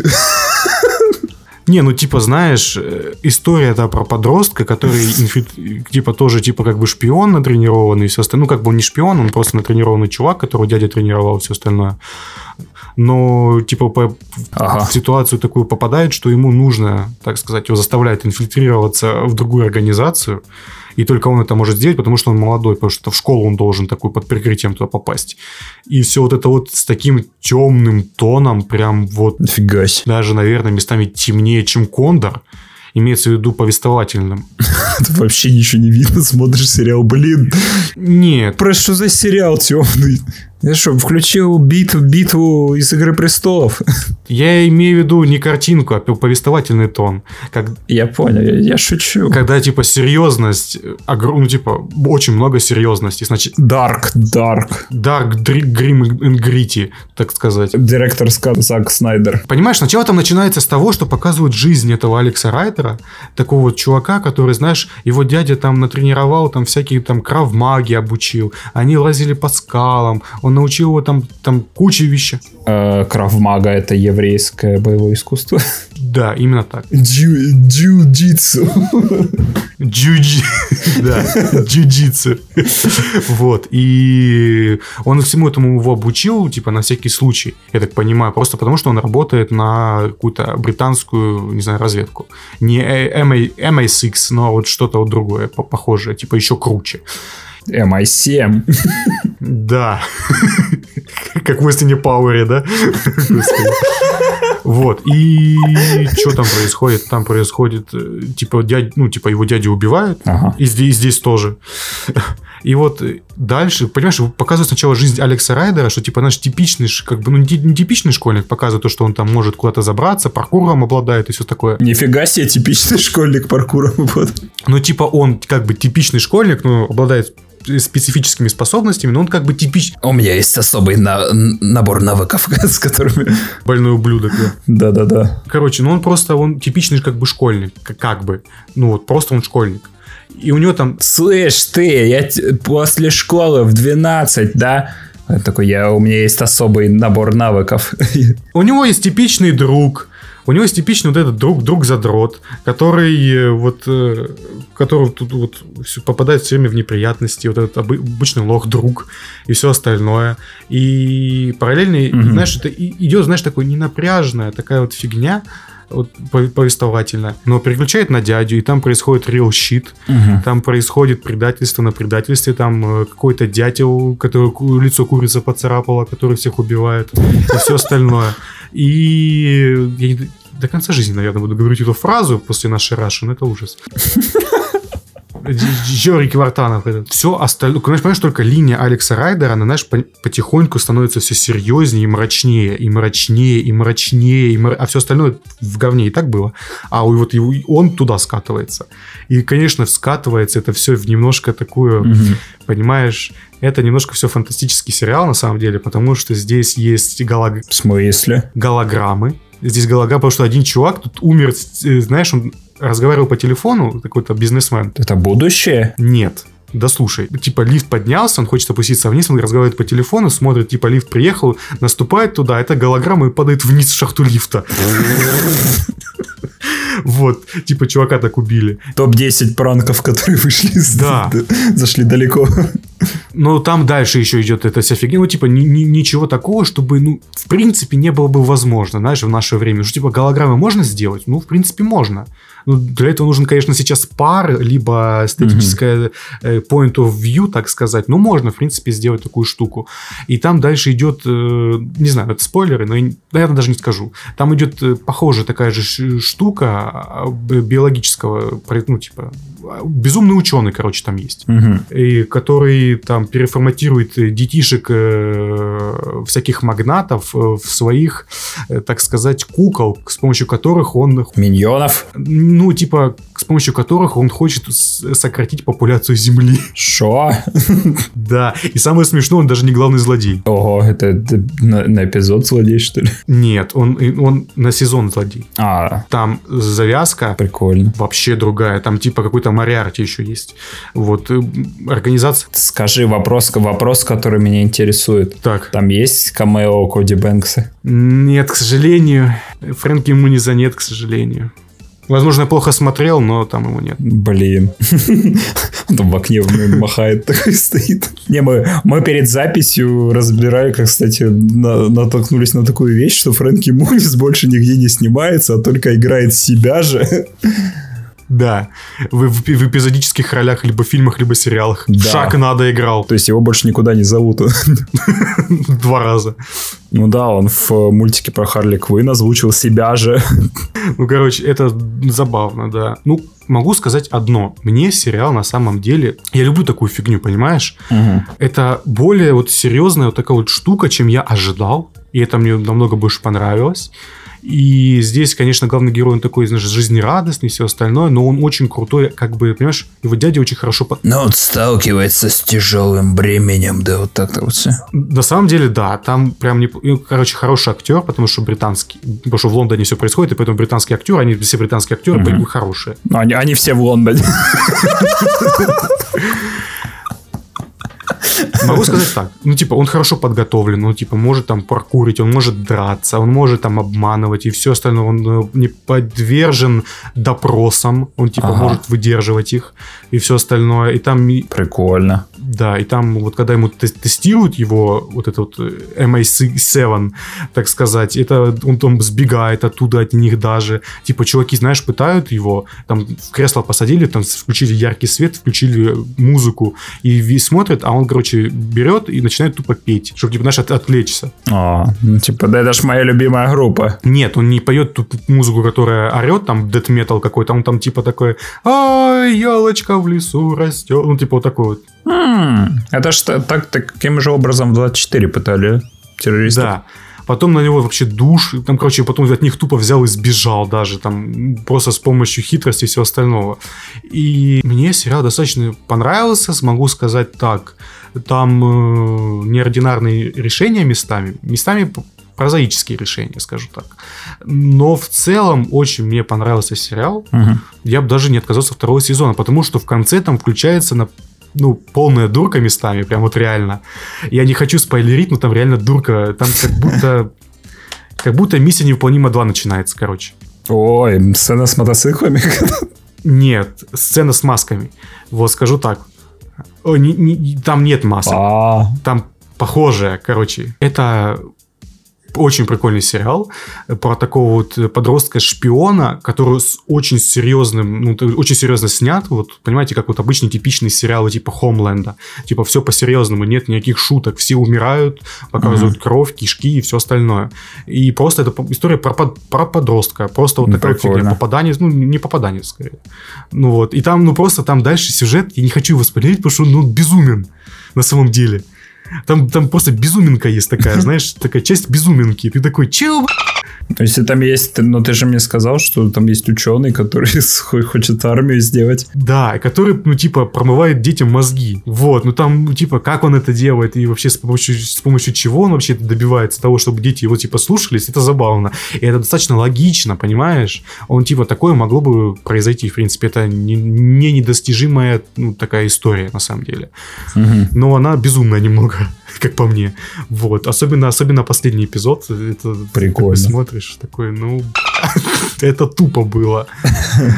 Не, ну типа, знаешь, э, история это про подростка, который типа тоже типа как бы шпион натренированный и все остальное. Ну, как бы он не шпион, он просто натренированный чувак, которого дядя тренировал все остальное. Но типа по- Ага. в ситуацию такую попадает, что ему нужно, так сказать, его заставляет инфильтрироваться в другую организацию. И только он это может сделать, потому что он молодой, потому что в школу он должен такой под прикрытием туда попасть. И все вот это вот с таким темным тоном, прям вот Нифига себе. даже, наверное, местами темнее, чем Кондор. Имеется в виду повествовательным. Тут вообще ничего не видно, смотришь сериал, блин. Нет, Просто что за сериал темный? Я что, включил битву, битву из Игры Престолов? я имею в виду не картинку, а повествовательный тон. Как, Я понял, я, я шучу. когда, типа, серьезность, огром- ну, типа, очень много серьезности. Значит, Dark, Dark. Dark, Grim and Gritty, так сказать. Директор Скотт Зак Снайдер. Понимаешь, сначала там начинается с того, что показывают жизнь этого Алекса Райтера, такого вот чувака, который, знаешь, его дядя там натренировал, там всякие там крав-маги обучил, они лазили по скалам, он научил его там, там куче вещей. Э, Кравмага это еврейское боевое искусство. Да, именно так. Джиу-джитсу. Джуджи... Да, джуджитсу. Вот. И он всему этому его обучил, типа, на всякий случай, я так понимаю, просто потому, что он работает на какую-то британскую, не знаю, разведку. Не MI, MI6, но вот что-то вот другое, по- похожее, типа, еще круче. MI7. Да. Как в Остине Пауэре, да? Вот. И что там происходит? Там происходит, э, типа, дядь, ну, типа, его дядю убивают, Ага. и здесь, и здесь тоже. И вот дальше, понимаешь, показывают сначала жизнь Алекса Райдера, что, типа, наш типичный, как бы, ну, не типичный школьник, показывает то, что он там может куда-то забраться, паркуром обладает и все такое. Нифига себе, типичный школьник паркуром. Вот. Ну, типа, он как бы типичный школьник, ну, обладает специфическими способностями, но он как бы типичный У меня есть особый на- набор навыков, с которыми... больной ублюдок, да. Да-да-да. Короче, ну он просто, он типичный как бы школьник, как бы. Ну вот, просто он школьник. И у него там, Слышь, ты, я после школы в 12, да? Он такой, я, у меня есть особый набор навыков. у него есть типичный друг, у него есть типичный вот этот друг, друг-задрот, который э, вот, э, который тут вот попадает все время в неприятности, вот этот обы- обычный лох-друг и все остальное. И параллельно, Мгм. знаешь, это идет, знаешь, такой ненапряжная такая вот фигня, вот, пов- повествовательная, но переключает на дядю, и там происходит real shit, Мгм. Там происходит предательство на предательстве, там э, какой-то дятел, который лицо курица поцарапало, который всех убивает, и все остальное. И я не- до конца жизни, наверное, буду говорить эту фразу после нашей Раши, но это ужас. Рики Вартанов. Все остальное. Понимаешь, понимаешь, только линия Алекса Райдера, она, знаешь, по- потихоньку становится все серьезнее и мрачнее, и мрачнее, и мрачнее, и мра- а все остальное в говне и так было. А вот его, он туда скатывается. И, конечно, скатывается это все в немножко такую, Мгм. понимаешь, это немножко все фантастический сериал на самом деле, потому что здесь есть голог- В смысле? голограммы. Здесь голограмма, потому что один чувак тут умер, э, знаешь, он разговаривал по телефону, какой-то бизнесмен. Это будущее? Нет. Да слушай, типа лифт поднялся, он хочет опуститься вниз, он разговаривает по телефону, смотрит, типа лифт приехал, наступает туда, это голограмма и падает вниз в шахту лифта. Вот, типа чувака так убили. Топ-10 пранков, которые вышли. Да. Зашли далеко. Но там дальше еще идет эта вся фигня. Ну, типа, ни- ни- ничего такого, чтобы, ну, в принципе, не было бы возможно, знаешь, в наше время. Что, типа, голограммы можно сделать? Ну, в принципе, можно. Ну, для этого нужен, конечно, сейчас пар, либо эстетическое э, point of view, так сказать. Ну, можно, в принципе, сделать такую штуку. И там дальше идет, э, не знаю, это спойлеры, но я, наверное, даже не скажу. Там идет э, похожая такая же штука а, биологического, ну, типа, безумный ученый, короче, там есть Мгм. и который там переформатирует детишек э, всяких магнатов э, в своих, э, так сказать, кукол, с помощью которых он, Миньонов? ну, типа, с помощью которых он хочет сократить популяцию Земли. Шо? Да, и самое смешное, он даже не главный злодей. Ого, это, это на, на эпизод злодей, что ли? Нет, он, он на сезон злодей. А, Там завязка прикольно. вообще другая. Там типа какой-то Мариарти еще есть. Вот, э, организация... Скажи вопрос, вопрос, который меня интересует. Так, Там есть камео Коди Бэнкса? Нет, к сожалению. Фрэнки Муниза нет, к сожалению. Возможно, я плохо смотрел, но там его нет. Блин. Он там в окне махает, такой стоит. Не, мы, мы перед записью разбирали, как, кстати, на- натолкнулись на такую вещь, что Фрэнки Мунис больше нигде не снимается, а только играет себя же. Да. В, в- в эпизодических ролях, либо фильмах, либо сериалах. Да. Шаг надо играл. То есть его больше никуда не зовут. Два раза. Ну да, он в мультике про Харли Квинн озвучил себя же. Ну, короче, это забавно, да. Ну, могу сказать одно. Мне сериал на самом деле... Я люблю такую фигню, понимаешь? Это более вот серьезная вот такая вот штука, чем я ожидал. И это мне намного больше понравилось. И здесь, конечно, главный герой, он такой, знаешь, жизнерадостный и все остальное, но он очень крутой, как бы, понимаешь, его дядя очень хорошо... по- Но он сталкивается с тяжелым бременем, да, вот так-то вот все. На самом деле, да, там прям, не... ну, короче, хороший актер, потому что британский, потому что в Лондоне все происходит, и поэтому британские актеры, они все британские актеры, поэтому хорошие. Ну, они, они все в Лондоне. Могу сказать так. Ну, типа, он хорошо подготовлен, он, типа, может там паркурить, он может драться, он может там обманывать и все остальное. Он э, не подвержен допросам, он, типа, Ага. может выдерживать их и все остальное. И там, Прикольно. Да, и там вот когда ему тес- тестируют его, вот этот вот э, MA7, так сказать, это он там сбегает оттуда от них даже. Типа, чуваки, знаешь, пытают его, там в кресло посадили, там включили яркий свет, включили э, музыку, и смотрят, а он, короче, берет и начинает тупо петь, чтобы, типа, знаешь, от- отвлечься. А, ну, типа, да это ж моя любимая группа. Нет, он не поет ту музыку, которая орет, там, дэт метал какой-то, он там, типа, такой, ай, елочка в лесу растет, ну, типа, вот такой вот. Это та- так, таким же образом в 24 пытали террористов. Да. Потом на него вообще душ, там, короче, потом от них тупо взял и сбежал даже, там, просто с помощью хитрости и всего остального. И мне сериал достаточно понравился, смогу сказать так. Там э, неординарные решения местами, местами прозаические решения, скажу так. Но в целом очень мне понравился сериал. Мгм. Я бы даже не отказался от второго сезона, потому что в конце там включается на ну, полная дурка местами, прям вот реально. Я не хочу спойлерить, но там реально дурка. Там как будто... Как будто миссия невыполнима 2 начинается, короче. Ой, сцена с мотоциклами. Нет, сцена с масками. Вот скажу так. О, не- не- там нет масок. А, Там похожее, короче. Это очень прикольный сериал про такого вот подростка-шпиона, который с очень серьезным, ну, очень серьезно снят, вот, понимаете, как вот обычный типичный сериал типа Хомленда. Типа все по-серьезному, нет никаких шуток, все умирают, показывают mm-hmm. кровь, кишки и все остальное. И просто это история про, про подростка, просто вот такая фигня, попаданец, ну, не попаданец, скорее. Ну вот, и там, ну, просто там дальше сюжет, я не хочу его спойлерить, потому что, ну, безумен на самом деле. Там, там просто безуминка есть такая, знаешь, такая часть безуминки. Ты такой, чел, то есть там есть, но ты же мне сказал, что там есть ученый, который хочет армию сделать. Да, который, ну, типа, промывает детям мозги. Вот, ну там, ну, типа, как он это делает и вообще с помощью, с помощью чего он вообще добивается того, чтобы дети его, типа, слушались, это забавно. И это достаточно логично, понимаешь? Он, типа, такое могло бы произойти, в принципе, это не, не недостижимая, ну, такая история, на самом деле. Угу. Но она безумная немного. как по мне. Вот. Особенно, особенно последний эпизод. Это Прикольно. Ты смотришь, такой, ну, это тупо было.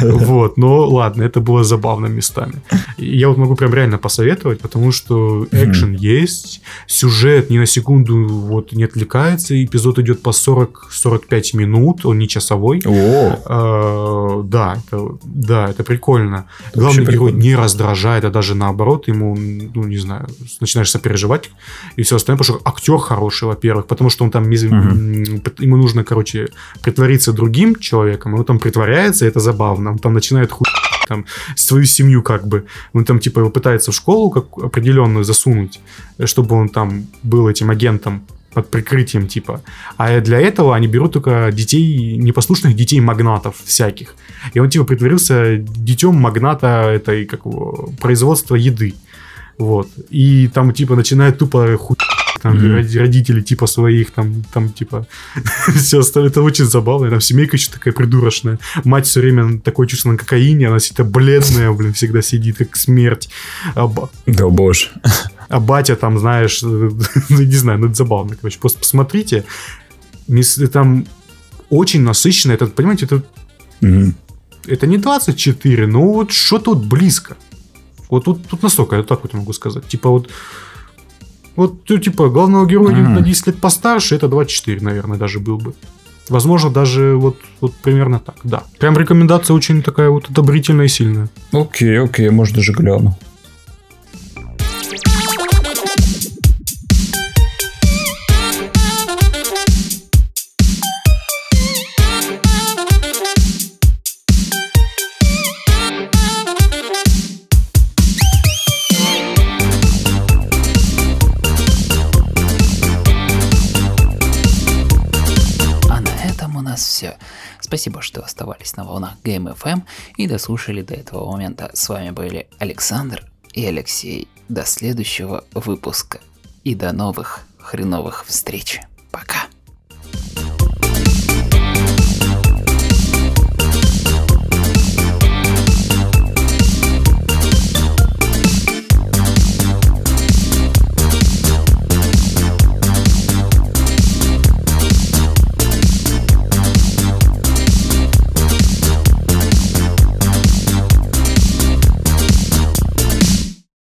Вот. Но ладно, это было забавно местами. Я вот могу прям реально посоветовать, потому что экшен есть, сюжет ни на секунду вот не отвлекается, эпизод идет по 40-45 минут, он не часовой. О. А, да, это, да, это прикольно. Главный герой не раздражает, а даже наоборот, ему, ну, не знаю, начинаешь сопереживать и все остальное, потому что актер хороший, во-первых, потому что он там, угу. ему нужно, короче, притвориться другим человеком, и он там притворяется, и это забавно, он там начинает хуй там свою семью как бы, он там типа его пытается в школу как определенную засунуть, чтобы он там был этим агентом, под прикрытием типа. А для этого они берут только детей, непослушных детей магнатов всяких. И он типа притворился детем магната этой, как его, производства еды. Вот. И там, типа, начинает тупо ху... Там mm-hmm. родители типа своих, там, там типа все остальное. Это очень забавно. Там семейка еще такая придурочная. Мать все время такое чувство на кокаине, она всегда бледная, блин, всегда сидит, как смерть. А, да боже. А батя там, знаешь, ну, не знаю, ну это забавно, короче. Просто посмотрите. Там очень насыщенно. Это, понимаете, это... Mm-hmm. Это не 24, но вот что тут близко. Вот тут, тут настолько, я так вот могу сказать. Типа вот вот, ну, типа, главного героя mm. на 10 лет постарше, это 24, наверное, даже был бы. Возможно, даже вот, вот примерно так, да. Прям рекомендация очень такая вот одобрительная и сильная. Окей, окей, может даже гляну. Спасибо, что оставались на волнах Game FM и дослушали до этого момента. С вами были Александр и Алексей. До следующего выпуска и до новых хреновых встреч. Пока.